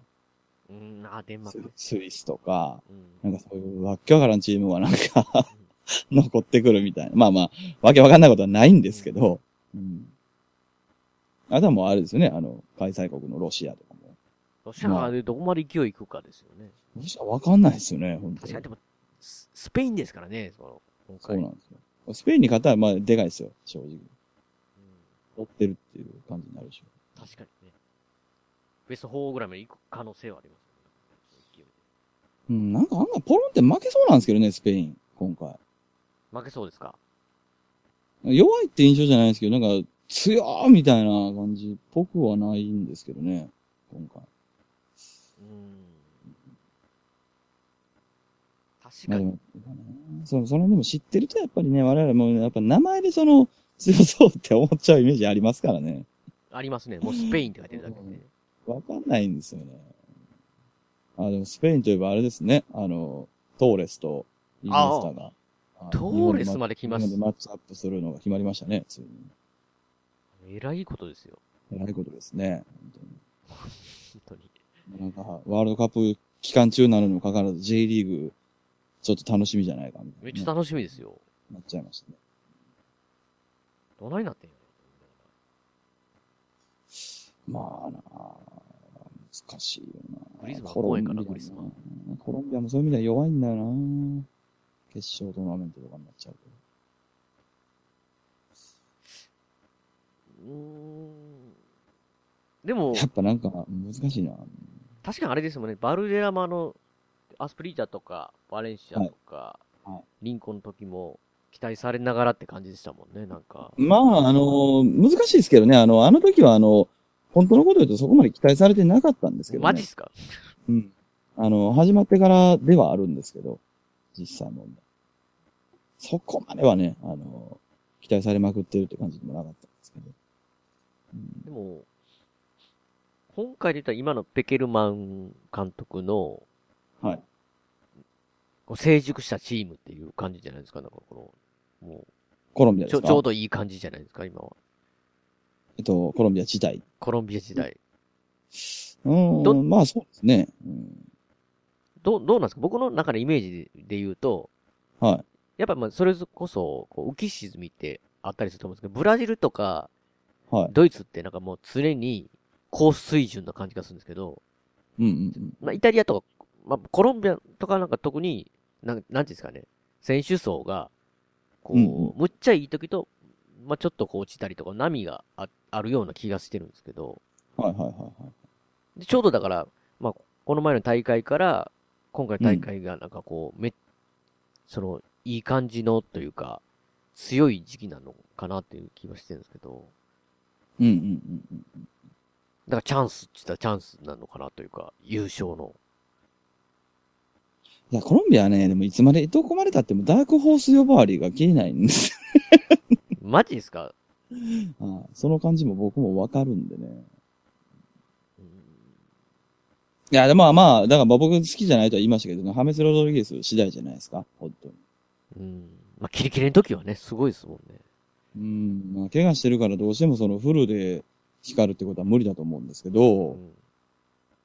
Speaker 2: うん、あ、デンマーク。
Speaker 3: スイスとか、なんかそういうわっけわからんチームがなんか 残ってくるみたいな。まあまあ、わけわかんないことはないんですけど、うん。あとはもうあれですよね、あの、開催国のロシアとかも。
Speaker 2: ロシアがでどこまで勢いいくかですよね。
Speaker 3: ロシアわかんないですよね、本当に
Speaker 2: 確かに、でも、ススペインですからね、その、今回。
Speaker 3: そうなんですよ。スペインに勝ったら、まあ、でかいですよ、正直。追ってるっていう感じになるでしょ。
Speaker 2: 確かにね。ベスト4ぐらいまで行く可能性はあります。
Speaker 3: うん、なんかあんなポロンって負けそうなんですけどね、スペイン、今回。
Speaker 2: 負けそうですか？
Speaker 3: 弱いって印象じゃないですけど、なんか、強ーみたいな感じっぽくはないんですけどね、今回。
Speaker 2: 確かに。
Speaker 3: まあでもそそれでも知ってるとやっぱりね、我々もやっぱ名前でその強そうって思っちゃうイメージありますからね。
Speaker 2: ありますね。もうスペインって書いてるだけで。
Speaker 3: わかんないんですよね。あ、でもスペインといえばあれですね。あの、トーレスとイニエスタが。あ
Speaker 2: トーレスまで来まし
Speaker 3: 日本でマッチアップするのが決まりましたね、ついに。
Speaker 2: えらいことですよ。
Speaker 3: えらいことですね。
Speaker 2: 本当に。
Speaker 3: なんか、ワールドカップ期間中なのにもかかわらず J リーグ、ちょっと楽しみじゃないかみたいな、
Speaker 2: めっちゃ楽しみですよ。
Speaker 3: なっちゃいましたね。
Speaker 2: どないなってんや
Speaker 3: まあなあ難しいよな
Speaker 2: グリズマン
Speaker 3: コロンビア
Speaker 2: 怖いかなグリズマ
Speaker 3: コロンビアもそういう意味では弱いんだよな決勝トーナメントとかになっちゃうと。
Speaker 2: うーん。でも、
Speaker 3: やっぱなんか難しいな。
Speaker 2: 確かにあれですもんね、バルデラマのアスプリータとか、バレンシアとか、リンコの時も期待されながらって感じでしたもんね、なんか。
Speaker 3: まあ、あの難しいですけどね、あの、あの時はあの、本当のこと言うとそこまで期待されてなかったんですけど、ね。
Speaker 2: マジっすか？
Speaker 3: うん。あの、始まってからではあるんですけど、実際も。そこまではね、あの、期待されまくってるって感じでもなかったんで
Speaker 2: も、今回で言ったら今のペケルマン監督の、
Speaker 3: はい。
Speaker 2: こう成熟したチームっていう感じじゃないですか、なんかこの、もう、
Speaker 3: コロンビアですか？
Speaker 2: ちょうどいい感じじゃないですか、今は。
Speaker 3: えっと、コロンビア自体。
Speaker 2: コロンビア時代。
Speaker 3: うん、まあそうですね。
Speaker 2: どう、どうなんですか？僕の中のイメージで言うと、
Speaker 3: はい。
Speaker 2: やっぱまあそれこそ、こう浮き沈みってあったりすると思うんですけど、ブラジルとか、
Speaker 3: はい。
Speaker 2: ドイツってなんかもう常に高水準な感じがするんですけど、
Speaker 3: うんうんうん。
Speaker 2: まあイタリアとか、まあコロンビアとかなんか特に、なん、なんていうんですかね、選手層が、こう、
Speaker 3: うん
Speaker 2: むっちゃいい時と、まあちょっとこう落ちたりとか波がああるような気がしてるんですけど、
Speaker 3: はいはいはいはい。
Speaker 2: でちょうどだから、まあ、この前の大会から、今回の大会がなんかこう、め、その、いい感じのというか、強い時期なのかなっていう気はしてるんですけど、
Speaker 3: うんうんうんうん。
Speaker 2: だからチャンスって言ったらチャンスなのかなというか、優勝の。
Speaker 3: いや、コロンビアはね、でもいつまでどこまで経ってもダークホース呼ばわりが消えないんです
Speaker 2: マジですか？
Speaker 3: ああその感じも僕もわかるんでね。いや、でもまあまあ、だからまあ僕好きじゃないとは言いましたけど、ハメス・ロドリゲス次第じゃないですか、本当に。
Speaker 2: うん。まあ、キレキレの時はね、すごいですもんね。
Speaker 3: うん、まあ、怪我してるからどうしてもそのフルで光るってことは無理だと思うんですけど、うん、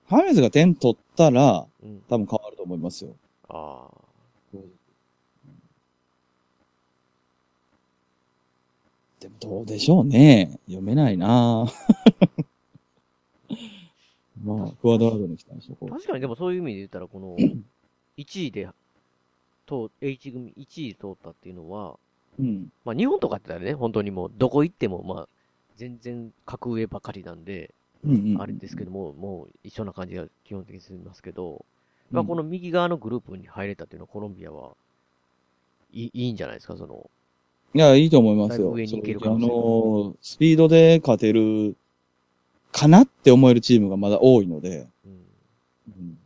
Speaker 3: ハイメズが点取ったら、うん、多分変わると思いますよ。
Speaker 2: ああ。
Speaker 3: でもどうでしょうね。読めないな まあ、クワドラードに来たんでしょ、
Speaker 2: 確かにでもそういう意味で言ったら、この、1位で、と、H 組1位通ったっていうのは、
Speaker 3: うん。
Speaker 2: まあ日本とかって言ったらね、本当にもうどこ行っても、まあ、全然格上ばかりなんで、
Speaker 3: うんうん
Speaker 2: あれですけども、もう一緒な感じが基本的にすみますけど、
Speaker 3: うん
Speaker 2: まあこの右側のグループに入れたっていうのはコロンビアは、いいいいんじゃないですか、その、
Speaker 3: いや、いいと思いますよ。
Speaker 2: 上に行けるかもしれない
Speaker 3: の、スピードで勝てるかなって思えるチームがまだ多いので。うん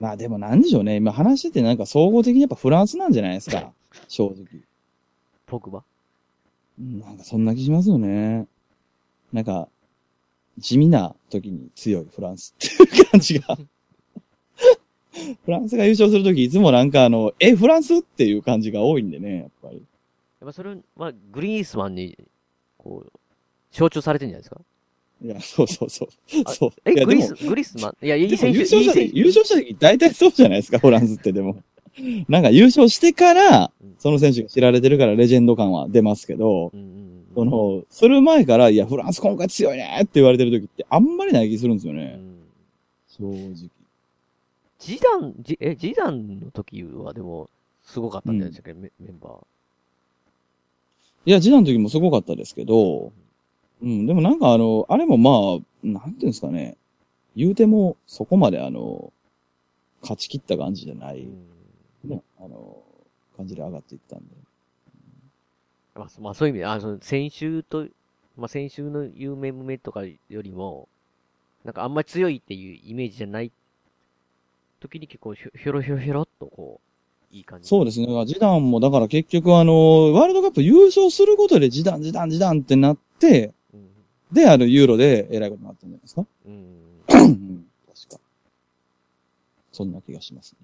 Speaker 3: まあでもなんでしょうね。今話しててなんか総合的にやっぱフランスなんじゃないですか。正直。
Speaker 2: ポグバ？
Speaker 3: うんなんかそんな気しますよね。なんか、地味な時に強いフランスっていう感じが。フランスが優勝するときいつもなんかあの、え、フランスっていう感じが多いんでね、やっぱり。
Speaker 2: やっぱそれは、グリースマンに、こう、象徴されてるんじゃないですか
Speaker 3: いや、そうそうそう。
Speaker 2: あ
Speaker 3: そう。
Speaker 2: え、グリス、グリスマンいや、いい選手、
Speaker 3: 優勝した優勝した時大体そうじゃないですか、フランスってでも。なんか優勝してから、その選手が知られてるからレジェンド感は出ますけど、その、する前から、いや、フランス今回強いねって言われてる時ってあんまりない気するんですよね。正直。
Speaker 2: ジダン、ジえ、ジダンの時はでも、すごかったんじゃないですか、メメンバー。
Speaker 3: いや、次男の時もすごかったですけど、うん、でもなんかあの、あれもまあ、なんていうんですかね、言うてもそこまであの、勝ち切った感じじゃない、ね、あの、感じで上がっていったんで。
Speaker 2: まあ、そまあ、そういう意味で、あその先週と、まあ、先週の有名無名とかよりも、なんかあんまり強いっていうイメージじゃない時に結構ひょひょろひょろひょろっとこう、いい感じ。
Speaker 3: そうですね。ジダンもだから結局あの、ワールドカップ優勝することでジダン、ジダン、ジダンってなって、で、あの、ユーロで偉いことになったんじゃないですか？
Speaker 2: うん。
Speaker 3: うん確か。そんな気がしますね。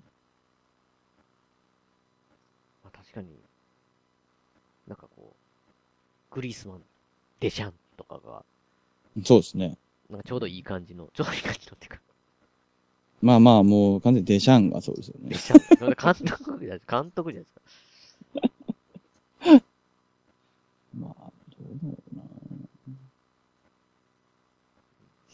Speaker 2: まあ、確かに、なんかこう、グリースマン、デシャンとかが、
Speaker 3: そうですね。
Speaker 2: なんかちょうどいい感じの、ちょうどいい感じのっていうか、
Speaker 3: まあまあ、もう完全にデシャンがそうですよね。
Speaker 2: デシャン、監督じゃない監督じゃないですか。
Speaker 3: まあ、どうだろうな。い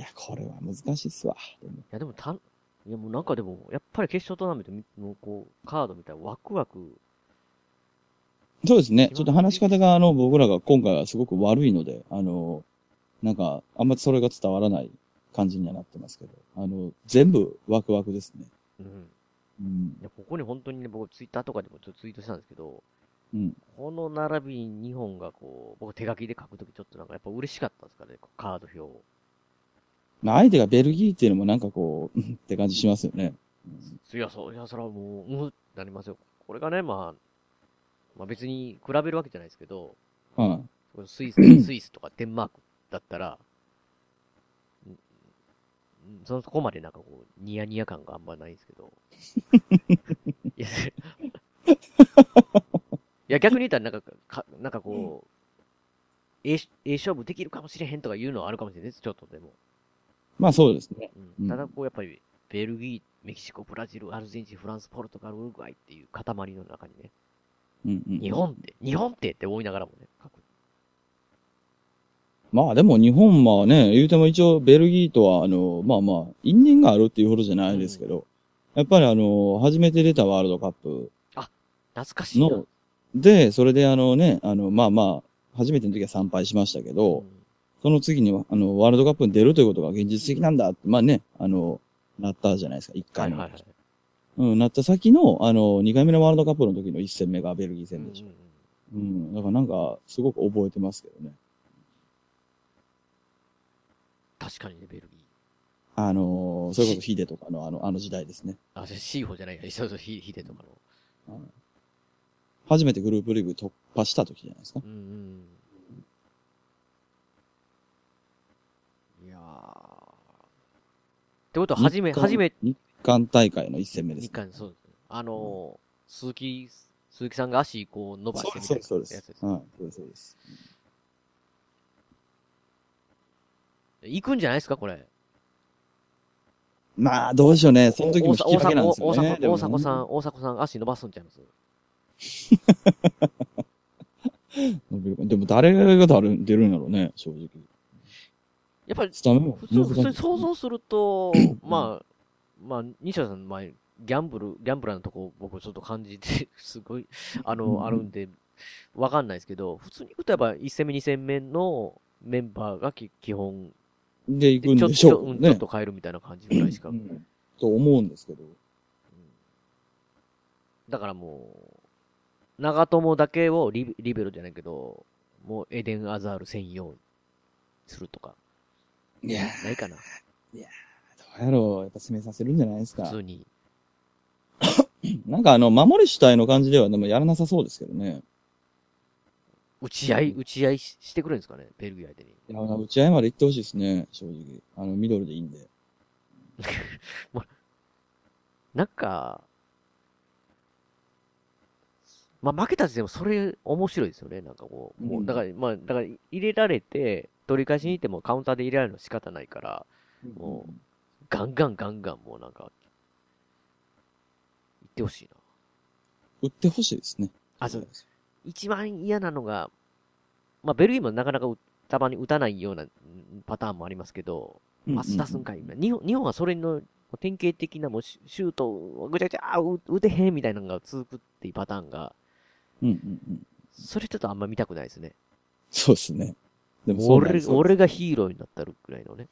Speaker 3: や、これは難しいっすわ。でも
Speaker 2: いや、でもた、いやもうなんかでも、やっぱり決勝トーナメントみのこう、カードみたいなワクワク、
Speaker 3: そうですね。ちょっと話し方が、あの、僕らが今回はすごく悪いので、あの、なんか、あんまりそれが伝わらない感じにはなってますけど、あの、全部ワクワクですね。
Speaker 2: うん。
Speaker 3: うん。
Speaker 2: いや、ここに本当にね、僕ツイッターとかでもちょっとツイートしたんですけど、
Speaker 3: うん。
Speaker 2: この並びに日本がこう、僕手書きで書くときちょっとなんかやっぱ嬉しかったですからね、カード表を。
Speaker 3: まあ、相手がベルギーっていうのもなんかこう、う んって感じしますよね。
Speaker 2: いや、そう、いや、それはもう、うん、なりますよ。これがね、まあ、まあ別に比べるわけじゃないですけど、
Speaker 3: はい。
Speaker 2: スイス、スイスとかデンマークだったら、そのそこまでなんかこう、ニヤニヤ感があんまないんですけど。いや、逆に言ったらなんか、かなんかこう、ええええ勝負できるかもしれへんとかいうのはあるかもしれないです、ちょっとでも。
Speaker 3: まあそうですね。
Speaker 2: ただこうやっぱり、ベルギー、メキシコ、ブラジル、アルゼンチン、フランス、ポルトガル、ウルグアイっていう塊の中にね、
Speaker 3: うんうん。
Speaker 2: 日本って、日本ってって思いながらもね、書く。
Speaker 3: まあでも日本はね、言うても一応ベルギーとは、あの、まあまあ、因縁があるっていうほどじゃないですけど、やっぱりあの、初めて出たワールドカップ
Speaker 2: 懐かしいな。
Speaker 3: の、で、それであのね、あの、まあまあ、初めての時は参拝しましたけど、その次には、あの、ワールドカップに出るということが現実的なんだって、まあね、あの、なったじゃないですか、1回目。
Speaker 2: はいはいはい。
Speaker 3: うん、なった先の、あの、2回目のワールドカップの時の1戦目がベルギー戦でしょ。うん、だからなんか、すごく覚えてますけどね。
Speaker 2: 確かにね、ベルギー。
Speaker 3: あのー、それこそヒデとかのあの、あの時代ですね。
Speaker 2: あ、シーホじゃないや、そうそう、ヒヒデとかの。
Speaker 3: 初めてグループリーグ突破した時じゃないですか。
Speaker 2: うんうん。いやー。ってことは、初め、初め、
Speaker 3: 日韓大会の1戦目です、
Speaker 2: 日韓、そうですね。あのー、鈴木、鈴木さんが足こう伸ばしてみたいな
Speaker 3: そうです、
Speaker 2: やつです。
Speaker 3: はい、そうです、そうです。
Speaker 2: 行くんじゃないですか、これ。
Speaker 3: まあ、どうでしょうね。その時も引き分けなんですよね。
Speaker 2: 大阪、さん、大阪さん足伸ばすんちゃいます
Speaker 3: でも誰が出る出るんやろうね、正直。
Speaker 2: やっぱり、普通、普通に想像すると、まあ、まあ、西田さんの前、ギャンブル、ギャンブラーのとこ僕ちょっと感じて、すごい、あの、あるんで、わかんないですけど、普通に行くとやっぱ1戦目2戦目のメンバーがき基本、
Speaker 3: で行くんでしょうね
Speaker 2: ちょっとちょっと変えるみたいな感じぐらいしか。
Speaker 3: と思うんですけど。
Speaker 2: だからもう、長友だけをリリベロじゃないけど、もうエデン・アザール専用にするとか。
Speaker 3: いや
Speaker 2: ないかな。
Speaker 3: いやどうやろう、やっぱ攻めさせるんじゃないですか。
Speaker 2: 普通に。
Speaker 3: なんかあの、守り主体の感じではでもやらなさそうですけどね。
Speaker 2: 打ち合い、打ち合いししてくれるんですかね、ベルギー相手に。
Speaker 3: いや、打ち合いまで行ってほしいですね、正直。あの、ミドルでいいんで。
Speaker 2: なんか、まあ、負けた時でもそれ面白いですよね。なんかこう、もう、だから、まあ、だから入れられて、取り返しに行ってもカウンターで入れられるの仕方ないから、もう、ガンガンガンガンもうなんか、行ってほしいな。
Speaker 3: 打ってほしいですね。
Speaker 2: あ、そうです。一番嫌なのが、まあ、ベルギーもなかなかうたまに打たないようなうんパターンもありますけど、
Speaker 3: うんうん
Speaker 2: パス出すんかい、日本日本はそれの典型的なもうシュートをぐちゃぐちゃ打てへんみたいなのが続くっていうパターンが、
Speaker 3: うんうんうん。
Speaker 2: それちょっとあんま見たくないですね。
Speaker 3: そうですね。でもそうな
Speaker 2: 俺がヒーローになったるぐらいのね。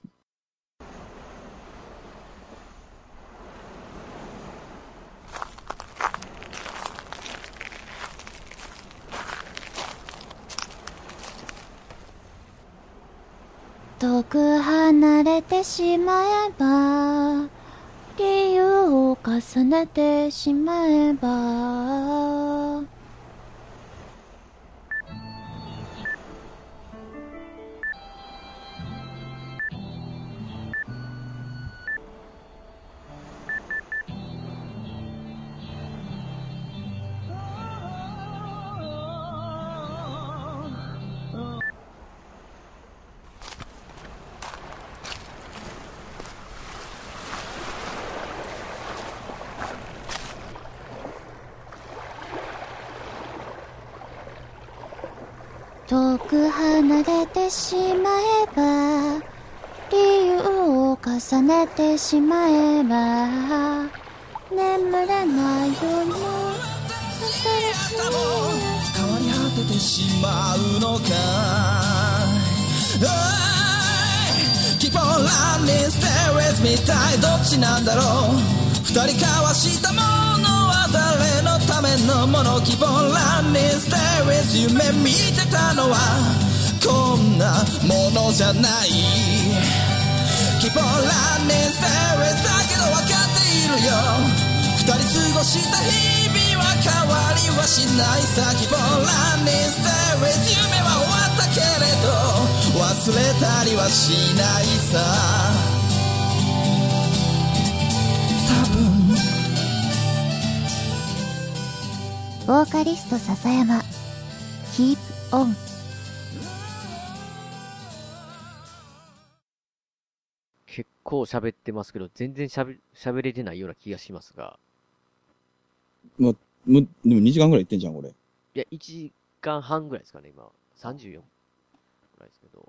Speaker 4: 遠く離れてしまえば理由を重ねてしまえば遠く離れてしまえば理由を重ねてしまえば眠れない夜の新しい
Speaker 1: 変わり果ててしまうのか Keep on running, stay with me 一体どっちなんだろう。二人交わしたものは誰ためのもの希望欄にステイウィス夢見てたのはこんなものじゃない。希望ングステイウィスだけど分かっているよ。二人過ごした日々は変わりはしないさ。希望ングステイウィス夢は終わったけれど忘れたりはしないさ。
Speaker 4: ボーカリスト笹山 Keep on
Speaker 2: 結構喋ってますけど、全然喋喋れてないような気がしますが、
Speaker 3: もう、もうでも2時間ぐらい行ってんじゃん、これ。
Speaker 2: いや、1時間半ぐらいですかね、今。34ぐらいですけど。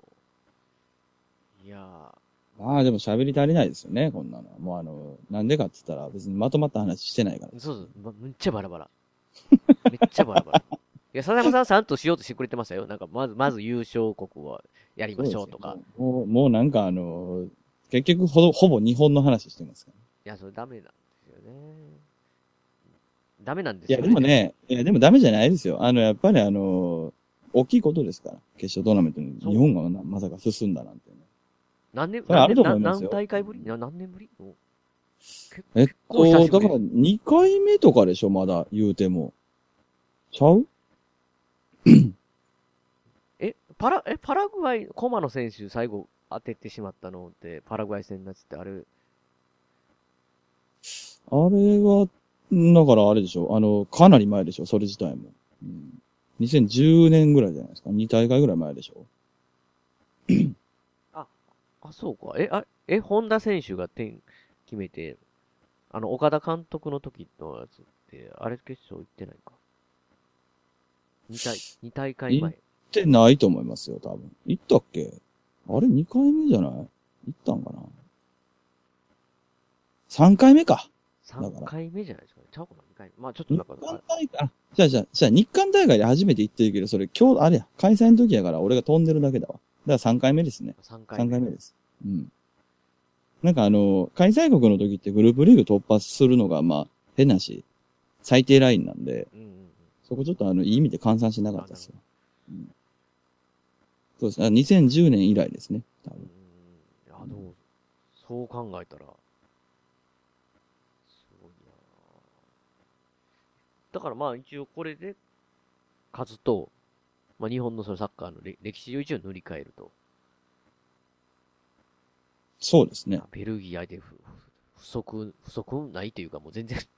Speaker 2: いや
Speaker 3: まあでも喋り足りないですよね、こんなの。もうあの、なんでかって言ったら別にまとまった話してないから。
Speaker 2: ー、そうそう、ま、めっちゃバラバラ。めっちゃバラバラ。いや、笹山さんちゃんとしようとしてくれてましたよ。なんか、まず、まず優勝国はやりましょうとか。
Speaker 3: もう、もうなんかあの、結局ほど、ほぼ日本の話してますから。
Speaker 2: いや、それダメなんですよね。ダメなんです
Speaker 3: いや、
Speaker 2: よ
Speaker 3: でもね、いや、でもダメじゃないですよ。あの、やっぱりあの、大きいことですから。決勝トーナメントに日本がなまさか進んだなんてね。
Speaker 2: 何年、
Speaker 3: それあると
Speaker 2: 何大会ぶり？な何年ぶり？
Speaker 3: えっと、だから2回目とかでしょ、まだ言うても。ちゃう？
Speaker 2: え、パラ、え、パラグアイ、コマの選手最後当ててしまったのって、パラグアイ戦のやつってあれ、
Speaker 3: あれは、だからあれでしょ、あの、かなり前でしょ、それ自体も。うん、2010年ぐらいじゃないですか。2大会ぐらい前でしょ。
Speaker 2: あ、そうか。え、あ、え、本田選手が点決めて、あの、岡田監督の時のやつって、あれ決勝行ってないか？2大、二大会前。
Speaker 3: 行ってないと思いますよ、多分。行ったっけ？あれ、2回目じゃない？行ったんかな ?3 回目か。
Speaker 2: 3回目じゃないですかね。ちゃうかな ?2 回目。まあちょっとなんか、
Speaker 3: あ、じゃあじゃあ、じゃあ日韓大会で初めて行ってるけど、それ今日、あれや、開催の時やから俺が飛んでるだけだわ。だから3回目ですね。
Speaker 2: 3
Speaker 3: 3回目です。うん。なんかあの、開催国の時ってグループリーグ突破するのが、まあ、変なし、最低ラインなんで、そこちょっとあの、いい意味で換算しなかったですよ。うんそうですね。あ2010年以来ですね。多分
Speaker 2: いや、でも、そう考えたら、すごいなだからまあ一応これで、勝つと、まあ日本のそのサッカーの歴歴史を一応塗り替えると。
Speaker 3: そうですね。
Speaker 2: ベルギー相手不不足、不足ないというかもう全然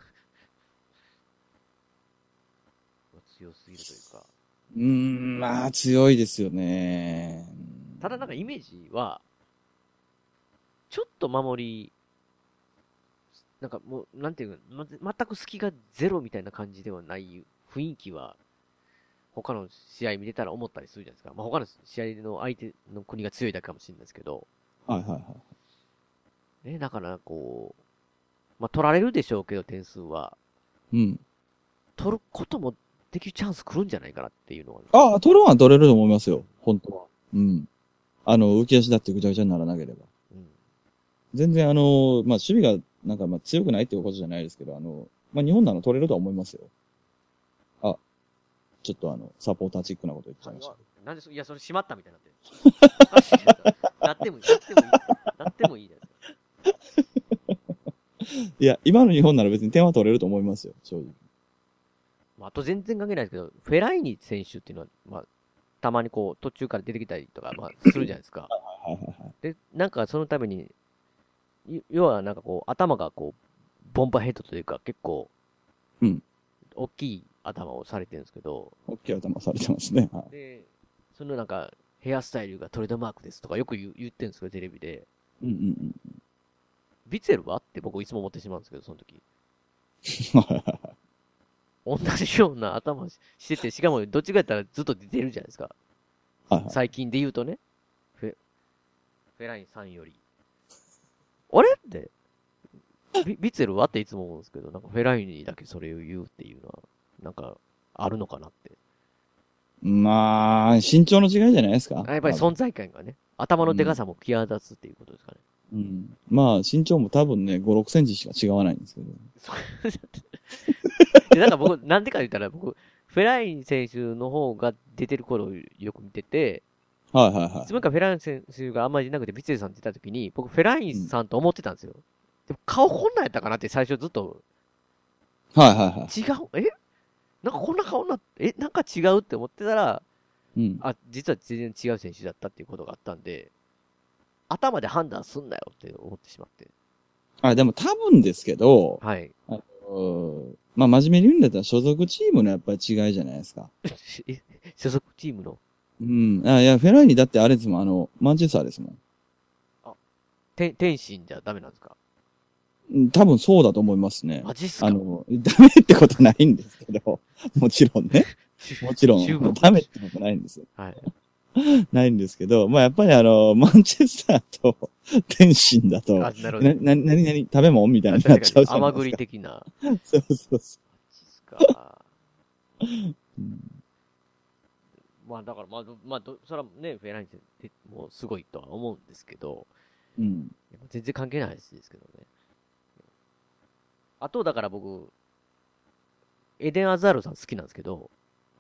Speaker 2: 強すぎるというか。
Speaker 3: うーん、まあ、強いですよね。
Speaker 2: ただなんかイメージは、ちょっと守り、なんかもう、なんていうの、ま、全く隙がゼロみたいな感じではない雰囲気は、他の試合見てたら思ったりするじゃないですか。まあ、他の試合の相手の国が強いだけかもしれないですけど、
Speaker 3: はいはいはい。
Speaker 2: ね、だからこう、まあ、取られるでしょうけど、点数は。
Speaker 3: うん。
Speaker 2: 取ることもできるチャンス来るんじゃないかなっていうのは、
Speaker 3: ああ、取るは取れると思いますよ。本当は。うん。あの、浮き足だってぐちゃぐちゃにならなければ。全然あの、まあ、守備がなんかまあ強くないってことじゃないですけど、あの、まあ、日本なの取れるとは思いますよ。あ、ちょっとあの、サポーターチックなこと言っちゃいました。
Speaker 2: なんでそ、いや、それ閉まったみたいになってる。なってもいい、なってもいい。なってもいいです。
Speaker 3: いや、今の日本なら別に点は取れると思いますよ、正直。
Speaker 2: まあ、あと全然関係ないですけど、フェライニ選手っていうのは、まあ、たまにこう、途中から出てきたりとか、まあ、するじゃないですか。で、なんかそのために、い要はなんかこう、頭がこう、ボンバーヘッドというか、結構、
Speaker 3: うん。
Speaker 2: 大きい頭をされてるんですけど、
Speaker 3: 大きい頭されてますね。はい
Speaker 2: で、そのなんか、ヘアスタイルがトレードマークですとかよく言う言ってるんですけど、テレビで。
Speaker 3: うんうんうん。
Speaker 2: ビツェルはって僕いつも思ってしまうんですけど、その時。同じような頭ししてて、しかもどっちかやったらずっと出てるじゃないですか。
Speaker 3: はいはい
Speaker 2: 最近で言うとね。フェ、フェラインさんより。あれって、ビビツェルはっていつも思うんですけど、なんかフェラインにだけそれを言うっていうのは、なんか、あるのかなって。
Speaker 3: まあ、身長の違いじゃないですか？
Speaker 2: あやっぱり存在感がね、頭のでかさも際立つっていうことですかね。
Speaker 3: うん。まあ、身長も多分ね、5、6センチしか違わないんですけど。
Speaker 2: で、なんか僕、なんでか言ったら僕、フェライン選手の方が出てる頃をよく見てて、
Speaker 3: はいはいはい
Speaker 2: いつもかフェライン選手があんまりいなくて、ビツェルさんって言った時に、僕、フェラインさんと思ってたんですよ。でも顔こんなんやったかなって最初ずっと、
Speaker 3: はいはいはい。
Speaker 2: 違う、え？なんかこんな顔になえなんか違うって思ってたら、
Speaker 3: うん。
Speaker 2: あ、実は全然違う選手だったっていうことがあったんで、頭で判断すんなよって思ってしまって。
Speaker 3: あ、でも多分ですけど、
Speaker 2: はい。
Speaker 3: あのまあ、真面目に言うんだったら所属チームのやっぱり違いじゃないですか。
Speaker 2: え所属チームの？
Speaker 3: うん。あいや、フェラーニだってあれですもん、あの、マンチェスターですもん。
Speaker 2: 天天心じゃダメなんですか？
Speaker 3: うん多分そうだと思いますね。
Speaker 2: マジっすか
Speaker 3: あの、ダメってことないんですけど、もちろんね。もちろん、ダメってことないんですよ。
Speaker 2: はい。
Speaker 3: ないんですけど、まあやっぱりあの、マンチェスターと天津だと、
Speaker 2: あな
Speaker 3: な、な、なになに食べ物みたいになっちゃうじゃ
Speaker 2: 甘。栗的な。
Speaker 3: そうそうそう。
Speaker 2: か。まあだから、まあ、どまあ、どそれはね、フェラインってもうすごいとは思うんですけど、
Speaker 3: うん。
Speaker 2: 全然関係ない話ですけどね。あと、だから僕、エデン・アザールさん好きなんですけど、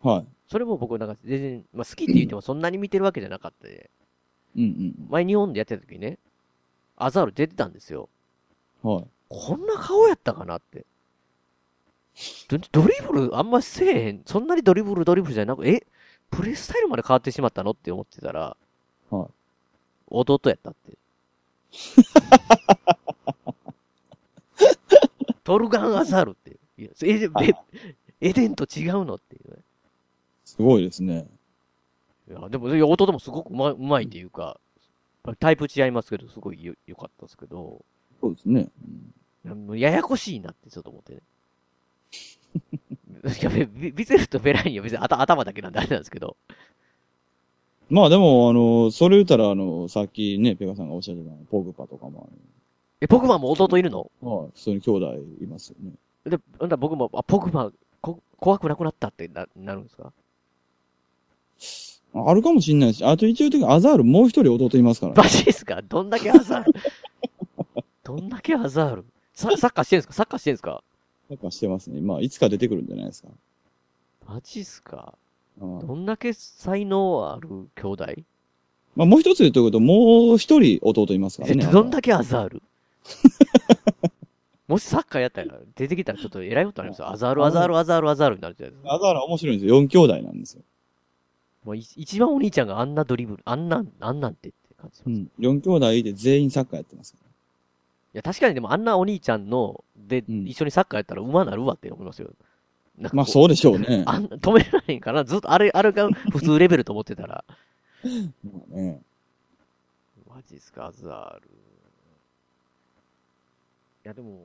Speaker 3: はい。
Speaker 2: それも僕なんか全然、まあ好きって言ってもそんなに見てるわけじゃなかったで、
Speaker 3: うんうん
Speaker 2: 前日本でやってた時にね、アザール出てたんですよ。
Speaker 3: うん。はい。
Speaker 2: こんな顔やったかなって。ドドリブルあんませえへん。そんなにドリブルドリブルじゃなく、えプレースタイルまで変わってしまったのって思ってたら、
Speaker 3: はい。
Speaker 2: 弟やったって。トルガン・アザールっていう。エデンエエデンと違うのっていうね。
Speaker 3: すごいですね。
Speaker 2: いや、でも、いや弟もすごくうまうまいっていうか、タイプ違いますけど、すごいよ良かったですけど、
Speaker 3: そうですね。
Speaker 2: うややこしいなってちょっと思ってね。いや、ビビゼルとベライニは別に頭頭だけなんであれなんですけど。
Speaker 3: まあでも、あの、それ言ったら、あの、さっきね、ペガさんがおっしゃってたポグパとかもある。
Speaker 2: え、ポグマも弟いるの？
Speaker 3: はい、普通に兄弟いますよね。
Speaker 2: で、なんだ僕も、あ、ポグマ、こ怖くなくなったってな、なるんですか？
Speaker 3: あるかもしんないし、あと一応的にアザールもう一人弟いますから
Speaker 2: マジですか？どんだけアザール？どんだけアザール？ササッカーしてんすか？サッカーしてんすか？
Speaker 3: サッカーしてますね。まあ、いつか出てくるんじゃないですか。
Speaker 2: マジっすか？
Speaker 3: うん。
Speaker 2: どんだけ才能ある兄弟
Speaker 3: まあ、もう一つ言うとくと、もう一人弟いますからね。
Speaker 2: どんだけアザール もしサッカーやったら、出てきたらちょっと偉いことになりますよ。アザール、アザール、アザール、アザールになるじゃないですか。
Speaker 3: アザールは面白いんですよ。4兄弟なんですよ。
Speaker 2: もうい一番お兄ちゃんがあんなドリブル、あんなん、あんなんてって感じ。い
Speaker 3: うん。4兄弟で全員サッカーやってますか
Speaker 2: や、確かにでもあんなお兄ちゃんの、で、一緒にサッカーやったら馬なるわって思いますよ。なんかこ
Speaker 3: まあそうでしょうね
Speaker 2: あん止められへんかなずっとあれ、あれが普通レベルと思ってたら。
Speaker 3: まあね。
Speaker 2: マジっすか、アザール。いや、でも、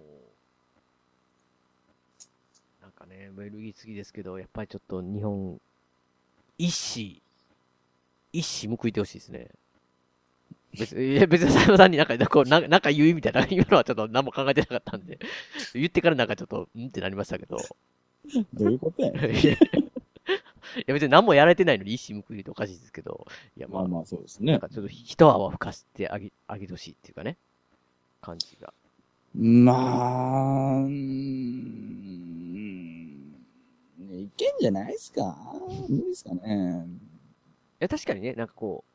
Speaker 2: なんかね、ベルギー次ですけど、やっぱりちょっと日本、一死、一死報いてほしいですね。別に、いや別に佐山さんになんか、こう、なんかなんか言うみたいな、今のはちょっと何も考えてなかったんで、言ってからなんかちょっと、んってなりましたけど。
Speaker 3: どういうことや
Speaker 2: いやいや別に何もやられてないのに一矢報いておかしいですけど、いやまあ、
Speaker 3: まあまあそうですね
Speaker 2: なんかちょっと一泡吹かしてあげ、あげてほしいっていうかね、感じが。
Speaker 3: まあ、ういけんじゃないですか？無理ですかね。
Speaker 2: いや、確かにね、なんかこ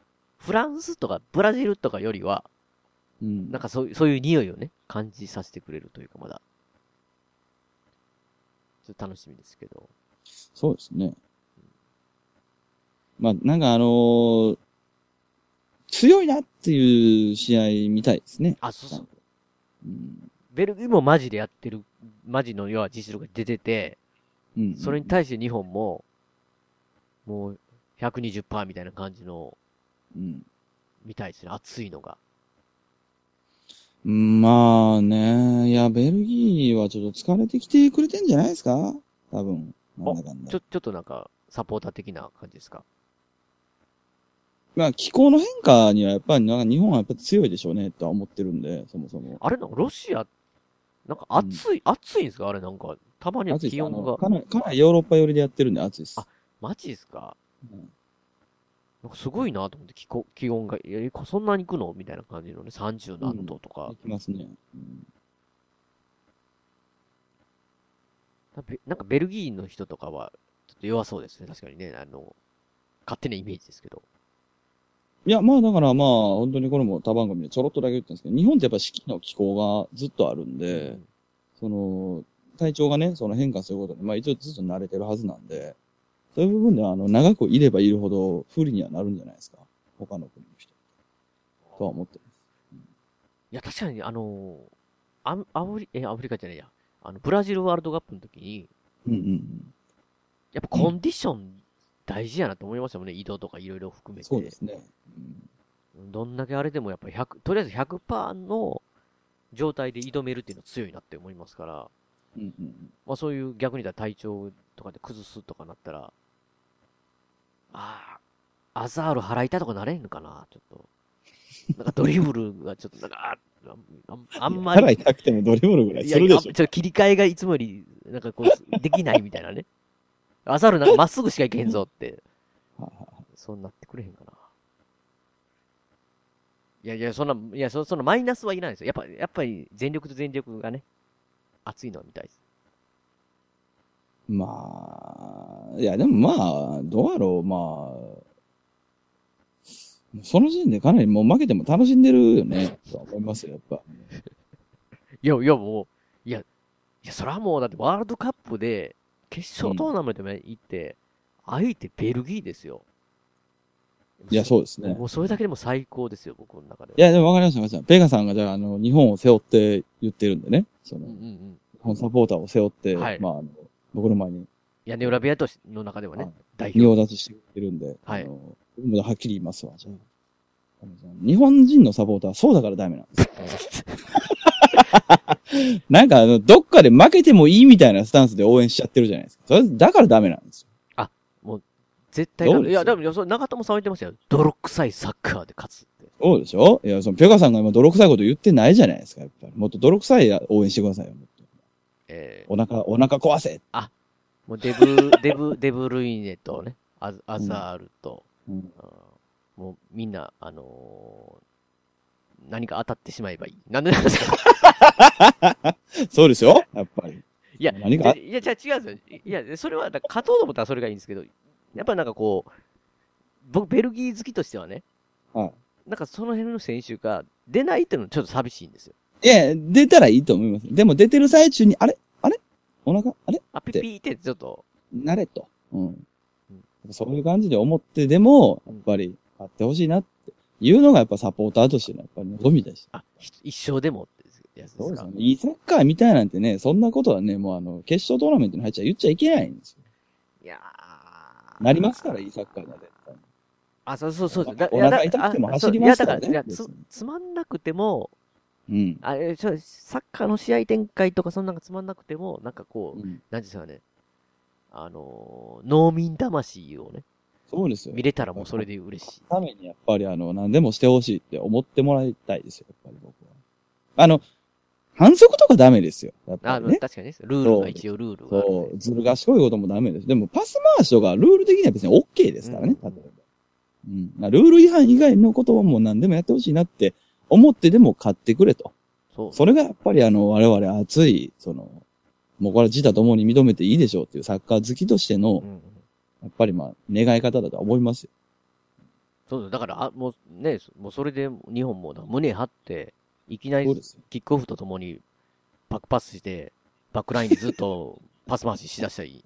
Speaker 2: う、フランスとかブラジルとかよりは、
Speaker 3: うん。
Speaker 2: なんかそういう、そういう匂いをね、感じさせてくれるというか、まだ。ちょっと楽しみですけど。
Speaker 3: そうですね。まあ、なんかあのー強いなっていう試合みたいですね。
Speaker 2: あ、そうそう。ベルギーもマジでやってる、マジの要は実力が出てて、
Speaker 3: うん
Speaker 2: それに対して日本も、もう120%みたいな感じの、
Speaker 3: うん。
Speaker 2: みたいですね、熱いのが。
Speaker 3: まあね、いや、ベルギーはちょっと疲れてきてくれてんじゃないですか？多分。なんだかんだ
Speaker 2: ちょ、ちょっとなんか、サポーター的な感じですか？
Speaker 3: まあ、気候の変化にはやっぱり、なんか日本はやっぱ強いでしょうね、とは思ってるんで、そもそも。
Speaker 2: あれなんかロシア、なんか暑い、暑いんですか？あれなんか、たまには
Speaker 3: 暑い
Speaker 2: 気温が。
Speaker 3: かなり、かなりヨーロッパ寄りでやってるんで暑いです。
Speaker 2: あ、マジですか、なんかすごいなと思って、気候、気温が、え、そんなに行くの？みたいな感じのね、30何度とか。
Speaker 3: 行きますね。うん
Speaker 2: なんかベなんかベルギーの人とかは、ちょっと弱そうですね、確かにね。あの、勝手なイメージですけど。
Speaker 3: いや、まあだからまあ、本当にこれも他番組でちょろっとだけ言ったんですけど、日本ってやっぱ四季の気候がずっとあるんで、その、体調がね、その変化することに、まあ一応ずっと慣れてるはずなんで、そういう部分では、あの、長くいればいるほど不利にはなるんじゃないですか。他の国の人。とは思ってます。
Speaker 2: いや、確かに、あのアンアフリ、え、アフリカじゃないや。あの、ブラジルワールドカップの時に、
Speaker 3: うんうんうん。
Speaker 2: やっぱコンディション大事やなと思いましたもんね、移動とかいろいろ含めて。
Speaker 3: そうですね。
Speaker 2: どんだけあれでもやっぱり100、とりあえず100%の状態で挑めるっていうのは強いなって思いますから、
Speaker 3: うんうんうん。
Speaker 2: まあそういう逆に言ったら体調とかで崩すとかなったら、ああ、アザール払いたいとかなれんのかな、ちょっと。なんかドリブルがちょっとなんか、ああんあんまり。
Speaker 3: 払いたくてもドリブルぐらいするでしょ
Speaker 2: ちょっと切り替えがいつもより、なんかこう、できないみたいなね。アザールなんかまっすぐしかいけへんぞって。そうなってくれへんかな。いやいや、そんな、いや、そそのマイナスはいらないですよ。やっぱ、やっぱり全力と全力がね、熱いのは見たいです。
Speaker 3: まあ、いや、でもまあ、どうやろう、まあ、その時点でかなりもう負けても楽しんでるよね、とは思いますよ、やっぱ。
Speaker 2: いや、いや、もう、いや、いや、それはもう、だってワールドカップで、決勝トーナメントまで行って、相手ベルギーですよ。
Speaker 3: いや、そうですね。
Speaker 2: もうそれだけでも最高ですよ、僕の中では。
Speaker 3: いや、でもわかりました、わかりました。ペガさんがじゃあ、あの、日本を背負って言ってるんでね。その、
Speaker 2: うんうん。
Speaker 3: 日本サポーターを背負って、
Speaker 2: はい
Speaker 3: まあ、あの、僕の前に
Speaker 2: 屋根裏部屋としの中ではね、代
Speaker 3: 仁王
Speaker 2: 表。
Speaker 3: 立ちしてくれてるんで、
Speaker 2: はい
Speaker 3: あの、はっきり言いますわ、じゃあ。日本人のサポーターはそうだからダメなんです。なんかあの、どっかで負けてもいいみたいなスタンスで応援しちゃってるじゃないですか。それ、だからダメなんですよ。
Speaker 2: あ、もう、絶対ダメ。いや、でも、それ長友さん言ってましたよ。泥臭いサッカーで勝つって。
Speaker 3: そうでしょ？いや、その、ペガさんが今泥臭いこと言ってないじゃないですか、やっぱり。もっと泥臭い応援してくださいよ。もっと
Speaker 2: え
Speaker 3: お腹、お腹壊せ。
Speaker 2: ー、もうデブ、デブ、デブルイネとね、アアザールと、
Speaker 3: うん
Speaker 2: あーもうみんな、あのー何か当たってしまえばいい。なんでなんですか？
Speaker 3: そうですよやっぱり。
Speaker 2: いや、
Speaker 3: 何が
Speaker 2: いや、じゃあ違うんですよ。いや、それは、勝とうと思ったらそれがいいんですけど、やっぱりなんかこう、僕、ベルギー好きとしてはね、
Speaker 3: はい。
Speaker 2: なんかその辺の選手が出ないっていうのはちょっと寂しいんですよ。
Speaker 3: いや、出たらいいと思います。でも出てる最中に、あれ？あれ？お腹？あれ？
Speaker 2: あ、ピピーってちょっと、
Speaker 3: なれと。うん。そういう感じで思ってでも、やっぱり、買ってほしいなっていうのがやっぱサポーターとしてのやっぱり望みだし。
Speaker 2: あ、ひ一生でもってやつですか？
Speaker 3: ね。いいサッカーみたいなんてね、そんなことはね、もうあの、決勝トーナメントに入っちゃ言っちゃいけないんですよ。
Speaker 2: いや
Speaker 3: なりますから、いいサッカーが絶対。
Speaker 2: あ、そうそうそう。
Speaker 3: お腹痛くても走りますからね
Speaker 2: いや、だから、つ、つまんなくても、
Speaker 3: うん。
Speaker 2: あれ、サッカーの試合展開とかそんなのがつまんなくても、なんかこう、なんですかね、あのー、農民魂をね、
Speaker 3: そうですよ。
Speaker 2: 見れたらもうそれで嬉しい。
Speaker 3: ためにやっぱりあの、何でもしてほしいって思ってもらいたいですよ、やっぱり僕は。あの、反則とかダメですよ。やっぱ
Speaker 2: あ、
Speaker 3: りね。
Speaker 2: 確かにね、ルールが一応ルールが。
Speaker 3: そう、ずる賢いこともダメです。でも、パス回しとか、ルール的には別に OK ですからね、例えば。うん。まあルール違反以外のことはもう何でもやってほしいなって思ってでも買ってくれと。
Speaker 2: そう。
Speaker 3: それがやっぱりあの、我々熱い、その、もうこれ自他ともに認めていいでしょうっていうサッカー好きとしての、やっぱりまあ、願い方だとは思いますよ。
Speaker 2: そうだ、だから、あ、もうね、もうそれで日本もだ胸張って、いきなりキックオフとともにバックパスして、バックラインでずっとパス回ししだしたらいい。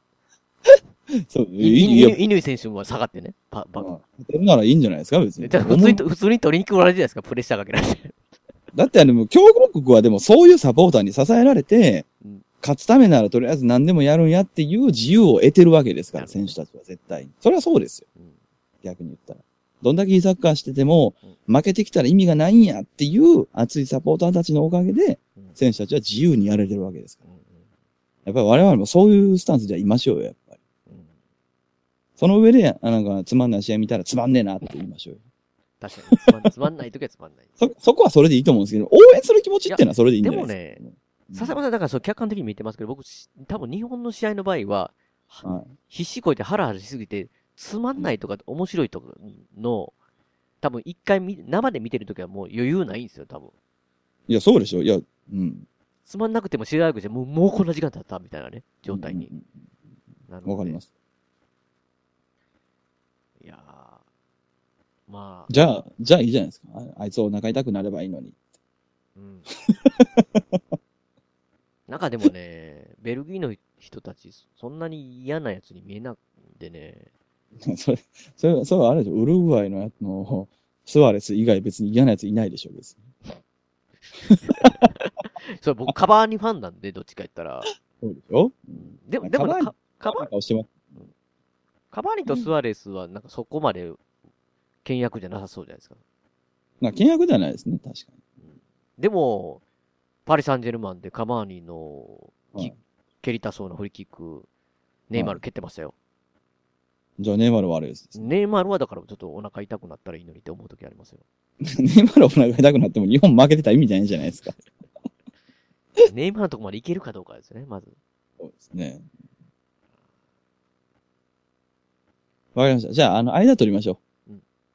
Speaker 3: そう、
Speaker 2: い
Speaker 3: い
Speaker 2: 選手も下がってね、パ、バック。
Speaker 3: ならいいんじゃないですか、別に。
Speaker 2: 普通に、普通に取りに来られるじゃないですか、プレッシャーかけられて。
Speaker 3: だってあの、強豪国はでもそういうサポーターに支えられて、勝つためならとりあえず何でもやるんやっていう自由を得てるわけですから、選手たちは絶対に。それはそうですよ。逆に言ったら。どんだけいいサッカーしてても、負けてきたら意味がないんやっていう熱いサポーターたちのおかげで、選手たちは自由にやれてるわけですから。やっぱり我々もそういうスタンスではいましょうよ、やっぱり。その上で、あなんかつまんない試合見たらつまんねえなって言いましょうよ。
Speaker 2: 確かに。つまんない時はつまんない。
Speaker 3: そ、そこはそれでいいと思うんですけど、応援する気持ちっていうのはそれでいいんじゃないですか。
Speaker 2: でもね、笹山さん、だからそう客観的に見てますけど、僕、多分日本の試合の場合は、必死こいてハラハラしすぎて、つまんないとか面白いとかの、多分一回見生で見てるときはもう余裕ないんですよ、多分。
Speaker 3: いや、そうでしょ。いや、うん。
Speaker 2: つまんなくても知らなくてもう、もうこんな時間経ったみたいなね、状態に。
Speaker 3: わかります。
Speaker 2: いやーまあ。
Speaker 3: じゃあ、じゃあいいじゃないですか。ああいつお腹痛くなればいいのに。
Speaker 2: うん。なんかでもね、ベルギーの人たち、そんなに嫌なやつに見えなくてね。
Speaker 3: それ、それ、それはあれでしょ。ウルグアイのやつの、スワレス以外別に嫌なやついないでしょ、別に。
Speaker 2: それ僕、カバーニファンなんで、どっちか言ったら。
Speaker 3: そうでしょ？
Speaker 2: でも、でも
Speaker 3: カバーニ
Speaker 2: カ、カバーニとスアレスは、なんかそこまで、倹約じゃなさそうじゃないですか。
Speaker 3: まあ、契約ではないですね、確か
Speaker 2: でも、パリ・サンジェルマンでカバーニの、き蹴りたそうなフリーキック、ネイマール蹴ってましたよ。
Speaker 3: に。じゃあ、ネイマールは悪いです。
Speaker 2: ネイマールはだからちょっとお腹痛くなったらいいのにって思う時ありますよ。
Speaker 3: ネイマールお腹痛くなっても日本負けてたら意味ないじゃないですか。
Speaker 2: ネイマールのとこまでいけるかどうかですね、まず。
Speaker 3: そうですね。わかりました。じゃあ、あの、間取りましょ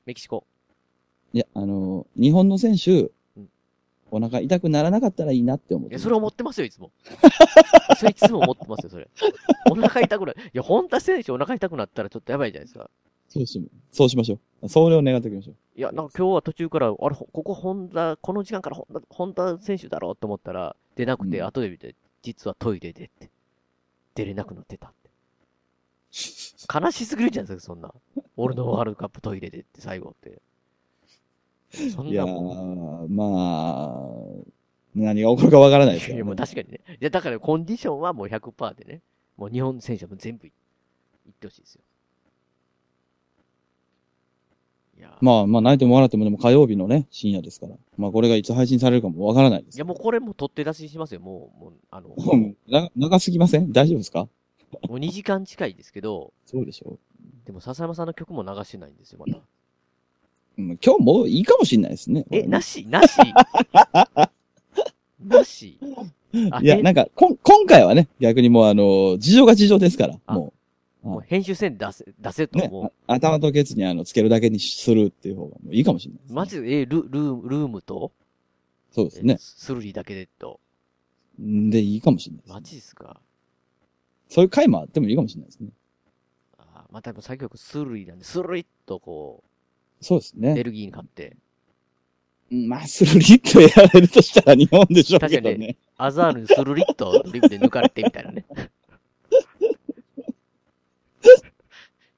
Speaker 2: メキシコ。
Speaker 3: う。いや、あの、日本の選手、お腹痛くならなかったらいいなって思って
Speaker 2: それ思ってますよ、いつも。それいつも思ってますよ、それ。お腹痛くなる。いや、本田選手お腹痛くなったらちょっとやばいじゃないですか。
Speaker 3: そうし、そうしましょう。それを願っておきましょう。
Speaker 2: いや、なんか今日は途中から、あれ、ここ本田、この時間から本田、本田選手だろうと思ったら、出なくて、後で見て、実はトイレでって、出れなくなってたって。悲しすぎるじゃないですか、そんな。俺のワールドカップトイレでって最後って。そん
Speaker 3: いやまあ、何が起こるかわからないです
Speaker 2: いや、
Speaker 3: よ、
Speaker 2: もう確かにね。いや、だからコンディションはもう100%でね。もう日本選手はもう全部いいってほしいですよ。
Speaker 3: まあまあ、泣いても笑ってもでも火曜日のね、深夜ですから。まあこれがいつ配信されるかもわからないです。
Speaker 2: いや、もうこれも取って出ししますよ。もう、もう、あの、
Speaker 3: うんな長すぎません？大丈夫ですか？
Speaker 2: もう2時間近いですけど、
Speaker 3: そうでしょ
Speaker 2: でも笹山さんの曲も流してないんですよ、また。
Speaker 3: うん今日もういいかもしれないですね。
Speaker 2: え、なしなし なしあ
Speaker 3: いや、
Speaker 2: え
Speaker 3: なんか、こん、今回はね、逆にもうあの、事情が事情ですから、も
Speaker 2: もう編集せんで出せ、出せ
Speaker 3: う、
Speaker 2: と、
Speaker 3: ね
Speaker 2: も、
Speaker 3: あ頭とケツにあの、つけるだけにするっていう方がもういいかもしれない。
Speaker 2: う、マジで、え、ル、ルーム、ルームと、
Speaker 3: そうですね。
Speaker 2: スルリだけでと。
Speaker 3: んで、いいかもしれないです。
Speaker 2: マジですか？
Speaker 3: そういう回もあってもいいかもしれないですね。
Speaker 2: あまた、作曲スルリなんで、スルリっとこ
Speaker 3: そうです
Speaker 2: う、ベ
Speaker 3: ね。
Speaker 2: ルギーに勝って、
Speaker 3: うんまあ、スルリットやられるとしたら日本でしょう
Speaker 2: 確かにね
Speaker 3: けどね。、
Speaker 2: アザールにスルリっとリブで抜かれてみたいなね。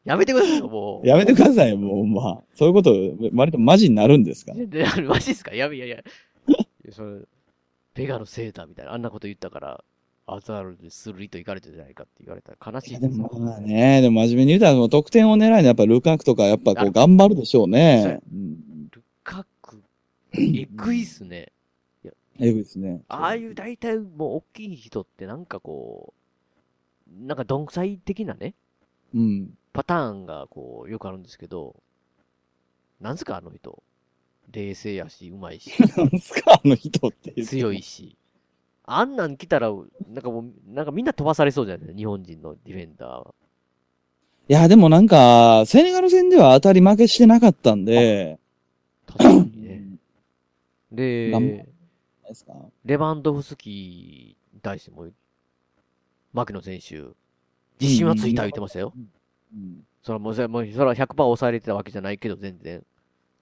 Speaker 2: やめてくださいよ、もう。
Speaker 3: やめてくださいよ、もう、まあ。そういうこと、割とマジになるんですか？
Speaker 2: マジっすか？やべいやいや。それ、ペガのセーターみたいな、あんなこと言ったから、アザールでスルリと行かれてるじゃないかって言われたら悲しい
Speaker 3: でもまあね、でも真面目に言うたら、もう得点を狙いのやっぱルカクとか、やっぱこう頑張るでしょうね。
Speaker 2: ルカク、えぐいっすね。
Speaker 3: えぐいですね。
Speaker 2: ああいう大体もう大きい人ってなんかこう、なんか鈍彩的なね、
Speaker 3: うん。
Speaker 2: パターンがこう、よくあるんですけど、なんすかあの人。冷静やし、うまいし。
Speaker 3: なんすかあの人って。
Speaker 2: 強いし。あんなん来たら、なんかもう、なんかみんな飛ばされそうじゃない？日本人のディフェンダーは。
Speaker 3: いや、でもなんか、セネガル戦では当たり負けしてなかったんで、
Speaker 2: 確かにね。で、
Speaker 3: ですか？
Speaker 2: レバンドフスキーに対しても、牧野選手、自信はついた言ってましたよ。
Speaker 3: うん
Speaker 2: それはもう、それはもうそれは100%抑えれてたわけじゃないけど、全然、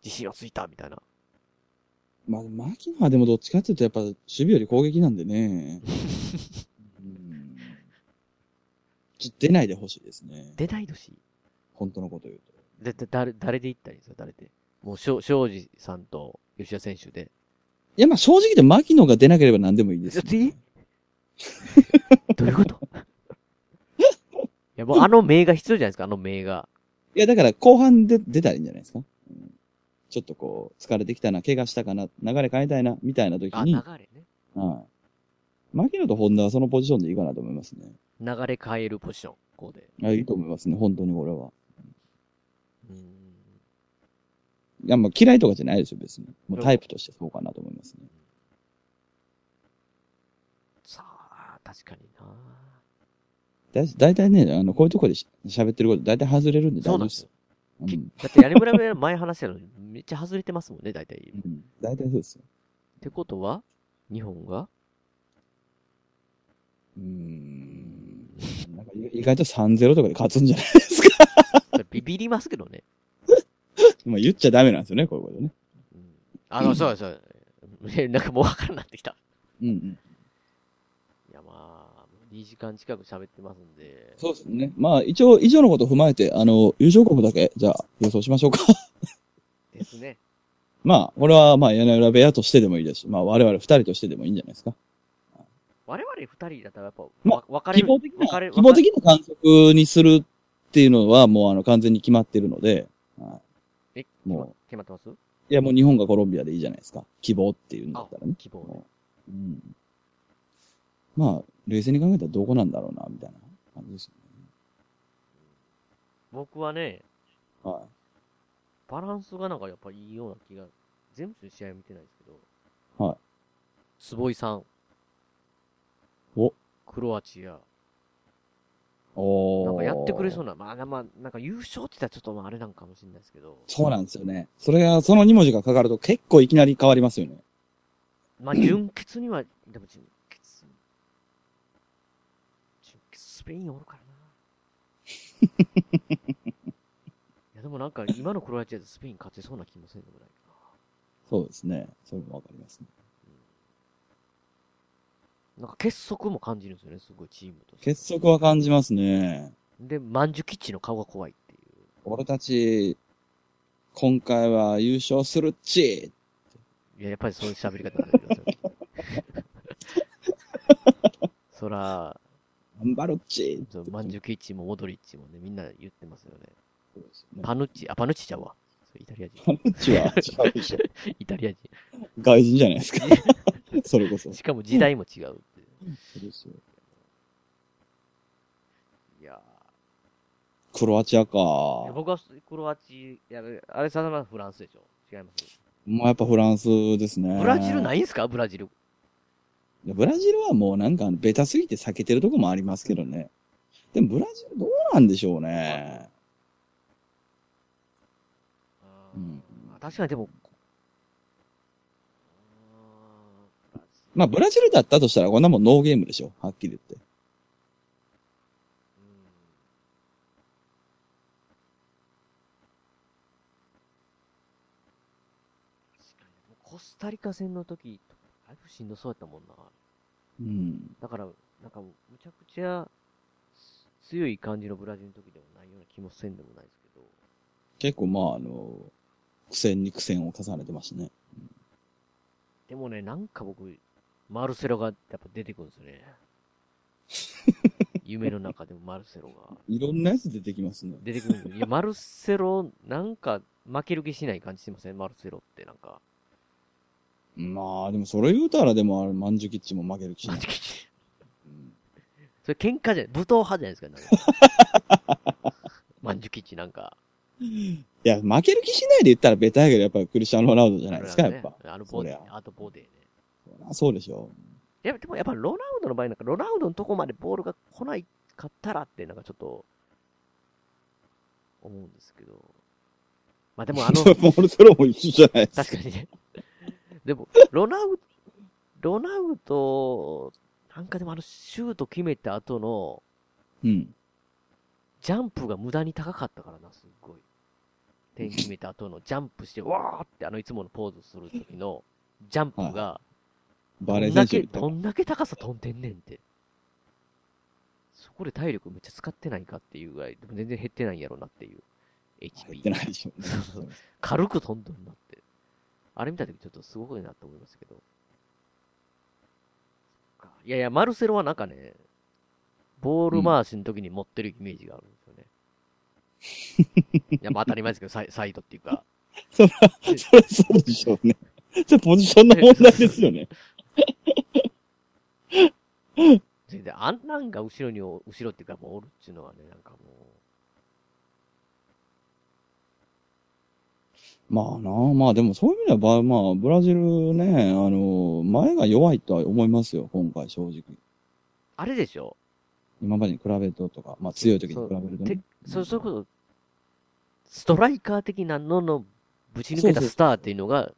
Speaker 2: 自信はついたみたいな。
Speaker 3: まあ、牧野はでもどっちかっていうと、やっぱ守備より攻撃なんでね。うん出ないでほしいですね。
Speaker 2: 出ないでほしい。
Speaker 3: 本当のこと言うと。
Speaker 2: で、で誰、誰で行ったらいいんですか？誰で？もう、しょ庄司さんと吉田選手で。
Speaker 3: いや、まあ正直言って牧野が出なければ何でもいいですよ。
Speaker 2: え どういうこと？いや、もうあの名が必要じゃないですか、あの名が。
Speaker 3: いや、だから後半で出たらいいんじゃないですか？うんちょっとこう、疲れてきたな、怪我したかな、流れ変えたいな、みたいな時
Speaker 2: あ、
Speaker 3: に。
Speaker 2: 流れね。
Speaker 3: はい。牧野と本田はそのポジションでいいかなと思いますね。
Speaker 2: 流れ変えるポジション、こうで。
Speaker 3: あいいと思いますね、本当にこれは。いや、まあ嫌いとかじゃないですよ、別に。もうタイプとしてそうかなと思いますね。
Speaker 2: さあ、確かにな。
Speaker 3: だいだいたいね、あの、こういうとこでし喋ってること、だいたい外れるんで大丈夫です。うん。
Speaker 2: だって、屋根村部屋前話したのに、めっちゃ外れてますもんね、大体。
Speaker 3: うん。大体そうですよ。
Speaker 2: ってことは、日本が？
Speaker 3: うーん。なんか意外と3-0とかで勝つんじゃないですか。
Speaker 2: ビビりますけどね。
Speaker 3: まあ言っちゃダメなんですよね、こういうことね。
Speaker 2: あの、そうそう。え なんかもうわからんなってきた。
Speaker 3: うんうん。
Speaker 2: いや、まあ、2時間近く喋ってますんで。
Speaker 3: そうですね。まあ一応、以上のことを踏まえて、あの、優勝国だけ、じゃあ予想しましょうか。
Speaker 2: ですね。
Speaker 3: まあ、これはまあ屋根裏部屋としてでもいいですし、まあ我々二人としてでもいいんじゃないですか。
Speaker 2: 我々二人だったらやっぱ、
Speaker 3: まあ
Speaker 2: わ分かれる。
Speaker 3: 希望的な希望的な観測にするっていうのはもうあの完全に決まってるので、はい
Speaker 2: え、
Speaker 3: も
Speaker 2: 決まってます？
Speaker 3: う、いやもう日本がコロンビアでいいじゃないですか。希望っていうんだったらね。
Speaker 2: 希望ね。
Speaker 3: うん。まあ、冷静に考えたらどこなんだろうな、みたいな感じですよ
Speaker 2: 僕はね、
Speaker 3: ね。はい。
Speaker 2: バランスがなんかやっぱいいような気が、全部の試合見てないですけど、
Speaker 3: はい。
Speaker 2: 坪井さん、
Speaker 3: お、
Speaker 2: クロアチア、
Speaker 3: おー
Speaker 2: なんかやってくれそうな、まあ、まあ、なんか優勝って言ったらちょっとまああれなんかもしれないですけど、
Speaker 3: そうなんですよね。それが、その2文字がかかると結構いきなり変わりますよね。
Speaker 2: まあ、準決には、でも準決、準決スペインおるからな。いや、でもなんか今のクロアチアでスペイン勝てそうな気もせんでもないか
Speaker 3: そうですね。それもわかりますね。
Speaker 2: な。なんか結束も感じるんですよね、すごいチームと。
Speaker 3: 結束は感じますね。
Speaker 2: で、マンジュキッチの顔が怖いっていう。
Speaker 3: 俺たち、今回は優勝するっち
Speaker 2: いや、やっぱりそういう喋り方になりますよ。そら、
Speaker 3: 頑張るっち
Speaker 2: そうマンジュキッチもモドリッチもね、みんな言ってますよね。
Speaker 3: ね
Speaker 2: パヌッチ、あ、パヌッチちゃうわ。イタリア人。
Speaker 3: パヌッチは違うでしょ。
Speaker 2: イタリア人。
Speaker 3: 外人じゃないですか。それこそ。
Speaker 2: しかも時代も違うって。
Speaker 3: そうですよ。
Speaker 2: いや
Speaker 3: クロアチアか。
Speaker 2: 僕はクロアチア、あれさはフランスでしょ違います。
Speaker 3: うやっぱフランスですね。
Speaker 2: ブラジルないいんすか？ブラジル。
Speaker 3: ブラジルはもうなんかベタすぎて避けてるとこもありますけどね。でもブラジルどうなんでしょうね。うん。
Speaker 2: 確かにでも、
Speaker 3: まあブラジルだったとしたらこんなもんノーゲームでしょ。はっきり言って。
Speaker 2: コスタリカ戦の時、だいぶしんどそうやったもんな。
Speaker 3: うん。
Speaker 2: だから、なんか、むちゃくちゃ強い感じのブラジルの時でもないような気もせんでもないですけど。
Speaker 3: 結構まああの、苦戦に苦戦を重ねてますね。
Speaker 2: でもね、なんか僕、マルセロがやっぱ出てくるんですよね。夢の中でもマルセロが。
Speaker 3: いろんなやつ出てきますね。
Speaker 2: 出てくるんですよ。いや、マルセロ、なんか負ける気しない感じしてません？マルセロってなんか。
Speaker 3: まあでもそれ言うたらでもあれ、マンジュキッチも負けるし。
Speaker 2: マンジュキッチ。それ喧嘩じゃない、武闘派じゃないですか、なんかマンジュキッチなんか。
Speaker 3: いや、負ける気しないで言ったらベタやけど、やっぱクリスチャン・ロナウドじゃないですか、やっぱ。
Speaker 2: あのボディあとボディね。
Speaker 3: ゃそうでしょ。
Speaker 2: いや、でもやっぱロナウドの場合なんか、ロナウドのとこまでボールが来ないかったらって、なんかちょっと、思うんですけど。まあでもあの、
Speaker 3: モルセロも一緒じゃないですか。
Speaker 2: 確かにね。でも、ロナウロナウド、なんかでもあのシュート決めた後の、
Speaker 3: うん。
Speaker 2: ジャンプが無駄に高かったからな、すっごい。点決めた後のジャンプして、わーってあのいつものポーズする時の、ジャンプが、
Speaker 3: バレー
Speaker 2: どんだけ、
Speaker 3: 選手みたいな
Speaker 2: どんだけ高さ飛んでんねんって。そこで体力めっちゃ使ってないかっていうぐらい、でも全然減ってないんやろなっていう。HP。
Speaker 3: 減ってないでしょ
Speaker 2: 軽く飛んどんなって。あれ見た時ちょっとすごいなと思いますけど。いやいや、マルセロはなんかね、ボール回しの時に持ってるイメージがあるんですよね。いや、まあ当たり前ですけど、サイサイドっていうか。
Speaker 3: そら、そらそうでしょうね。それポジションの問題ですよね。
Speaker 2: 全然、あんなんが後ろにお、後ろっていうかもうおるっていうのはね、なんかも
Speaker 3: まあなあ、まあでもそういう意味ではば、まあ、ブラジルね、あの、前が弱いとは思いますよ、今回正直。
Speaker 2: う、あれでしょ？
Speaker 3: 今までに比べるととか、まあ強い時に比べるとね
Speaker 2: て。そう、そういうこと、ストライカー的なののぶち抜けたスターっていうのが、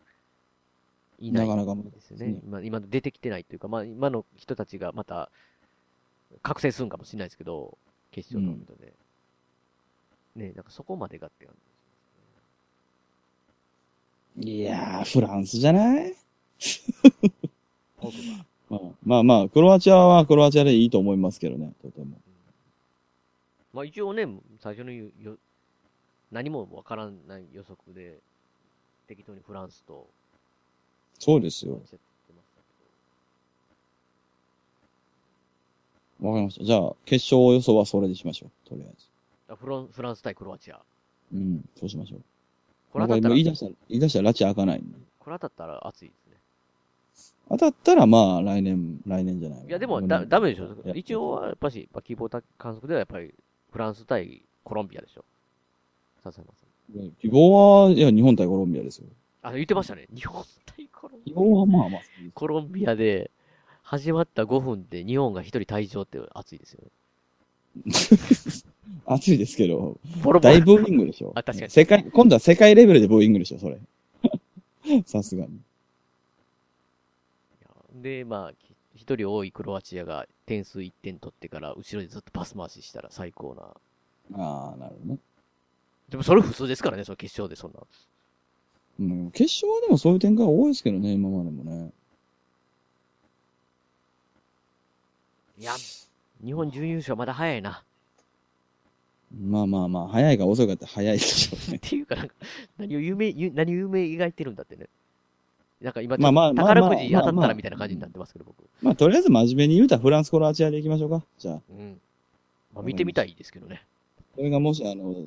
Speaker 2: いない
Speaker 3: なかなか難しい
Speaker 2: ですよね。今、今出てきてないというか、まあ今の人たちがまた、覚醒するんかもしれないですけど、決勝トーナメントで。ねなんかそこまでがって感じ。
Speaker 3: いやー、フランスじゃない？まあ まあまあ、クロアチアはクロアチアでいいと思いますけどね、とても。
Speaker 2: まあ一応ね、最初のよよ何もわからない予測で、適当にフランスと、
Speaker 3: そうですよ。わかりました。じゃあ、決勝予想はそれにしましょう。とりあえず。
Speaker 2: フランス対クロアチア。
Speaker 3: うん、そうしましょう。
Speaker 2: これ当たったら
Speaker 3: 言い出したら、言い出したら拉致開かない。
Speaker 2: これ当たったら熱いですね。
Speaker 3: 当たったらまあ、来年、来年じゃない
Speaker 2: いやでもだ、ダメでしょ。一応はやっぱし、まあ希望観測ではやっぱり、フランス対コロンビアでしょ。笹山さん。
Speaker 3: 希望は、いや、日本対コロンビアですよ。
Speaker 2: あ、言ってましたね。日本対コロンビ
Speaker 3: 希望はまあまあ、
Speaker 2: ア。コロンビアで、始まった5分で日本が一人退場って熱いですよね。
Speaker 3: 暑いですけど
Speaker 2: ボロボロ、
Speaker 3: 大ブーイングでしょ。
Speaker 2: あ確かに
Speaker 3: 世界、今度は世界レベルでブーイングでしょ、それ。さすがに。
Speaker 2: で、まあ、き一人多いクロアチアが点数1点取ってから、後ろでずっとパス回ししたら最高な。
Speaker 3: ああ、なるほどね。
Speaker 2: でもそれ普通ですからね、その決勝でそんな。
Speaker 3: うん、決勝はでもそういう展開多いですけどね、今までもね。
Speaker 2: いや、日本準優勝まだ早いな。
Speaker 3: まあまあまあ、早いか遅いかって早いでしょうね。
Speaker 2: っていうか、なんか、何を夢、ゆ何を夢描いてるんだってね。なんか今、
Speaker 3: まあまあまあ
Speaker 2: 宝くじ当たったらみたいな感じになってますけど、僕。
Speaker 3: まあ、とりあえず真面目に言うたらフランス、クロアチアでいきましょうか。じゃあ。
Speaker 2: うん。まあ見てみたいですけどね。
Speaker 3: それがもし、あの、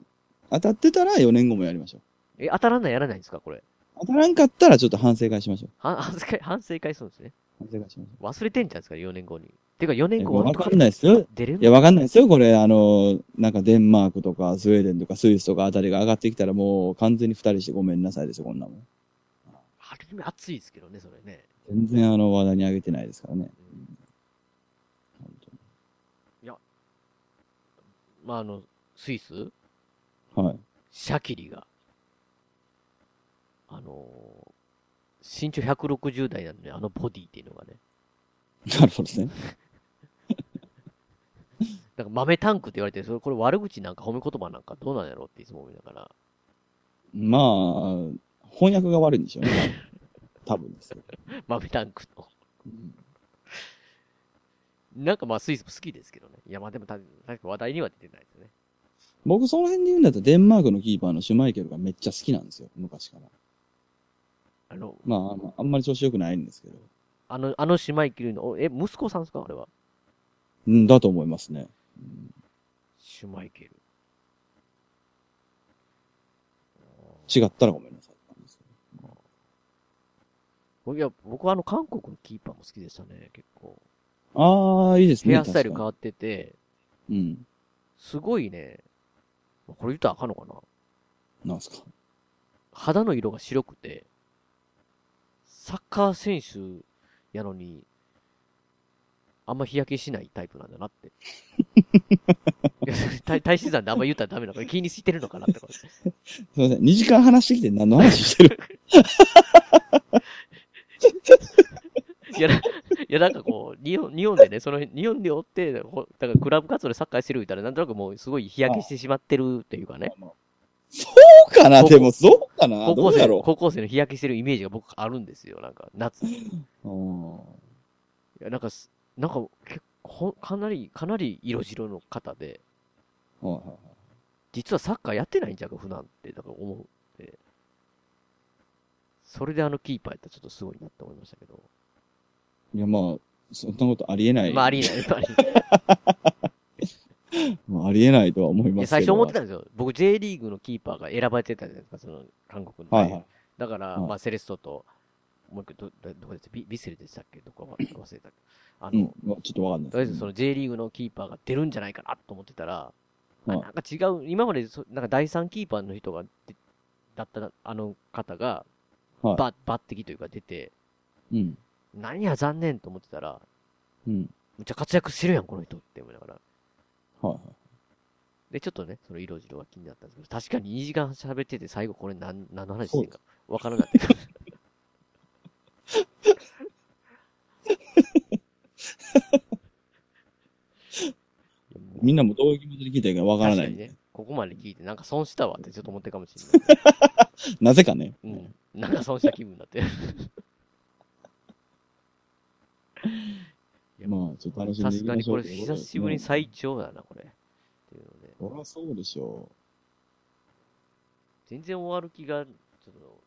Speaker 3: 当たってたら4年後もやりましょ
Speaker 2: え、当たらんないやらないんですかこれ？
Speaker 3: 当たらんかったらちょっと反省会しましょう。
Speaker 2: は反省会、反省会するんですね。
Speaker 3: 反省会しましょ
Speaker 2: 忘れてんじゃないですか、4年後に。てか4
Speaker 3: う。
Speaker 2: 年後
Speaker 3: いやわかんないですよ。
Speaker 2: 出れる？
Speaker 3: いや、わかんないですよ。これ、あの、なんかデンマークとかスウェーデンとかスイスとかあたりが上がってきたらもう完全に二人してごめんなさいですよ、こんなもん。
Speaker 2: ある意味熱いですけどね、それね。
Speaker 3: 全然あの話題に上げてないですからね。
Speaker 2: まあ、あの、スイス？
Speaker 3: はい。
Speaker 2: シャキリが、あのー身長160代なんで、あのボディっていうのがね。
Speaker 3: なるほどですね。
Speaker 2: なんか豆タンクって言われて、それこれ悪口なんか褒め言葉なんかどうなんやろうっていつも思いながら。
Speaker 3: まあ、翻訳が悪いんでしょうね。多分ですよ。
Speaker 2: 豆タンクの。なんかまあスイスも好きですけどね。いやまあでもた確か話題には出てないですね。
Speaker 3: 僕その辺で言うんだったらデンマークのキーパーのシュマイケルがめっちゃ好きなんですよ。昔から。
Speaker 2: あの、
Speaker 3: まあ、まあ、あんまり調子良くないんですけど。
Speaker 2: あの、あの姉妹キルの、え、息子さんですか？あれは。
Speaker 3: うん、だと思いますね。
Speaker 2: シュマイケル。
Speaker 3: 違ったらごめんなさい。
Speaker 2: いや、僕はあの韓国のキーパーも好きでしたね、結構。
Speaker 3: ああ、いいですね。
Speaker 2: ヘアスタイル変わってて、
Speaker 3: にうん。
Speaker 2: すごいね、これ言ったらあかんのかな
Speaker 3: なんすか？
Speaker 2: 肌の色が白くて、サッカー選手やのに、あんま日焼けしないタイプなんだなって。大大自然であんま言ったらダメなのか気にしてるのかなってこと。
Speaker 3: すいません。2時間話してきて何の話してる？
Speaker 2: いや、ないやなんかこう、日本、日本でね、その辺、日本でおって、ほだからクラブ活動でサッカーしてるみたいな、なんとなくもうすごい日焼けしてしまってるっていうかね。
Speaker 3: そうかな？でもそうかな？
Speaker 2: 高校生高校生の日焼けしてるイメージが僕あるんですよ、なんか、夏。いや、なんかす、なんか、結構、かなり、かなり色白の方で、
Speaker 3: はいはいはい
Speaker 2: 実はサッカーやってないんちゃうか、普段って、だから思うって。それであのキーパーやったらちょっとすごいなって思いましたけど。
Speaker 3: いや、まあ、そんなことありえない。
Speaker 2: まあ、ありえない、ありえない。
Speaker 3: まあ、ありえないとは思いますけど。
Speaker 2: 最初思ってたんですよ。僕 J リーグのキーパーが選ばれてたじゃないですか、その韓国の。
Speaker 3: はいはい
Speaker 2: だから、
Speaker 3: はい
Speaker 2: まあセレストと、もう一個ど、どどこでしたビビセルでしたっけ？どこか 忘れた。あの、
Speaker 3: うん、まあちょっとわかんない
Speaker 2: とりあえずその J リーグのキーパーが出るんじゃないかなと思ってたら、
Speaker 3: は
Speaker 2: なんか違う、今までそなんか第3キーパーの人がで、だったあの方が、
Speaker 3: はい
Speaker 2: ば抜擢というか出て、
Speaker 3: うん。
Speaker 2: 何や残念と思ってたら、
Speaker 3: うん。
Speaker 2: むっちゃ活躍してるやん、この人って思いながら。
Speaker 3: はいはい。
Speaker 2: で、ちょっとね、その色白が気になったんですけど、確かに2時間喋ってて最後これ何、何の話してんかわからなかった。
Speaker 3: みんなもどういう気持ちで聞いたらいいかわからない。
Speaker 2: 確かにね。ここまで聞いて、なんか損したわってちょっと思ってるかもしれない。
Speaker 3: なぜかね。
Speaker 2: うん。なんか損した気分になって。
Speaker 3: まあ、ちょっと楽しん
Speaker 2: さ
Speaker 3: でいきましょう
Speaker 2: すがにこれ久しぶりに最長だな、これ。っていうので。
Speaker 3: そりゃそうでしょ
Speaker 2: 全然終わる気が、ちょっと、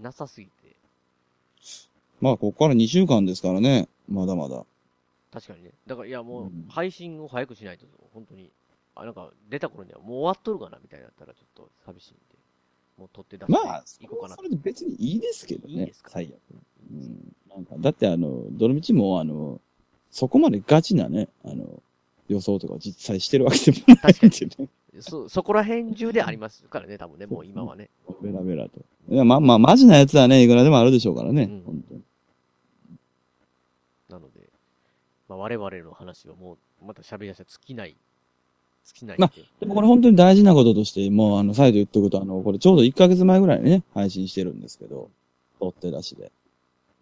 Speaker 2: なさすぎて。
Speaker 3: う。まあ、ここから2週間ですからね。まだまだ。
Speaker 2: 確かにね。だから、いや、もう、配信を早くしないと、本当に、あ、なんか、出た頃にはもう終わっとるかな、みたいになったら、ちょっと寂しいんで、もう撮って出して、
Speaker 3: まあ、
Speaker 2: いこうかな
Speaker 3: そ。れで別にいいですけどね。
Speaker 2: いいですか？
Speaker 3: 最悪。うん。なんか、だってあの、どの道も、あの、そこまでガチなね、あの、予想とか実際してるわけでもないんでね。
Speaker 2: そ、そこら辺中でありますからね、多分ね、もう今はね。
Speaker 3: ベラベラと。いや、まあまあ、マジなやつはね、いくらでもあるでしょうからね。本当に。
Speaker 2: なので、まあ、我々の話はもう、また喋り出したら尽きない、尽きないん
Speaker 3: まあ
Speaker 2: で。、
Speaker 3: でもこれ本当に大事なこととして、もうあの、再度言っとくと、あの、これちょうど1ヶ月前ぐらいにね、配信してるんですけど、取って出しで。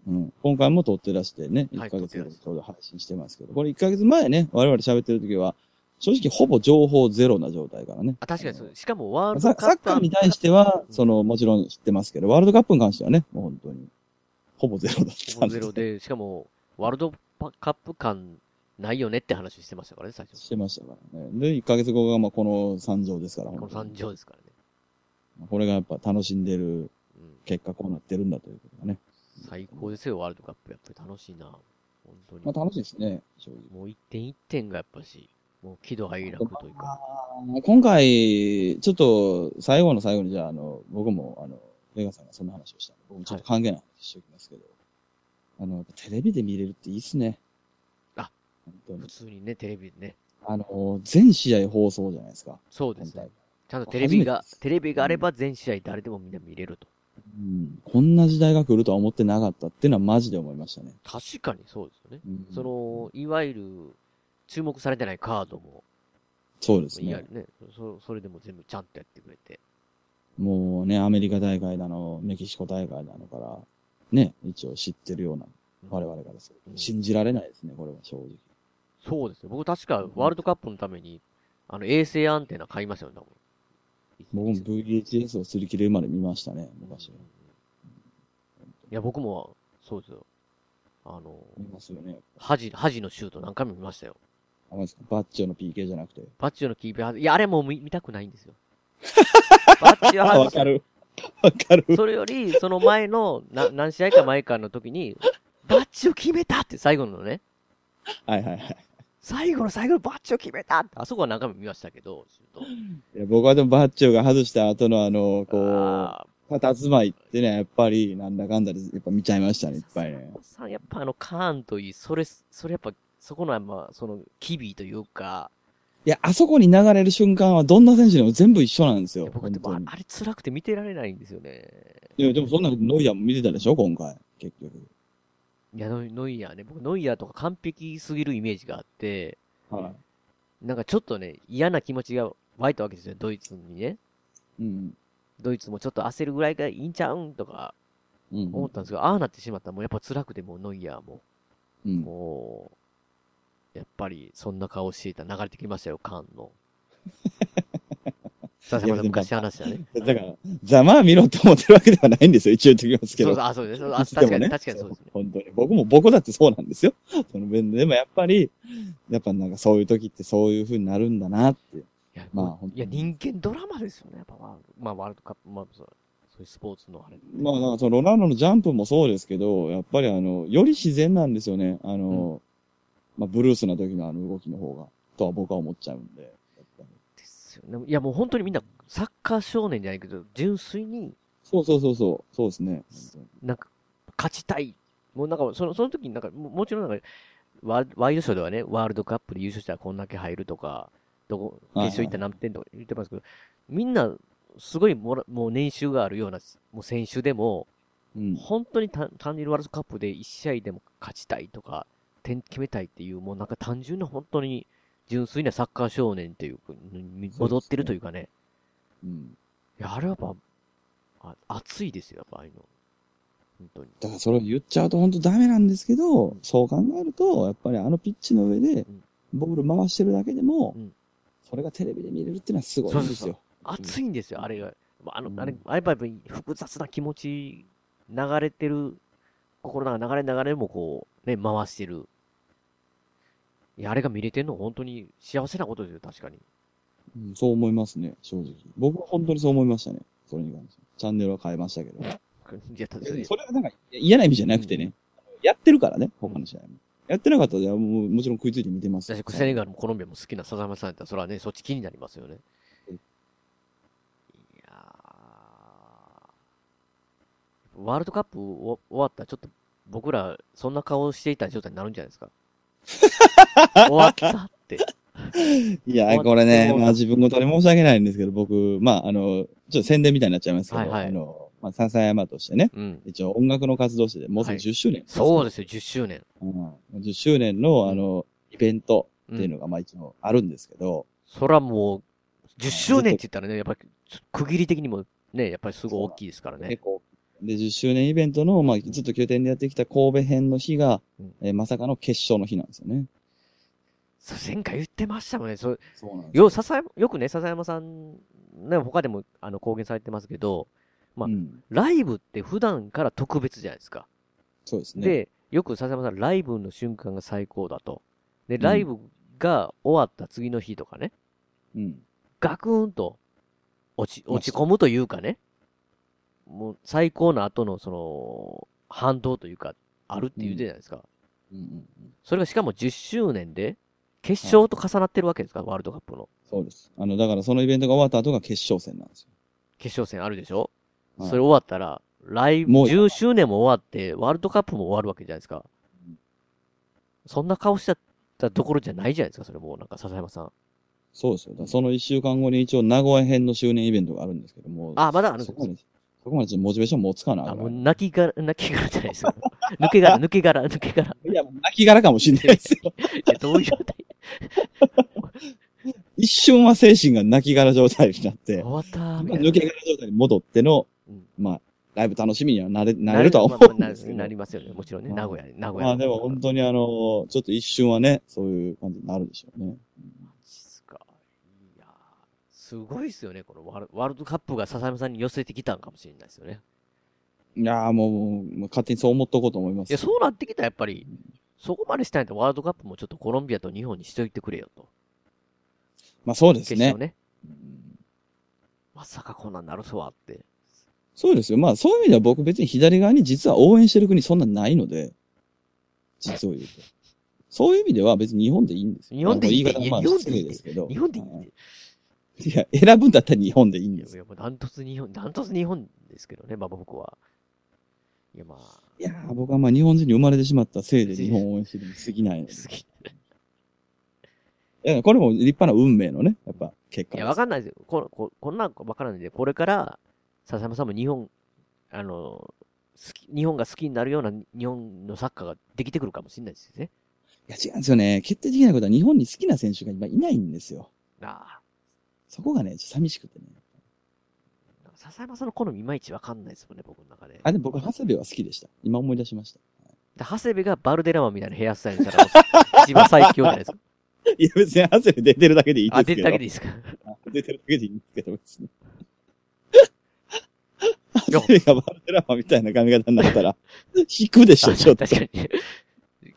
Speaker 3: うん。今回も取って出してね、1ヶ月ちょうど配信してますけど、これ1ヶ月前ね、我々喋ってる時は、正直ほぼ情報ゼロな状態からね。
Speaker 2: あ、確かにそう。しかもワール
Speaker 3: ササッ
Speaker 2: ドカップ
Speaker 3: カーに対しては、その、もちろん知ってますけど、ワールドカップに関してはね、もう本当に、ほぼゼロだった
Speaker 2: ほぼゼロで、しかも、ワールドカップ感ないよねって話してましたからね、最初。
Speaker 3: してましたからね。で、1ヶ月後がまあこの惨状ですから、
Speaker 2: この惨状ですからね。
Speaker 3: これがやっぱ楽しんでる結果こうなってるんだということがね。
Speaker 2: 最高ですよ、ワールドカップ。やっぱり楽しいな。本当に。
Speaker 3: まあ楽しいですね、正直。
Speaker 2: もう一点一点がやっぱし、もう喜怒哀楽というか。
Speaker 3: 今回、ちょっと、最後の最後に、じゃあ、あの、僕も、あの、ベガさんがそんな話をした。僕もちょっと関係ない話しておきますけど、あの、テレビで見れるっていいっすね。
Speaker 2: あ、
Speaker 3: 本当に
Speaker 2: 普。通にね、テレビでね。
Speaker 3: あの、全試合放送じゃないですか。
Speaker 2: そうですね
Speaker 3: 本。
Speaker 2: ちゃんとテレビがテレビがあれば全試合誰でもみんな見れると。
Speaker 3: うん。こんな時代が来るとは思ってなかったっていうのはマジで思いましたね。
Speaker 2: 確かにそうですよね。
Speaker 3: うん
Speaker 2: その、いわゆる、注目されてないカードも、
Speaker 3: そうですね
Speaker 2: ね、そそれでも全部ちゃんとやってくれて。
Speaker 3: もうね、アメリカ大会なの、メキシコ大会なのから、ね、一応知ってるような、我々からすると。信じられないですね、これは正直。
Speaker 2: そうですね。僕確かワールドカップのために、あの、衛星アンテナ買いましたよね、多分。
Speaker 3: 僕も VHS を擦り切れるまで見ましたね、昔は。
Speaker 2: いや、僕も、そうですよ。あの、
Speaker 3: 見ますよね。
Speaker 2: 恥、恥のシュート何回も見ましたよ。
Speaker 3: あれですか？バッチョの PK じゃなくて。
Speaker 2: バッチョのキーパー、いや、あれもう見見たくないんですよ。バッチョ
Speaker 3: あ、
Speaker 2: 外す
Speaker 3: わかる。わかる。
Speaker 2: それより、その前の、な、何試合か前かの時に、バッチを決めたって最後のね、
Speaker 3: はいはいはい。
Speaker 2: 最後の最後のバッチを決めたって、あそこは何回も見ましたけど、
Speaker 3: いや僕はでもバッチョが外した後のあの、こ
Speaker 2: あ
Speaker 3: う、佇まいってね、やっぱり、なんだかんだで、やっぱ見ちゃいましたね、いっぱいね。
Speaker 2: さやっぱあの、カーンといい、それ、それやっぱ、そこの、まあ、その、機微というか、
Speaker 3: いや、あそこに流れる瞬間はどんな選手でも全部一緒なんですよ。
Speaker 2: 僕って、
Speaker 3: 本当に
Speaker 2: ああれ辛くて見てられないんですよね。
Speaker 3: いや、でもそんなノイヤーも見てたでしょ、今回。結局。
Speaker 2: いや、ノイノイヤーね、僕ノイヤーとか完璧すぎるイメージがあって、
Speaker 3: はい。
Speaker 2: なんかちょっとね、嫌な気持ちが湧いたわけですよ、ドイツにね。
Speaker 3: うん。
Speaker 2: ドイツもちょっと焦るぐらいがいいんちゃうんとか
Speaker 3: うん。
Speaker 2: 思ったんですが、ああなってしまったらもうやっぱ辛くてもうノイヤーも、
Speaker 3: うん。
Speaker 2: もう、やっぱりそんな顔していたら流れてきましたよ、カーンの。さすが昔話だね。
Speaker 3: だから、ざまあ見ろって思ってるわけではないんですよ、一応言っておきますけど。
Speaker 2: そうそう、あ、そうです。あ確かに、
Speaker 3: ね
Speaker 2: 確かにそうですね。
Speaker 3: 本当に。僕も、僕だってそうなんですよ。その面で。でもやっぱり、やっぱなんかそういう時ってそういう風になるんだなって。
Speaker 2: いや、
Speaker 3: まあ
Speaker 2: まあ、
Speaker 3: 本当に
Speaker 2: いや、人間ドラマですよね、やっぱまあ、ワールドカップ、まあ、そうそういうスポーツのあれ。
Speaker 3: まあ、なんかそのロナウドのジャンプもそうですけど、やっぱりあの、より自然なんですよね。あの、まあ、ブルースな時のあの動きの方が、とは僕は思っちゃうんで。
Speaker 2: ですよね。いや、もう本当にみんな、サッカー少年じゃないけど、純粋に
Speaker 3: そうそうそうそう、そうですね。
Speaker 2: なんか、勝ちたい。もうなんか、その、その時になんか、ももちろんなんか、ワワイドショーではね、ワールドカップで優勝したらこんだけ入るとか、どこ、決
Speaker 3: はいはい
Speaker 2: 勝行ったら何点とか言ってますけど、みんな、すごいもら、もう年収があるような、もう選手でも、
Speaker 3: うん。
Speaker 2: 本当に単単純にワールドカップで1試合でも勝ちたいとか、点決めたいっていう、もうなんか単純な本当に純粋なサッカー少年っていうか、に戻ってるというかね。
Speaker 3: うん。
Speaker 2: いや、あれはやっぱ、あ熱いですよ、やっぱああいうの。本当に。
Speaker 3: だからそれを言っちゃうと本当ダメなんですけど、そう考えると、やっぱりあのピッチの上で、ボール回してるだけでも、
Speaker 2: うん
Speaker 3: それがテレビで見れるっていうのはすごいんですよ。
Speaker 2: 熱いんですよ、あれが。あの、あれ、あれやっぱり複雑な気持ち、流れてる、心の中流れ流れもこう、ね、回してる。いや、あれが見れてるの本当に幸せなことですよ、確かに。
Speaker 3: うんそう思いますね、正直。僕は本当にそう思いましたね。それに関して。チャンネルは変えましたけど。
Speaker 2: いや、た
Speaker 3: それはなんか嫌な意味じゃなくてね、やってるからね、他の試合も。やってなかったら、もうもちろん食いついて見てますよ。
Speaker 2: 私、セネガルもコロンビアも好きな笹山さんやったら、それはね、そっち気になりますよね。いやーワールドカップ終わったら、ちょっと僕ら、そんな顔していた状態になるんじゃないですか。終わったって。
Speaker 3: いや、これね、まあ自分ごとに申し訳ないんですけど、僕、まああの、ちょっと宣伝みたいになっちゃいますけど、
Speaker 2: はいはい。
Speaker 3: あの、まあ笹山としてね、
Speaker 2: うん。
Speaker 3: 一応音楽の活動してて、もうすぐ10周年、
Speaker 2: そうですよ、10周年。
Speaker 3: うん。10周年の、あの、イベントっていうのが、まあ一応あるんですけど、
Speaker 2: そらもう、10周年って言ったらね、やっぱり、区切り的にもね、やっぱりすごい大きいですからね。
Speaker 3: 結構、で、10周年イベントの、まあずっと拠点でやってきた神戸編の日が、えーまさかの決勝の日なんですよね。
Speaker 2: そう前回言ってましたもんね。そう
Speaker 3: そうなん
Speaker 2: よ、笹山、よくね、笹山さん、ね、他でも、あの、公言されてますけど、まあ、ライブって普段から特別じゃないですか。
Speaker 3: そうですね。
Speaker 2: で、よく笹山さん、ライブの瞬間が最高だと。で、ライブが終わった次の日とかね、
Speaker 3: うん。
Speaker 2: ガクーンと落ち、落ち込むというかね、もう最高の後のその、反動というか、あるって言うじゃないですか。
Speaker 3: うんうん
Speaker 2: それがしかも10周年で、決勝と重なってるわけですから、ワールドカップの。
Speaker 3: そうです。あの、だからそのイベントが終わった後が決勝戦なんですよ。
Speaker 2: 決勝戦あるでしょ、
Speaker 3: はい
Speaker 2: それ終わったら、来、
Speaker 3: もう
Speaker 2: 10周年も終わって、ワールドカップも終わるわけじゃないですか。そんな顔しちゃったところじゃないじゃないですか、それもうなんか笹山さん。
Speaker 3: そうですよ。その一週間後に一応名古屋編の周年イベントがあるんですけども。
Speaker 2: あ、まだあるんですか？
Speaker 3: そこまで、モチベーション持つかな。
Speaker 2: あ、もう泣きがら、泣きがらじゃないですか。抜け殻、抜け殻、抜け殻。
Speaker 3: いや、泣き殻かもしれないですよ。
Speaker 2: いや、どういう状態
Speaker 3: 一瞬は精神が泣き殻状態になって、
Speaker 2: 終わった
Speaker 3: 抜け殻状態に戻っての、
Speaker 2: うん
Speaker 3: まあ、ライブ楽しみにはなれ、なれるとは思うんですけど。
Speaker 2: なりますよね。もちろんね。
Speaker 3: まあ
Speaker 2: 名古屋で、名古屋
Speaker 3: まあでも本当にあの、ちょっと一瞬はね、そういう感じになるでしょうね。
Speaker 2: ですか。いやーすごいですよね。このワールドカップが笹山さんに寄せてきたんかもしれないですよね。
Speaker 3: いやーもう、もう勝手にそう思っとこうと思います。
Speaker 2: いや、そうなってきたらやっぱり、そこまでしたいんだワールドカップもちょっとコロンビアと日本にしといてくれよと。
Speaker 3: まあそうですね。
Speaker 2: ね。まさかこんなんなるとはって。
Speaker 3: そうですよ。まあそういう意味では僕別に左側に実は応援してる国そんなないので、実を言うと。そういう意味では別に日本でいいんですよ。
Speaker 2: 日本でいい
Speaker 3: まあ言い方はまあ
Speaker 2: いい
Speaker 3: 失礼ですけど。
Speaker 2: 日本でいい
Speaker 3: はいいや、選ぶんだったら日本でいいんです
Speaker 2: いや、もうダントツ日本、ダントツ日本ですけどね、まあ僕は。いや、まあ、
Speaker 3: いやー僕はまあ日本人に生まれてしまったせいで日本を応援してるに過ぎないので。
Speaker 2: 好き。
Speaker 3: いや、これも立派な運命のね、やっぱ結果
Speaker 2: いや。わかんないですよ。こここんなんわからないんで、これから、笹山さんも日本、あの、好き、日本が好きになるような日本のサッカーができてくるかもしれないですよね。
Speaker 3: いや、違うんですよね。決定的なことは日本に好きな選手が今いないんですよ。
Speaker 2: あ
Speaker 3: そこがね、寂しくてね。
Speaker 2: あ。笹山さんの好みいまいちわかんないですもんね、僕の中で。
Speaker 3: あ、でも僕、長谷部は好きでした。今思い出しました。
Speaker 2: で長谷部がバルデラマンみたいなヘアスタイルにしたら、一番最強じゃないですか。
Speaker 3: いや、別に長谷部出てるだけでいいです
Speaker 2: あ、
Speaker 3: けど。
Speaker 2: 出るだけでいいですか？
Speaker 3: 出てるだけでいいんですけど、別に。長谷部がバルデラマみたいな髪型になったら、引くでしょ、ちょっと。
Speaker 2: 確かに。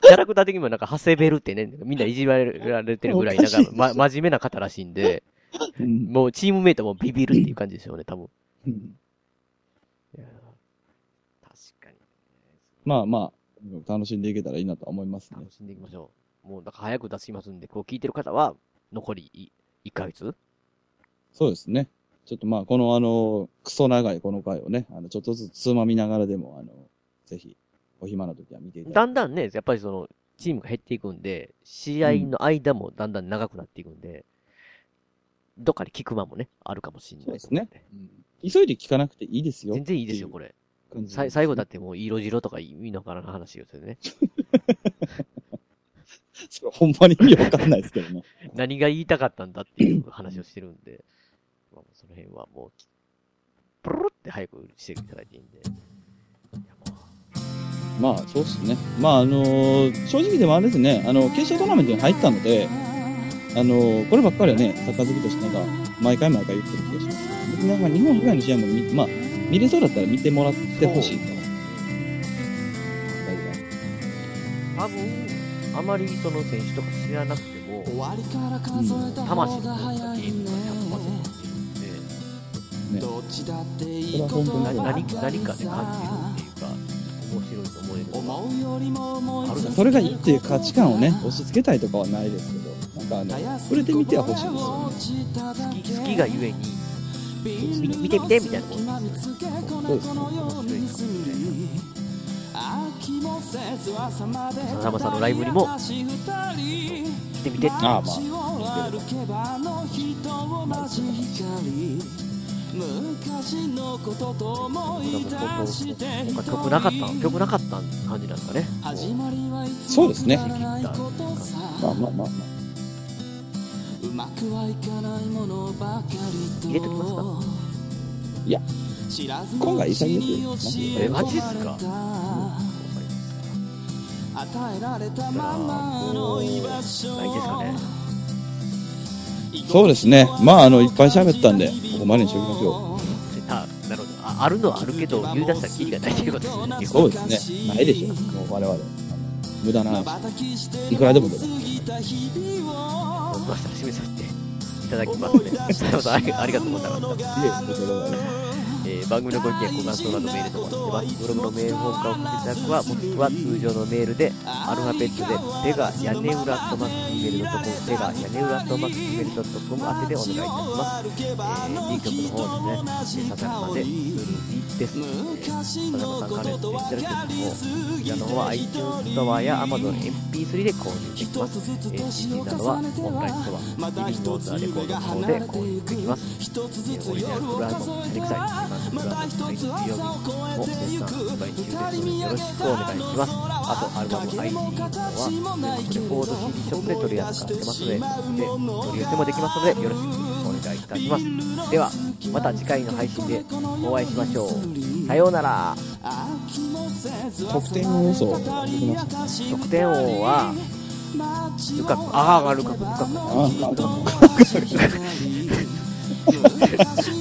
Speaker 2: キャラクター的にもなんか、ハセベルってね、みんないじられてるぐらい、なんか、ま、真面目な方らしいんで、
Speaker 3: うん
Speaker 2: もうチームメイトもビビるっていう感じでしょうね、多分。
Speaker 3: うん
Speaker 2: いや確かに。
Speaker 3: まあまあ、楽しんでいけたらいいなとは思いますね。
Speaker 2: 楽しんでいきましょう。もう、なんか早く出しますんで、こう聞いてる方は、残り1ヶ月？
Speaker 3: そうですね。ちょっとまあ、このあの、クソ長いこの回をね、あの、ちょっとずつつまみながらでも、あの、ぜひ、お暇な時は見ていただ。
Speaker 2: だんだんね、やっぱりその、チームが減っていくんで、試合の間もだんだん長くなっていくんで、どっかで聞く間もね、あるかもしれない。
Speaker 3: ですね。急いで聞かなくていいですよ。
Speaker 2: 全然いいですよ、これ。最後だってもう色白とか意味のわからない話よ、それね。
Speaker 3: それほんまに意味わかんないですけどね。
Speaker 2: 何が言いたかったんだっていう話をしてるんで、まあ、その辺はもう、プルルって早くしていただいていいんで。
Speaker 3: まあ、そうっすね。まあ、あのー正直でもあれですね、あの、決勝トーナメントに入ったので、あのーこればっかりはね、サッカー好きとしてなんか、毎回毎回言ってる気がします。別になんか日本以外の試合も見、まあ、見れそうだったら見てもらってほしいから。
Speaker 2: 多分、あまりその選手とか知らなくても、魂のゲームが100%持っているんで、
Speaker 3: ね。
Speaker 1: それは
Speaker 3: 本当に
Speaker 2: 何何何かで感じるっていうか、面白いと思えるのがある
Speaker 3: それがいいっていう価値観をね、押し付けたいとかはないですけど、なんかあの、触れてみてはほしいですよね。
Speaker 2: 好き好きがゆえに、見見てみてみたいなもんですよね。
Speaker 3: そうですね。
Speaker 2: 面白いかもしれない。笹山さんのライブにも来てみてって
Speaker 3: ああ、まあ。
Speaker 2: 曲なかった曲なかった感じなんですかね。
Speaker 3: そうですね。まあまあまあまあ。
Speaker 2: 入れときますか
Speaker 3: いや、今回潔く言いますよ
Speaker 2: え、マジっすか？ないですかね。
Speaker 3: そうですね。まあ、あの、いっぱい喋ったんで、ここまでにしておきましょ
Speaker 2: あ、なるほど。ああるのはあるけど、言い出したらキリがないということですね。
Speaker 3: う。そうですね。ないでしょ。もう我々。あの無駄な話。いくらでも出る。
Speaker 2: 今度は締めさせていただきますね。ありがとうございました。
Speaker 3: い
Speaker 2: 番組のご意見、ご感想などメールでお待ちしてます。ブログのメールフォームから送っていただくは、もしくは通常のメールで、アルファベットで、手が屋根裏とマックスメールドットコム、手が屋根裏とマックスメールドットコム宛てでお願いいたします。えー、B 曲の方ですね、えー笹山で、スルリです。えー笹山さんから言っていただく曲も、こちらの方は iTunes ストアや Amazon MP3 で購入できます。え CD などはオンラインストア、リビングウォーターレコードの方で購入できます。えーオリジナルフルアルバム、セレクサイ、フルアルバム、スイーツビオビも絶賛発売中ですので、よろしくお願いします。あと、アルバム ID の方は、全国レコード CD ショップで取り扱ってますので、で取り寄せもできますので、よろしくお願いいたします。では、また次回の配信でお会いしましょう。さようなら。
Speaker 3: 得点放送出ました。
Speaker 2: 得点王は、ルカク、ああ、ルカク、ルカク。